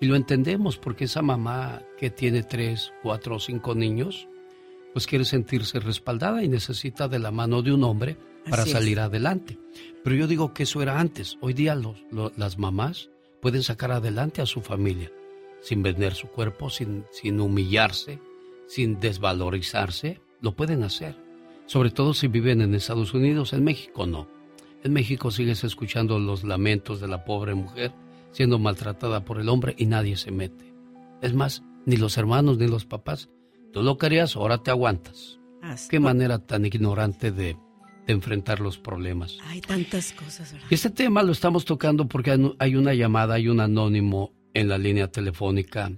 Y lo entendemos porque esa mamá que tiene tres, cuatro o cinco niños, pues quiere sentirse respaldada y necesita de la mano de un hombre para salir adelante. Pero yo digo que eso era antes. Hoy día los, las mamás pueden sacar adelante a su familia sin vender su cuerpo, sin, sin humillarse, sin desvalorizarse. Lo pueden hacer. Sobre todo si viven en Estados Unidos. En México no. En México sigues escuchando los lamentos de la pobre mujer siendo maltratada por el hombre y nadie se mete. Es más, ni los hermanos ni los papás. Tú lo querías, ahora te aguantas. Qué manera tan ignorante de, enfrentar los problemas. Hay tantas cosas. Este tema lo estamos tocando porque hay una llamada, hay un anónimo en la línea telefónica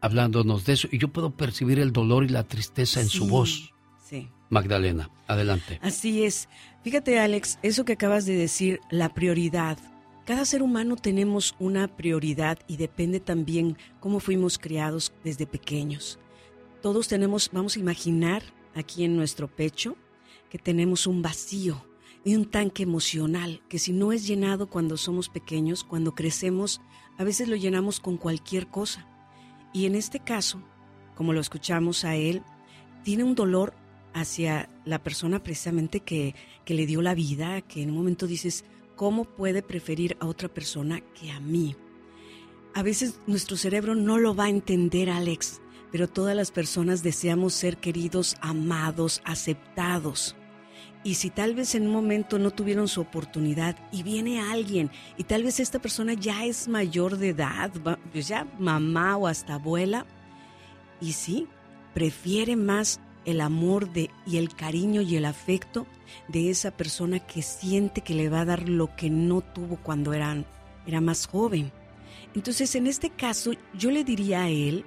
hablándonos de eso y yo puedo percibir el dolor y la tristeza en su voz. Sí. Magdalena, adelante. Así es. Fíjate, Alex, eso que acabas de decir, la prioridad. Cada ser humano tenemos una prioridad y depende también cómo fuimos criados desde pequeños. Todos tenemos, vamos a imaginar aquí en nuestro pecho, que tenemos un vacío y un tanque emocional que si no es llenado cuando somos pequeños, cuando crecemos, a veces lo llenamos con cualquier cosa. Y en este caso, como lo escuchamos a él, tiene un dolor hacia la persona precisamente que, que le dio la vida, que en un momento dices, ¿Cómo puede preferir a otra persona que a mí? A veces nuestro cerebro no lo va a entender, Alex, pero todas las personas deseamos ser queridos, amados, aceptados. Y si tal vez en un momento no tuvieron su oportunidad y viene alguien y tal vez esta persona ya es mayor de edad, pues ya mamá o hasta abuela, y sí, prefiere más el amor de, y el cariño y el afecto de esa persona que siente que le va a dar lo que no tuvo cuando era, era más joven. Entonces, en este caso, yo le diría a él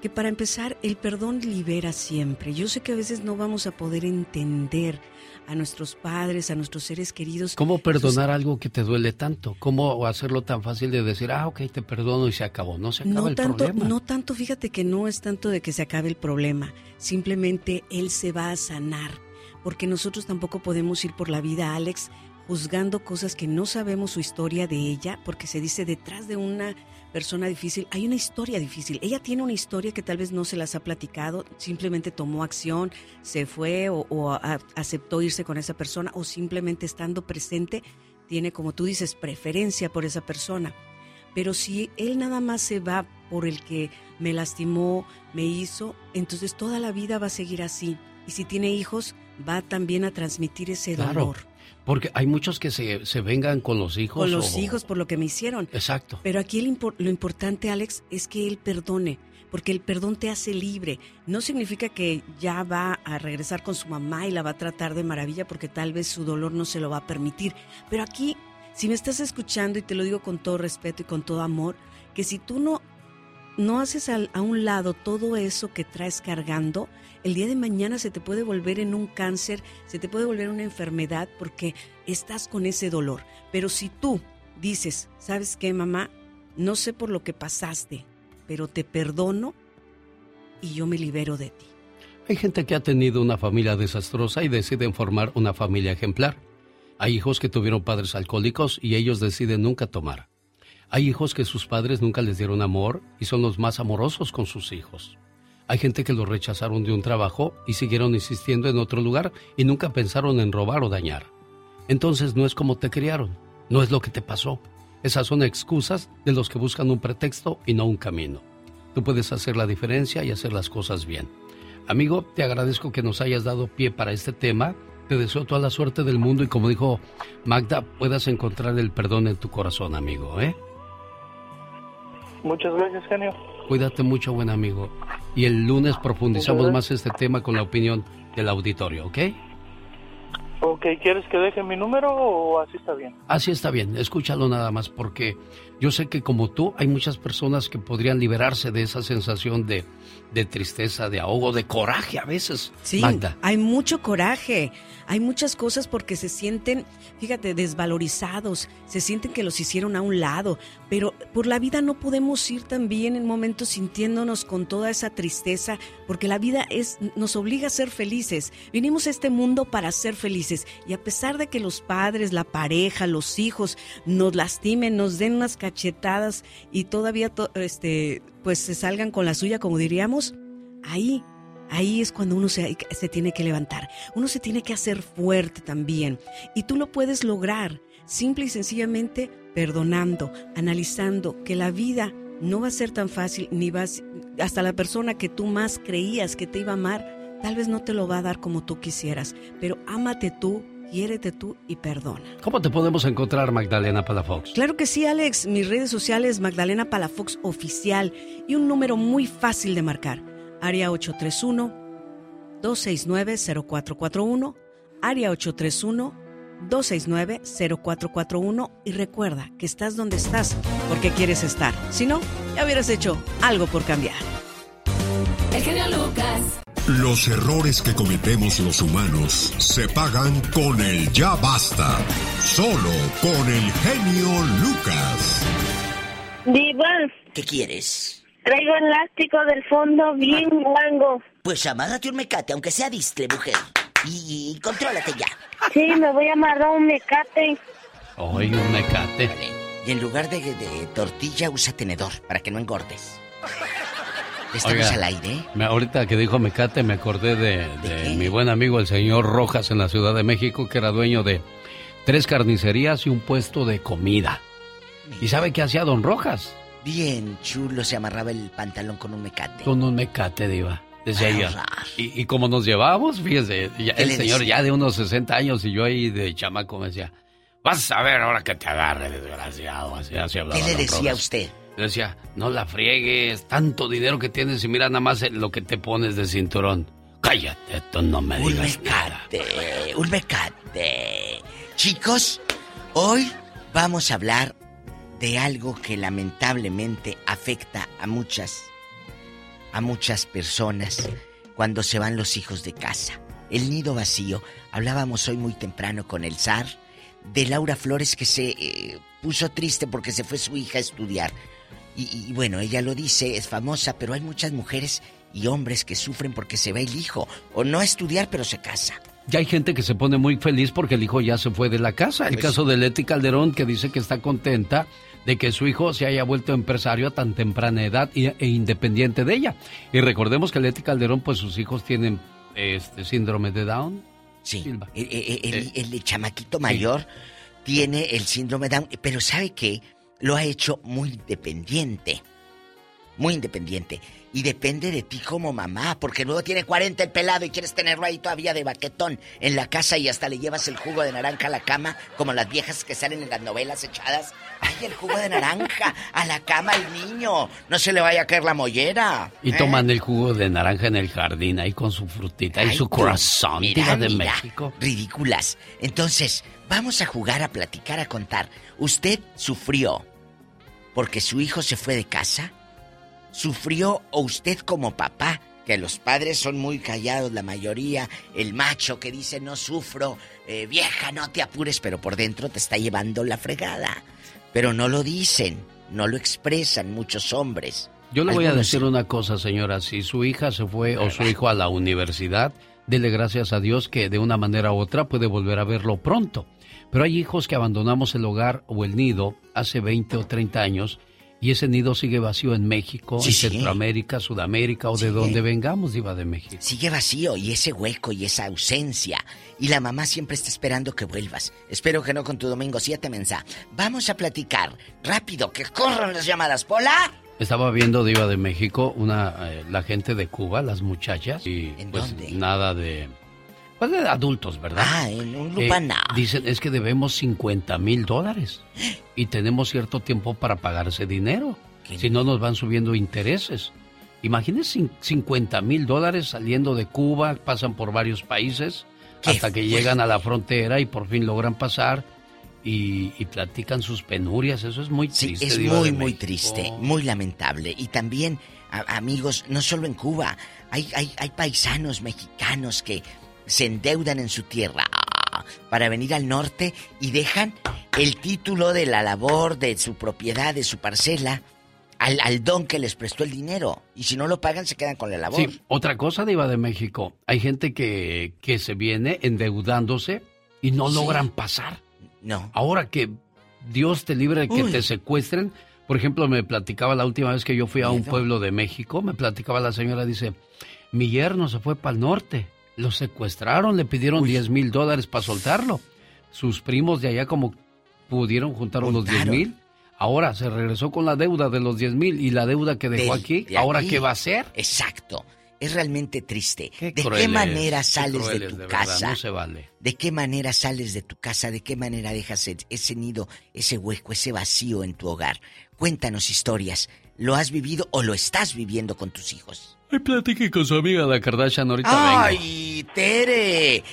que para empezar, el perdón libera siempre. Yo sé que a veces no vamos a poder entender a nuestros padres, a nuestros seres queridos. ¿Cómo perdonar algo que te duele tanto? ¿Cómo hacerlo tan fácil de decir, ah, ok, te perdono y se acabó? No se acaba no el tanto, problema. No tanto, fíjate que no es tanto de que se acabe el problema. Simplemente él se va a sanar. Porque nosotros tampoco podemos ir por la vida, Alex, juzgando cosas que no sabemos su historia de ella, porque se dice detrás de una persona difícil, hay una historia difícil. Ella tiene una historia que tal vez no se las ha platicado, simplemente tomó acción, se fue o, aceptó irse con esa persona o simplemente estando presente tiene, como tú dices, preferencia por esa persona. Pero si él nada más se va por el que me lastimó, me hizo, entonces toda la vida va a seguir así. Y si tiene hijos, va también a transmitir ese dolor. Porque hay muchos que se, se vengan con los hijos. Con los hijos por lo que me hicieron. Exacto. Pero aquí lo importante, Alex, es que él perdone, porque el perdón te hace libre. No significa que ya va a regresar con su mamá y la va a tratar de maravilla, porque tal vez su dolor no se lo va a permitir. Pero aquí, si me estás escuchando, y te lo digo con todo respeto y con todo amor, que si tú no, no haces a un lado todo eso que traes cargando, el día de mañana se te puede volver en un cáncer, se te puede volver una enfermedad porque estás con ese dolor. Pero si tú dices, ¿sabes qué, mamá? No sé por lo que pasaste, pero te perdono y yo me libero de ti. Hay gente que ha tenido una familia desastrosa y deciden formar una familia ejemplar. Hay hijos que tuvieron padres alcohólicos y ellos deciden nunca tomar. Hay hijos que sus padres nunca les dieron amor y son los más amorosos con sus hijos. Hay gente que lo rechazaron de un trabajo y siguieron insistiendo en otro lugar y nunca pensaron en robar o dañar. Entonces no es como te criaron, no es lo que te pasó. Esas son excusas de los que buscan un pretexto y no un camino. Tú puedes hacer la diferencia y hacer las cosas bien. Amigo, te agradezco que nos hayas dado pie para este tema. Te deseo toda la suerte del mundo y como dijo Magda, puedas encontrar el perdón en tu corazón, amigo, ¿eh? Muchas gracias, genio. Cuídate mucho, buen amigo. Y el lunes profundizamos más este tema con la opinión del auditorio, ¿ok? Ok, ¿quieres que deje mi número o así está bien? Así está bien, escúchalo nada más porque yo sé que como tú hay muchas personas que podrían liberarse de esa sensación de, de tristeza, de ahogo, de coraje a veces. Sí, Magda. hay mucho coraje, hay muchas cosas porque se sienten, fíjate, desvalorizados, se sienten que los hicieron a un lado, pero por la vida no podemos ir también en momentos sintiéndonos con toda esa tristeza, porque la vida es nos obliga a ser felices. Vinimos a este mundo para ser felices y a pesar de que los padres, la pareja, los hijos nos lastimen, nos den unas cachetadas y todavía to- este pues se salgan con la suya, como diríamos, ahí Ahí es cuando uno se, se tiene que levantar. Uno se tiene que hacer fuerte también. Y tú lo puedes lograr simple y sencillamente perdonando, analizando que la vida no va a ser tan fácil, ni vas, hasta la persona que tú más creías que te iba a amar, tal vez no te lo va a dar como tú quisieras. Pero ámate tú, quiérete tú y perdona. ¿Cómo te podemos encontrar, Magdalena Palafox? Claro que sí, Alex. Mis redes sociales, Magdalena Palafox Oficial. Y un número muy fácil de marcar. Área 831-269-0441. Área 831-269-0441. Y recuerda que estás donde estás porque quieres estar. Si no, ya hubieras hecho algo por cambiar. El genio Lucas. Los errores que cometemos los humanos se pagan con el ya basta. Solo con el genio Lucas. Diva, ¿Qué quieres? traigo elástico del fondo bien guango. Pues amárrate un mecate, aunque sea distre, mujer. Y, y contrólate ya. Sí, me voy a amarrar un mecate. Hoy un mecate. Y en lugar de, de tortilla, usa tenedor para que no engordes. ¿Estamos Oiga, al aire? me- ahorita que dijo Mecate me acordé de, de mi buen amigo el señor Rojas en la Ciudad de México que era dueño de tres carnicerías y un puesto de comida. ¿Y sabe qué hacía don Rojas? Bien chulo se amarraba el pantalón con un mecate. Con un Mecate, diva. Decía horror. Y, y como nos llevábamos, fíjese, ya- ¿Qué el señor ya de unos 60 años y yo ahí de chamaco me decía, vas a ver ahora que te agarre, desgraciado. Así, así hablaba ¿Qué le decía a usted? Le decía, no la friegues, tanto dinero que tienes y mira nada más lo que te pones de cinturón. Cállate, tú no me digas nada. un mecate. Chicos, hoy vamos a hablar de algo que lamentablemente afecta a muchas, a muchas personas cuando se van los hijos de casa. El nido vacío. Hablábamos hoy muy temprano con el zar de Laura Flores que se eh, puso triste porque se fue su hija a estudiar. Y, y bueno, ella lo dice, es famosa, pero hay muchas mujeres y hombres que sufren porque se va el hijo. O no a estudiar, pero se casa. Ya hay gente que se pone muy feliz porque el hijo ya se fue de la casa. El Pues caso de Leti Calderón que dice que está contenta de que su hijo se haya vuelto empresario a tan temprana edad y- e independiente de ella. Y recordemos que Leti Calderón, pues sus hijos tienen este síndrome de Down. Sí. Silva. El, el- el- Eh, el chamaquito mayor tiene el síndrome Down, pero ¿sabe qué? Lo ha hecho muy independiente. Muy independiente. Y depende de ti como mamá, porque luego tiene 40 el pelado y quieres tenerlo ahí todavía de baquetón en la casa y hasta le llevas el jugo de naranja a la cama, como las viejas que salen en las novelas echadas. ¡Ay, el jugo de naranja! A la cama el niño. No se le vaya a caer la mollera. Y ¿eh? toman el jugo de naranja en el jardín ahí con su frutita y Ay, su tú, corazón, mira, de mira, México. Ridículas. Entonces, vamos a jugar, a platicar, a contar. ¿Usted sufrió porque su hijo se fue de casa? ¿Sufrió o usted como papá? Que los padres son muy callados, la mayoría. El macho que dice no sufro, eh, vieja, no te apures, pero por dentro te está llevando la fregada. Pero no lo dicen, no lo expresan muchos hombres. Yo le voy a decir una cosa, señora. Si su hija se fue o su hijo a la universidad, dele gracias a Dios que de una manera u otra puede volver a verlo pronto. Pero hay hijos que abandonamos el hogar o el nido hace 20 o 30 años y ese nido sigue vacío en México, Sí, en. Centroamérica, Sudamérica o de donde vengamos, Diva de México. Sigue vacío y ese hueco y esa ausencia. Y la mamá siempre está esperando que vuelvas. Espero que no con tu domingo 7, mensa. Vamos a platicar. Rápido, que corran las llamadas. ¿Pola? Estaba viendo Diva de México, una eh, la gente de Cuba, las muchachas, y pues dónde? nada de... Pues de adultos, ¿verdad? Ah, en un Eh, lupaná. dicen, es que debemos 50 mil dólares y tenemos cierto tiempo para pagar ese dinero. Si no, nos van subiendo intereses. Imagínense cin- 50 mil dólares saliendo de Cuba, pasan por varios países hasta que llegan a la frontera y por fin logran pasar y, platican sus penurias. Eso es muy triste. es muy, muy triste, muy lamentable. Y también, amigos, no solo en Cuba, hay, hay, hay paisanos mexicanos que se endeudan en su tierra ah, para venir al norte y dejan el título de la labor, de su propiedad, de su parcela, al, al, don que les prestó el dinero. Y si no lo pagan, se quedan con la labor. Sí, otra cosa, Diva de México. Hay gente que, que se viene endeudándose y no logran pasar. No. Ahora que Dios te libre de que te secuestren. Por ejemplo, me platicaba la última vez que yo fui a un pueblo de México, me platicaba la señora, dice, mi yerno se fue para el norte, lo secuestraron, le pidieron 10 mil dólares para soltarlo. Sus primos de allá como pudieron juntar unos 10 mil. Ahora se regresó con la deuda de los 10 mil y la deuda que dejó aquí, ¿ahora qué va a hacer? Exacto es realmente triste. ¿De qué manera sales de tu casa? no se vale. ¿De qué manera sales de tu casa? ¿De qué manera dejas e-, ese nido, ese hueco, ese vacío en tu hogar? Cuéntanos historias. ¿Lo has vivido o lo estás viviendo con tus hijos? Ay, platique con su amiga la Kardashian ahorita. ¡Ay, Tere!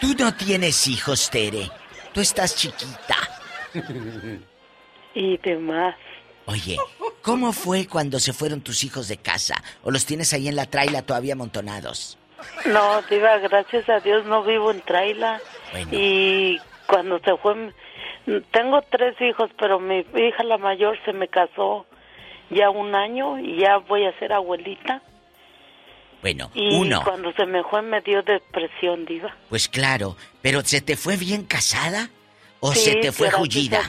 Tú no tienes hijos, Tere. Tú estás chiquita. y demás. Oye, ¿cómo fue cuando se fueron tus hijos de casa? ¿O los tienes ahí en la traila todavía amontonados? No, Diva, gracias a Dios no vivo en traila. Y cuando se fue, tengo tres hijos, pero mi hija la mayor se me casó ya un año y ya voy a ser abuelita. Bueno, y uno. cuando se me fue me dio depresión, Diva. Pues claro, pero ¿se te fue bien casada? ¿O se te fue jullida?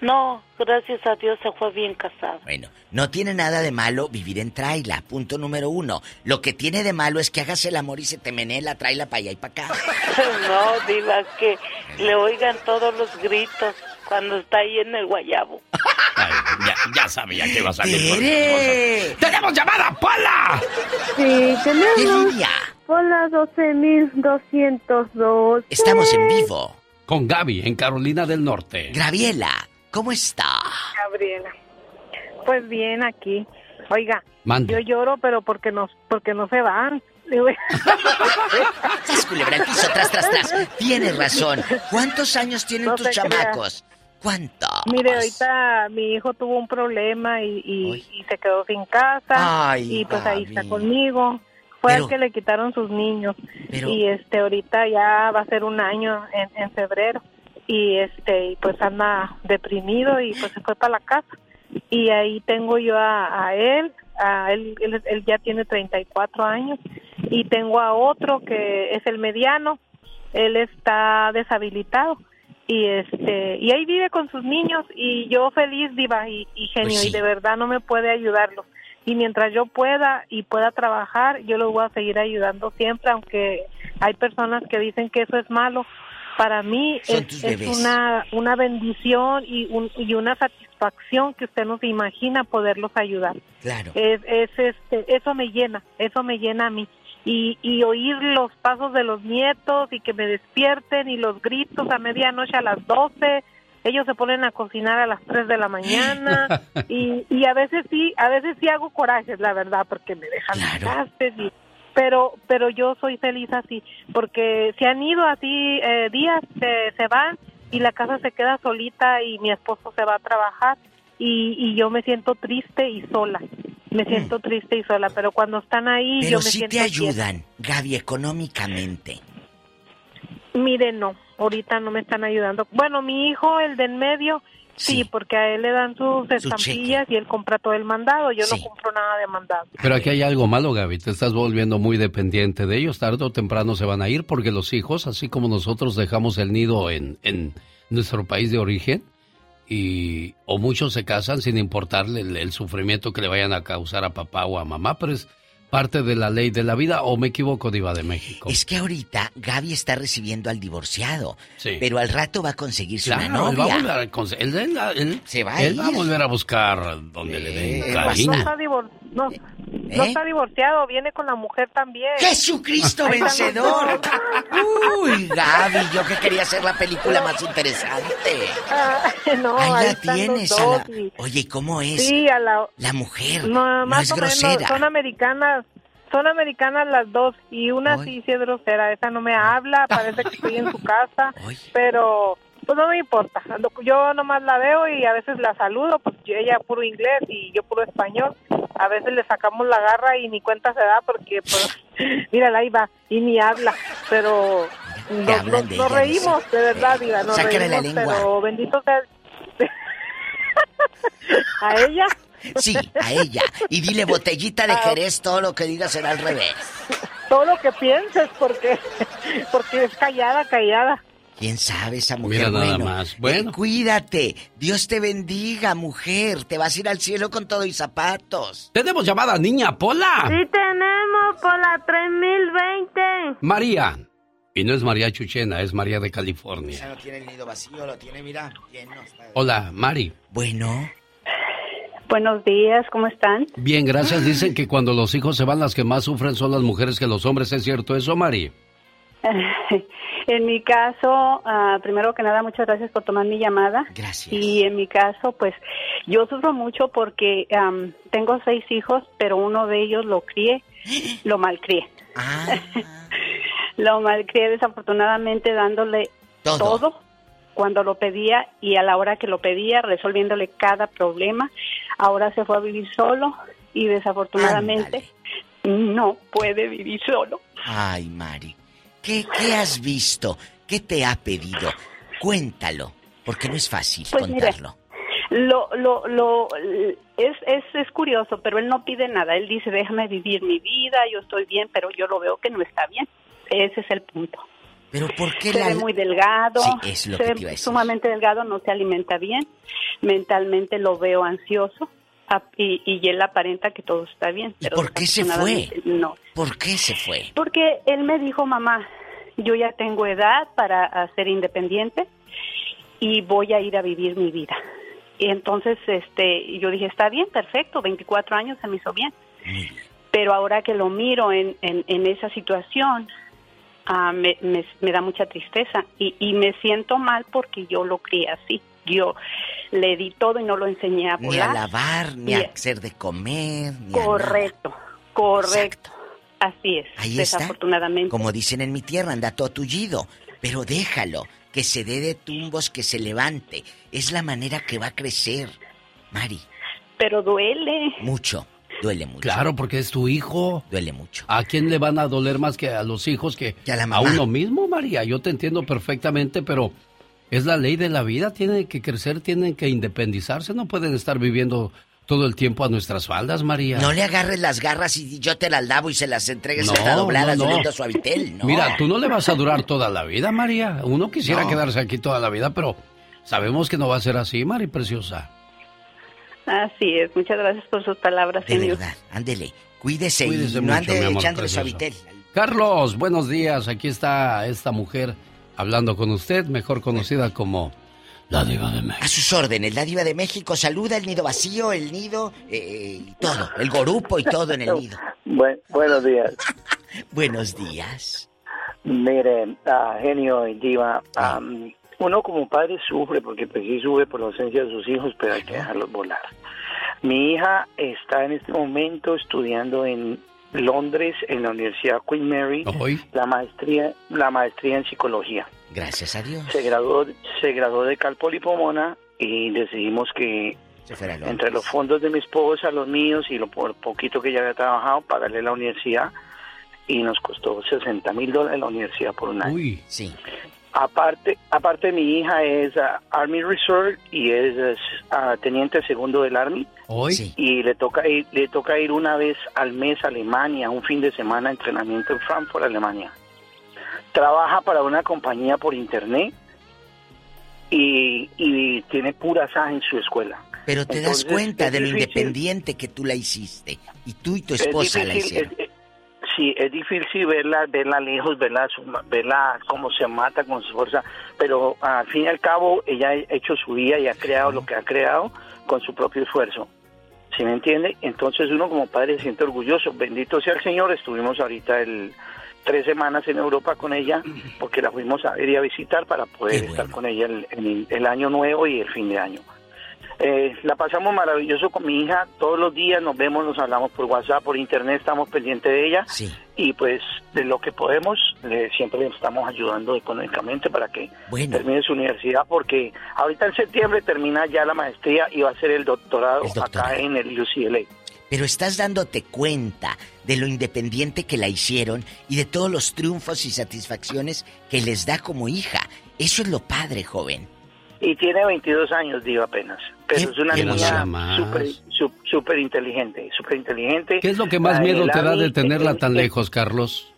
No, gracias a Dios se fue bien casado. Bueno, no tiene nada de malo vivir en traila, punto número uno. Lo que tiene de malo es que hagas el amor y se te menee la traila para allá y para acá. no, diga que le oigan todos los gritos cuando está ahí en el guayabo. ya, ya, sabía que iba a salir. ¡Tenemos llamada, Pola! Sí, tenemos. ¿Qué? Pola 12202. Estamos en vivo. Con Gaby, en Carolina del Norte. Graviela, ¿Cómo está? Gabriela. Pues bien, aquí. Oiga, Mande. yo lloro, pero porque no, porque no se van. Es culebra piso, tras, tras, tras. Tienes razón. ¿Cuántos años tienen tus chamacos? ¿Cuántos? Mire, ahorita mi hijo tuvo un problema y, y, se quedó sin casa. Ay, y pues ahí está conmigo. Fue el que le quitaron sus niños. Y este ahorita ya va a ser un año en, en febrero y este pues anda deprimido y pues se fue para la casa y ahí tengo yo a, él a él, él, ya tiene 34 años y tengo a otro que es el mediano él está deshabilitado y este y ahí vive con sus niños y yo feliz diva y, y genio Pues y de verdad no me puede ayudarlo y mientras yo pueda y pueda trabajar yo lo voy a seguir ayudando siempre aunque hay personas que dicen que eso es malo para mí es, es una, una bendición y, un, y una satisfacción que usted no se imagina poderlos ayudar. Claro. Es, es este, eso me llena, eso me llena a mí. Y, y oír los pasos de los nietos y que me despierten y los gritos a medianoche a las 12, ellos se ponen a cocinar a las 3 de la mañana. Y, y a veces sí, a veces sí hago corajes, la verdad, porque me dejan claro. y pero pero yo soy feliz así porque se han ido así eh, días se, se van y la casa se queda solita y mi esposo se va a trabajar y, y yo me siento triste y sola me siento triste y sola pero cuando están ahí Pero yo me sí siento te ayudan, Gaby, económicamente. bien. mire no ahorita no me están ayudando bueno mi hijo el de en medio Sí, porque a él le dan sus estampillas y él compra todo el mandado. Yo no compro nada de mandado. Pero aquí hay algo malo, Gaby. Te estás volviendo muy dependiente de ellos. Tarde o temprano se van a ir porque los hijos, así como nosotros dejamos el nido en, en nuestro país de origen, y o muchos se casan sin importarle el, el sufrimiento que le vayan a causar a papá o a mamá, pero es parte de la ley de la vida o me equivoco, Diva de México. Es que ahorita Gaby está recibiendo al divorciado, Sí. pero al rato va a conseguirse Claro, una él va, a novia. volver a, conse- él- él- él- Se va a él va a volver a buscar donde le den No está, divor- no, no ¿Eh? está divorciado, viene con la mujer también. ¡Jesucristo vencedor! Uy, Gaby, yo que quería hacer la película más interesante. Ah, no, Ahí ahí la tienes. los a dos la- y- Oye, ¿cómo es? Sí, a la... La mujer No, no más es o menos, grosera. son americanas, son americanas las dos y una sí, sí es grosera, esa no me habla, parece que estoy en su casa, pero pues no me importa. Yo nomás la veo y a veces la saludo, pues ella puro inglés y yo puro español. A veces le sacamos la garra y ni cuenta se da porque, pues, mírala ahí va y ni habla, pero nos, nos- nos ella, reímos, de verdad, diga, nos Sácale la reímos, lengua. pero bendito sea. a ella. Sí, a ella. Y dile botellita de Ah. Jerez, todo lo que digas será al revés. Todo lo que pienses porque, porque es callada, callada. ¿Quién sabe esa mujer? Mira nada bueno, más. Bueno. eh, cuídate. Dios te bendiga, mujer. Te vas a ir al cielo con todo y zapatos. Tenemos llamada, niña Pola. Sí tenemos por la 3020. María. Y no es María Chuchena, es María de California. no tiene el nido vacío, lo tiene, mira, lleno. Hola, Mari. Bueno. Buenos días, ¿cómo están? Bien, gracias. Dicen que cuando los hijos se van, las que más sufren son las mujeres que los hombres. ¿Es cierto eso, Mari? En mi caso, ah, primero que nada, muchas gracias por tomar mi llamada. Gracias. Y en mi caso, pues yo sufro mucho porque am, tengo seis hijos, pero uno de ellos lo crié, lo malcrié. lo malcrié desafortunadamente dándole Todo. todo cuando lo pedía y a la hora que lo pedía, resolviéndole cada problema. Ahora se fue a vivir solo y desafortunadamente no puede vivir solo. Ay, Mari. ¿Qué, qué has visto? ¿Qué te ha pedido? Cuéntalo, porque no es fácil Pues contarlo. Lo, lo, lo, es, es, es curioso, pero él no pide nada. Él dice, déjame vivir mi vida, yo estoy bien, pero yo lo veo que no está bien. Ese es el punto. Pero ¿por qué se la... ve muy delgado, Sí, es lo se que ve te iba a decir. sumamente delgado, no se alimenta bien, mentalmente lo veo ansioso y, y él aparenta que todo está bien. ¿Y pero por qué se fue? No, ¿Por qué se fue? porque él me dijo, mamá, yo ya tengo edad para ah, ser independiente y voy a ir a vivir mi vida. Y entonces este, yo dije, está bien, perfecto, 24 años se me hizo bien. Pero ahora que lo miro en, en, en esa situación, ah, me, me, me da mucha tristeza y, y me siento mal porque yo lo crié así. Yo le di todo y no lo enseñé a Ni volar. a lavar, ni Y- a hacer de comer, ni a nada. Correcto, correcto. Así es, Ahí está. desafortunadamente. Como dicen en mi tierra, anda todo tullido. Pero déjalo, que se dé de tumbos, que se levante. Es la manera que va a crecer. Mari, Pero duele. mucho. Duele mucho. Claro, porque es tu hijo. Duele mucho. ¿A quién le van a doler más que a los hijos que, a la a uno mismo, María? Yo te entiendo perfectamente, pero es la ley de la vida. Tienen que crecer, tienen que independizarse. No pueden estar viviendo todo el tiempo a nuestras faldas, María. No le agarres las garras y yo te las lavo y se las entregues No, hasta dobladas no, no. suavitel, ¿no? Mira, tú no le vas a durar toda la vida, María. Uno quisiera No. quedarse aquí toda la vida, pero sabemos que no va a ser así, Mari Preciosa. Así es, muchas gracias por sus palabras, De señor. verdad, ándele. Cuídese, Cuídese y no ande mi amor echándole precioso. suavitel. Carlos, buenos días. Aquí está esta mujer hablando con usted, mejor conocida como la diva de México. A sus órdenes, la diva de México saluda el nido vacío, el nido, eh, y todo, el gorupo y todo en el nido. Buen- buenos días. Buenos días. Mire, ah, genio y diva, am, uno como padre sufre porque pues sí sufre por la ausencia de sus hijos, pero hay que dejarlos volar. Mi hija está en este momento estudiando en Londres, en la Universidad Queen Mary, la maestría, la maestría en psicología. Gracias a Dios. Se graduó, se graduó de Calpol y Pomona y decidimos que entre los fondos de mi esposa, los míos y lo por poquito que ya había trabajado, pagarle la universidad y nos costó 60 mil dólares la universidad por un año. Uy. Sí. Aparte, aparte mi hija es ah, Army Reserve y es, ah, teniente segundo del Army Hoy. y le toca ir, le toca ir una vez al mes a Alemania, un fin de semana entrenamiento en Frankfurt, Alemania. Trabaja para una compañía por internet y, y tiene pura saja en su escuela. Pero te das cuenta de lo difícil. independiente que tú la hiciste. Y tú y tu Es esposa la hicieron. es- sí, es difícil verla, verla lejos, verla, verla cómo se mata con su fuerza, pero al fin y al cabo ella ha hecho su vida y ha creado lo que ha creado con su propio esfuerzo. ¿Sí me entiende? Entonces uno como padre se siente orgulloso. Bendito sea el Señor. Estuvimos ahorita el tres semanas en Europa con ella porque la fuimos a y a visitar para poder estar con ella el, el- el año nuevo y el fin de año. Eh, la pasamos maravilloso con mi hija. Todos los días nos vemos, nos hablamos por WhatsApp, por internet, estamos pendientes de ella. Y pues de lo que podemos, le- siempre le estamos ayudando económicamente para que termine su universidad, porque ahorita en septiembre termina ya la maestría y va a hacer el doctorado, acá en el UCLA. Pero estás dándote cuenta de lo independiente que la hicieron y de todos los triunfos y satisfacciones que les da como hija. Eso es lo padre, joven. Y tiene 22 años, digo apenas. Pero es una niña súper su- súper inteligente, súper inteligente. ¿Qué es lo que más Ah, miedo te da de tenerla tan lejos, Carlos?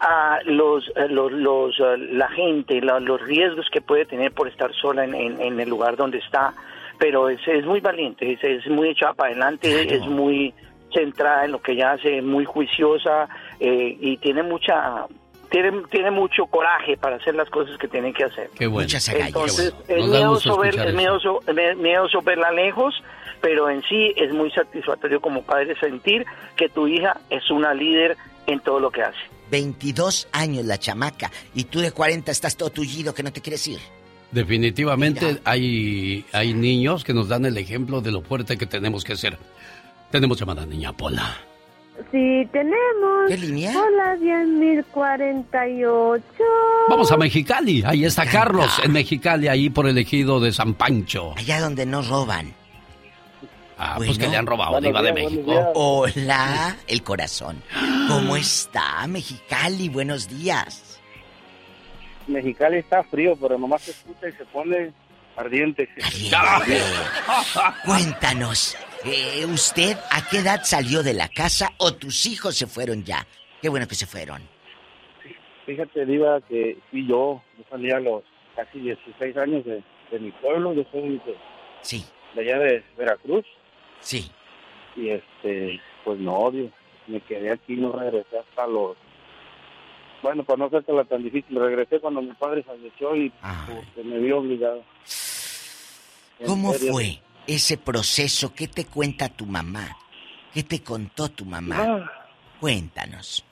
a los, eh, los, los, eh, la gente, la- los riesgos que puede tener por estar sola en, en- en el lugar donde está, pero es, es muy valiente, es, es muy echada para adelante, es muy centrada en lo que ella hace, muy juiciosa eh, y tiene mucha... Tiene, tiene mucho coraje para hacer las cosas que tiene que hacer. Qué bueno. Muchas Entonces, Qué bueno. es miedoso, ver, es miedoso, es miedoso verla lejos, pero en sí es muy satisfactorio como padre sentir que tu hija es una líder en todo lo que hace. 22 años la chamaca y tú de 40 estás todo tullido que no te quieres ir. Definitivamente hay, hay niños que nos dan el ejemplo de lo fuerte que tenemos que ser. Tenemos llamada niña Pola. Sí, tenemos. ¿Qué línea? Hola, 10.048. Vamos a Mexicali. Ahí está Carlos en Mexicali, ahí por el ejido de San Pancho. Allá donde no roban. Ah, pues que le han robado, Diva de México. Hola, el corazón. ¿Cómo está, Mexicali? Buenos días. Mexicali está frío, pero nomás se escucha y se pone ardiente. Cuéntanos, eh, ¿usted a qué edad salió de la casa o tus hijos se fueron ya? Qué bueno que se fueron. Fíjate, Diva, que fui yo. Yo salí a los casi 16 años de, de mi pueblo. Yo soy de, sí. de allá de Veracruz. Sí. Y este, pues no odio. Me quedé aquí, no regresé hasta los. Bueno, para no hacértela tan difícil, regresé cuando mi padre falleció y porque me vi obligado. En ¿Cómo serio. fue ese proceso? ¿Qué te cuenta tu mamá? ¿Qué te contó tu mamá? Ah. Cuéntanos.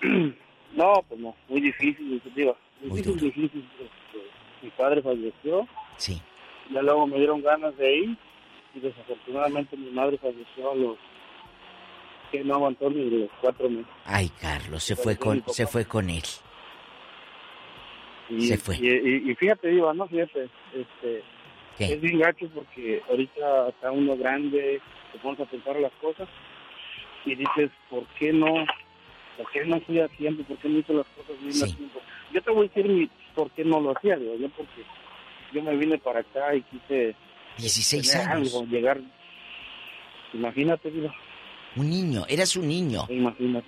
No, pues no, muy difícil, digo, difícil, difícil. Este, mi padre falleció. Sí. Ya luego me dieron ganas de ir y desafortunadamente mi madre falleció a los que no aguantó ni los cuatro meses. Ay, Carlos, se fue con, se fue con él. Y, Se fue. Y, y- y fíjate, Diva, no, fíjate, este, es bien gacho porque ahorita está uno grande, te pones a pensar las cosas y dices, ¿por qué no? ¿Por qué no fui a tiempo? ¿Por qué no hice las cosas bien a tiempo? Yo te voy a decir mi, por qué no lo hacía, digo, yo porque yo me vine para acá y quise 16 tener años. algo, llegar, imagínate, Diva. Un niño, eras un niño. Imagínate.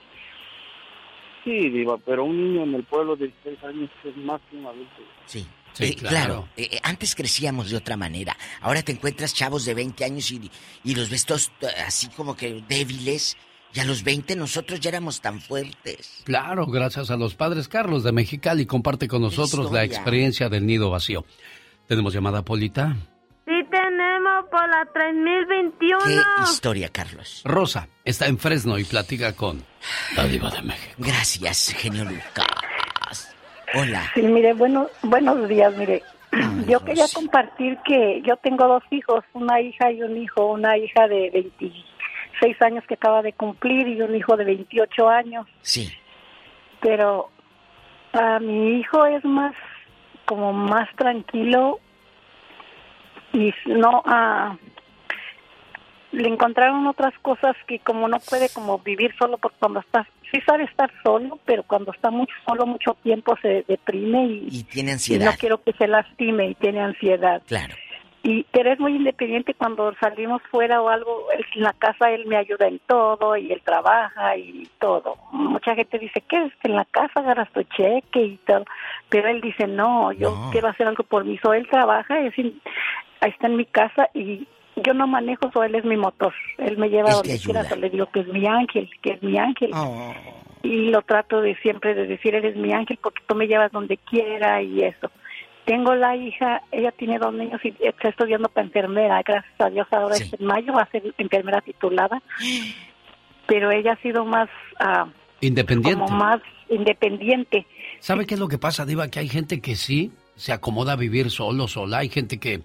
Sí, Diva, pero un niño en el pueblo de 16 años es más que un adulto. Sí. Sí, Eh, claro. eh, eh, antes crecíamos de otra manera. Ahora te encuentras chavos de 20 años y, y los ves todos así como que débiles. Y a los 20 nosotros ya éramos tan fuertes. Claro, gracias a los padres Carlos de Mexicali comparte con nosotros la experiencia del nido vacío. Tenemos llamada Polita. Sí, tenemos por la 3021. ¿Qué historia, Carlos? Rosa está en Fresno y platica con la diva de México. Gracias, genio Lucas. Hola. Sí, mire, bueno, buenos días, mire. Yo quería compartir que yo tengo dos hijos, una hija y un hijo, una hija de 26 años que acaba de cumplir y un hijo de 28 años, Sí. pero a mi hijo es más como más tranquilo y no ah, le encontraron otras cosas que como no puede como vivir solo porque cuando está sí sabe estar solo pero cuando está mucho solo mucho tiempo se deprime y, Y tiene y ansiedad. no quiero que se lastime y tiene ansiedad Claro. y pero es muy independiente cuando salimos fuera o algo él- en la casa él me ayuda en todo y él trabaja y todo mucha gente dice que es que en la casa agarras tu cheque y todo pero él dice no yo No. quiero hacer algo por mí so él trabaja es in- ahí está en mi casa y yo no manejo so él es mi motor él me lleva te donde quiera so le digo que es mi ángel que es mi ángel Oh. y lo trato de siempre de decir eres mi ángel porque tú me llevas donde quiera y eso tengo la hija ella tiene dos niños y está estudiando para enfermera gracias a Dios ahora es en mayo va a ser enfermera titulada pero ella ha sido más ah, Independiente. como más independiente ¿Sabe qué es lo que pasa, Diva? Que hay gente que sí se acomoda a vivir solo, sola. Hay gente que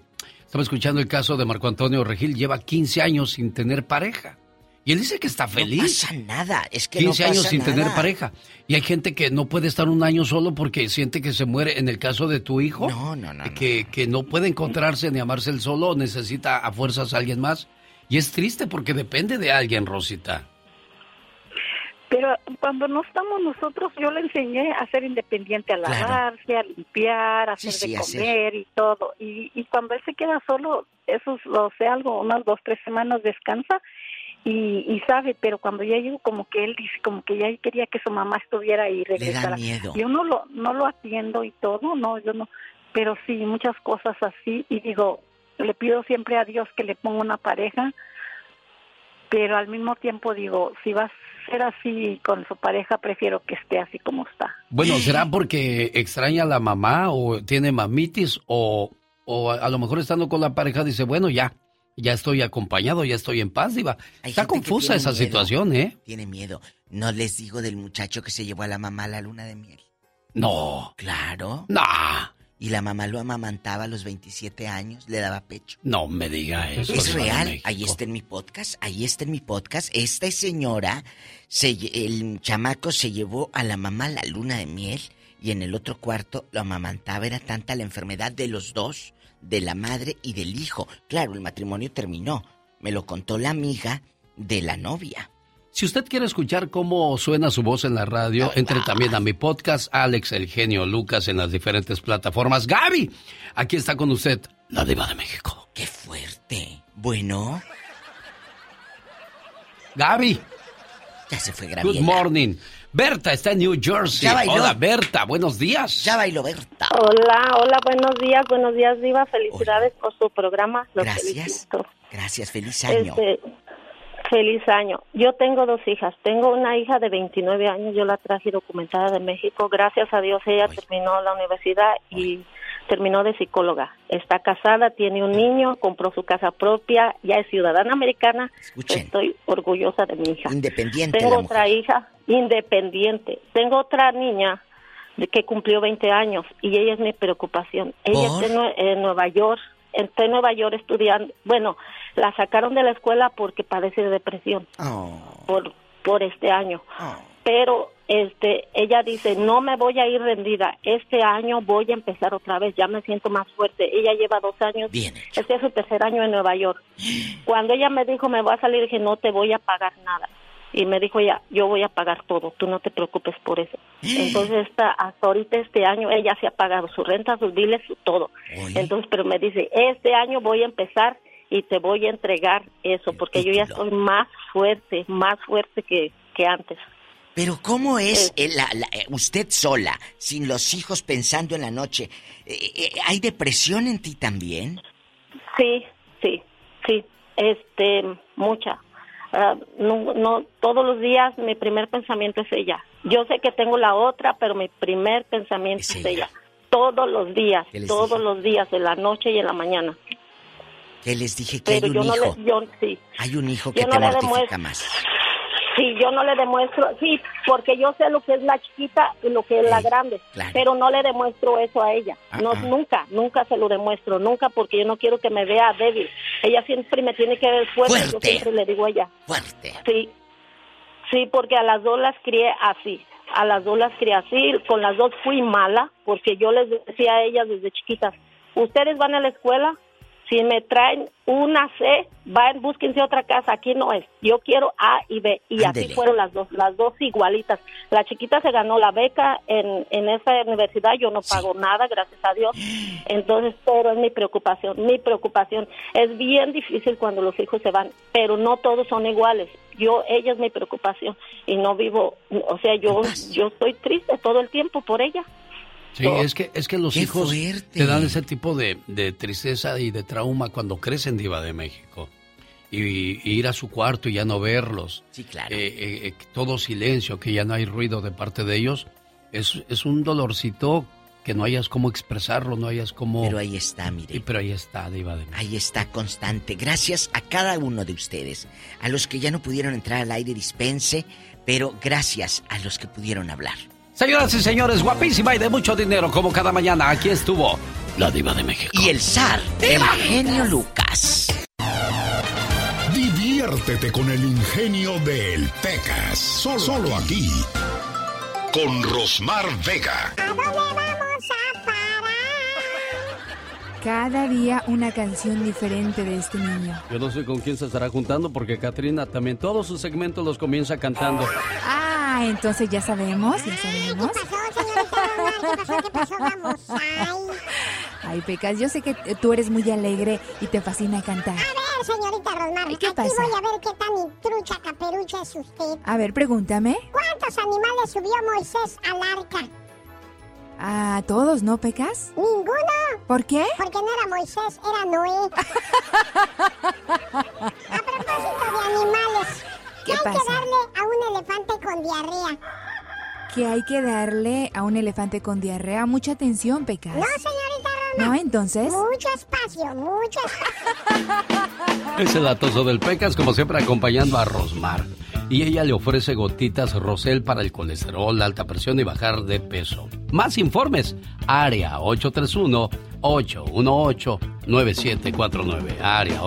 Estaba escuchando el caso de Marco Antonio Regil, lleva 15 años sin tener pareja. Y él dice que está feliz. No pasa nada, es que 15 no años sin nada. tener pareja. Y hay gente que no puede estar un año solo porque siente que se muere. En el caso de tu hijo, No, no, no, que, que no puede encontrarse ni amarse él solo, necesita a fuerzas a alguien más. Y es triste porque depende de alguien, Rosita. Pero cuando no estamos nosotros, yo le enseñé a ser independiente, a Claro. lavarse, a limpiar, a hacer sí, de hacer. comer y todo. Y, y cuando él se queda solo, eso es, lo sé algo, unas dos, tres semanas descansa y, y sabe, pero cuando ya llego como que él dice, como que ya quería que su mamá estuviera ahí y regresara. miedo. Yo no lo, no lo atiendo y todo, no, yo no, pero sí, muchas cosas así y digo, le pido siempre a Dios que le ponga una pareja pero al mismo tiempo digo, si va a ser así con su pareja, prefiero que esté así como está. Bueno, ¿será porque extraña a la mamá o tiene mamitis o, o a, a lo mejor estando con la pareja dice, bueno, ya, ya estoy acompañado, ya estoy en paz, diva. Hay Está confusa esa miedo. situación, ¿eh? Tiene miedo. No les digo del muchacho que se llevó a la mamá a la luna de miel. No. Claro. No. Y la mamá lo amamantaba a los 27 años, le daba pecho. No me diga eso. Es real, ahí está en mi podcast, ahí está en mi podcast. Esta señora, se, el chamaco se llevó a la mamá a la luna de miel y en el otro cuarto lo amamantaba. Era tanta la enfermedad de los dos, de la madre y del hijo. Claro, el matrimonio terminó. Me lo contó la amiga de la novia. Si usted quiere escuchar cómo suena su voz en la radio, entre también a mi podcast, Alex el genio Lucas, en las diferentes plataformas. Gaby, aquí está con usted, la diva de México. ¡Qué fuerte! Bueno. Gaby. Ya se fue Graviela. Good morning. Berta está en New Jersey. Ya bailó. Hola, Berta, buenos días. Ya bailó Berta. Hola, hola, buenos días, buenos días, Diva. Felicidades por su programa. Los Gracias. felicito. Gracias, feliz año. Este, feliz año. Yo tengo dos hijas. Tengo una hija de 29 años. Yo la traje documentada de México. Gracias a Dios ella terminó la universidad y terminó de psicóloga. Está casada, tiene un niño, compró su casa propia, ya es ciudadana americana. Escuchen. Estoy orgullosa de mi hija. Independiente Tengo la otra hija independiente. Tengo otra niña que cumplió 20 años y ella es mi preocupación. Ella ¿Por? está en Nueva York, está en Nueva York estudiando. Bueno, la sacaron de la escuela porque padece de depresión por por este año. Pero este ella dice, "No me voy a ir rendida. Este año voy a empezar otra vez. Ya me siento más fuerte." Ella lleva dos años. Este es su tercer año en Nueva York. Cuando ella me dijo, "Me voy a salir", dije, "No te voy a pagar nada." Y me dijo ella, yo voy a pagar todo, tú no te preocupes por eso. Entonces, hasta ahorita este año, ella se ha pagado su renta, sus biles, su todo. Entonces, pero me dice, este año voy a empezar y te voy a entregar eso, porque yo ya estoy más fuerte, más fuerte que, que antes. Pero ¿cómo es eh, la- la- eh, usted sola, sin los hijos pensando en la noche? Eh, eh, ¿Hay depresión en ti también? Sí, sí, sí, este, mucha. No, no, todos los días mi primer pensamiento es ella. Yo sé que tengo la otra, pero mi primer pensamiento es, ella. Todos los días, ¿Qué les todos los días, en la noche y en la mañana. Que les dije que Pero hay yo un no hijo. le, yo sí, Hay un hijo yo que no te le mortifica más. Sí, yo no le demuestro, sí, porque yo sé lo que es la chiquita y lo que es la grande, claro. pero no le demuestro eso a ella, no, Ah, ah. nunca, nunca se lo demuestro, nunca, porque yo no quiero que me vea débil. Ella siempre me tiene que ver fuerte, yo Fuerte. siempre le digo a ella. Fuerte. Sí, sí, porque a las dos las crié así. A las dos las crié así. Con las dos fui mala, porque yo les decía a ellas desde chiquitas: Ustedes van a la escuela, si me traen una C, van, búsquense otra casa. Aquí no es. Yo quiero A y B. Y Ándele. así fueron las dos, las dos igualitas. La chiquita se ganó la beca en, en esa universidad. Yo no pago nada, gracias a Dios. Entonces, pero es mi preocupación, mi preocupación. Es bien difícil cuando los hijos se van, pero no todos son iguales. Yo, ella es mi preocupación y no vivo, o sea, yo, yo estoy triste todo el tiempo por ella. Sí, es que, es que los Qué hijos fuerte. te dan ese tipo de, de tristeza y de trauma cuando crecen Diva de México. Y, y ir a su cuarto y ya no verlos. Sí, claro. Eh, eh, eh, todo silencio, que ya no hay ruido de parte de ellos. Es, es un dolorcito que no hayas cómo expresarlo, no hayas cómo... Pero ahí está, mire. Sí, pero ahí está, Diva de México. Ahí está constante. Gracias a cada uno de ustedes. A los que ya no pudieron entrar al aire dispense, pero gracias a los que pudieron hablar. Señoras y señores, guapísima y de mucho dinero, como cada mañana, aquí estuvo La diva de México. Y el zar, el genio Lucas. Diviértete con el ingenio del Pecas. Solo, Solo aquí. Con Rosmar Vega. Cada día una canción diferente de este niño. Yo no sé con quién se estará juntando porque Katrina también todos sus segmentos los comienza cantando. Ah, entonces ya sabemos, ya sabemos. ¿Qué pasó, señorita Rosmar? ¿Qué pasó? ¿Qué pasó? Vamos, ay. Ay, Pecas, yo sé que tú eres muy alegre y te fascina cantar. A ver, señorita Rosmar, ¿Y qué aquí pasa? voy a ver qué tan trucha caperucha es usted. A ver, pregúntame. ¿Cuántos animales subió Moisés al arca? A todos, ¿no, Pecas? ¿Ninguno? ¿Por qué? Porque no era Moisés, era Noé. a propósito de animales, ¿Qué hay pasa? que darle a un elefante con diarrea? Que hay que darle a un elefante con diarrea mucha atención, Pecas. No, señorita Rosmar. ¿No, entonces? Mucho espacio, mucho espacio. Es el atoso del Pecas, como siempre, acompañando a Rosmar. Y ella le ofrece gotitas Rosel para el colesterol, la alta presión y bajar de peso. Más informes, área 831-818-9749. Área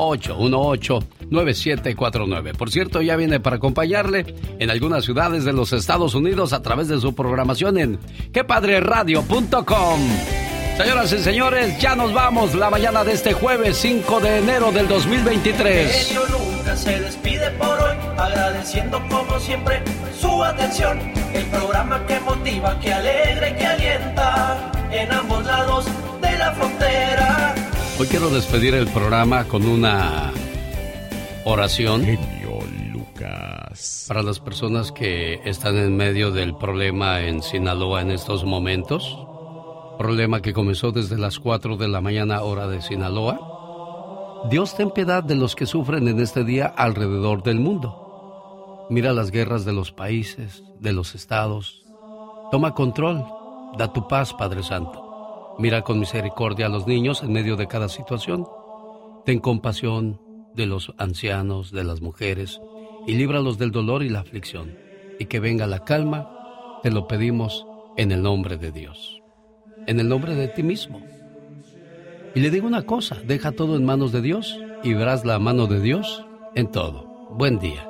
831-818-9749. Por cierto, ya viene para acompañarle en algunas ciudades de los Estados Unidos a través de su programación en quepadreradio.com. Señoras y señores, ya nos vamos la mañana de este jueves 5 de enero del 2023. Genio Lucas se despide por hoy, agradeciendo como siempre su atención. El programa que motiva, que alegra y que alienta en ambos lados de la frontera. Hoy quiero despedir el programa con una oración. Lucas. Para las personas que están en medio del problema en Sinaloa en estos momentos. Problema que comenzó desde las 4 de la mañana hora de Sinaloa. Dios ten piedad de los que sufren en este día alrededor del mundo. Mira las guerras de los países, de los estados. Toma control. Da tu paz, Padre Santo. Mira con misericordia a los niños en medio de cada situación. Ten compasión de los ancianos, de las mujeres, y líbralos del dolor y la aflicción. Y que venga la calma, te lo pedimos en el nombre de Dios. En el nombre de ti mismo. Y le digo una cosa, deja todo en manos de Dios y verás la mano de Dios en todo. Buen día.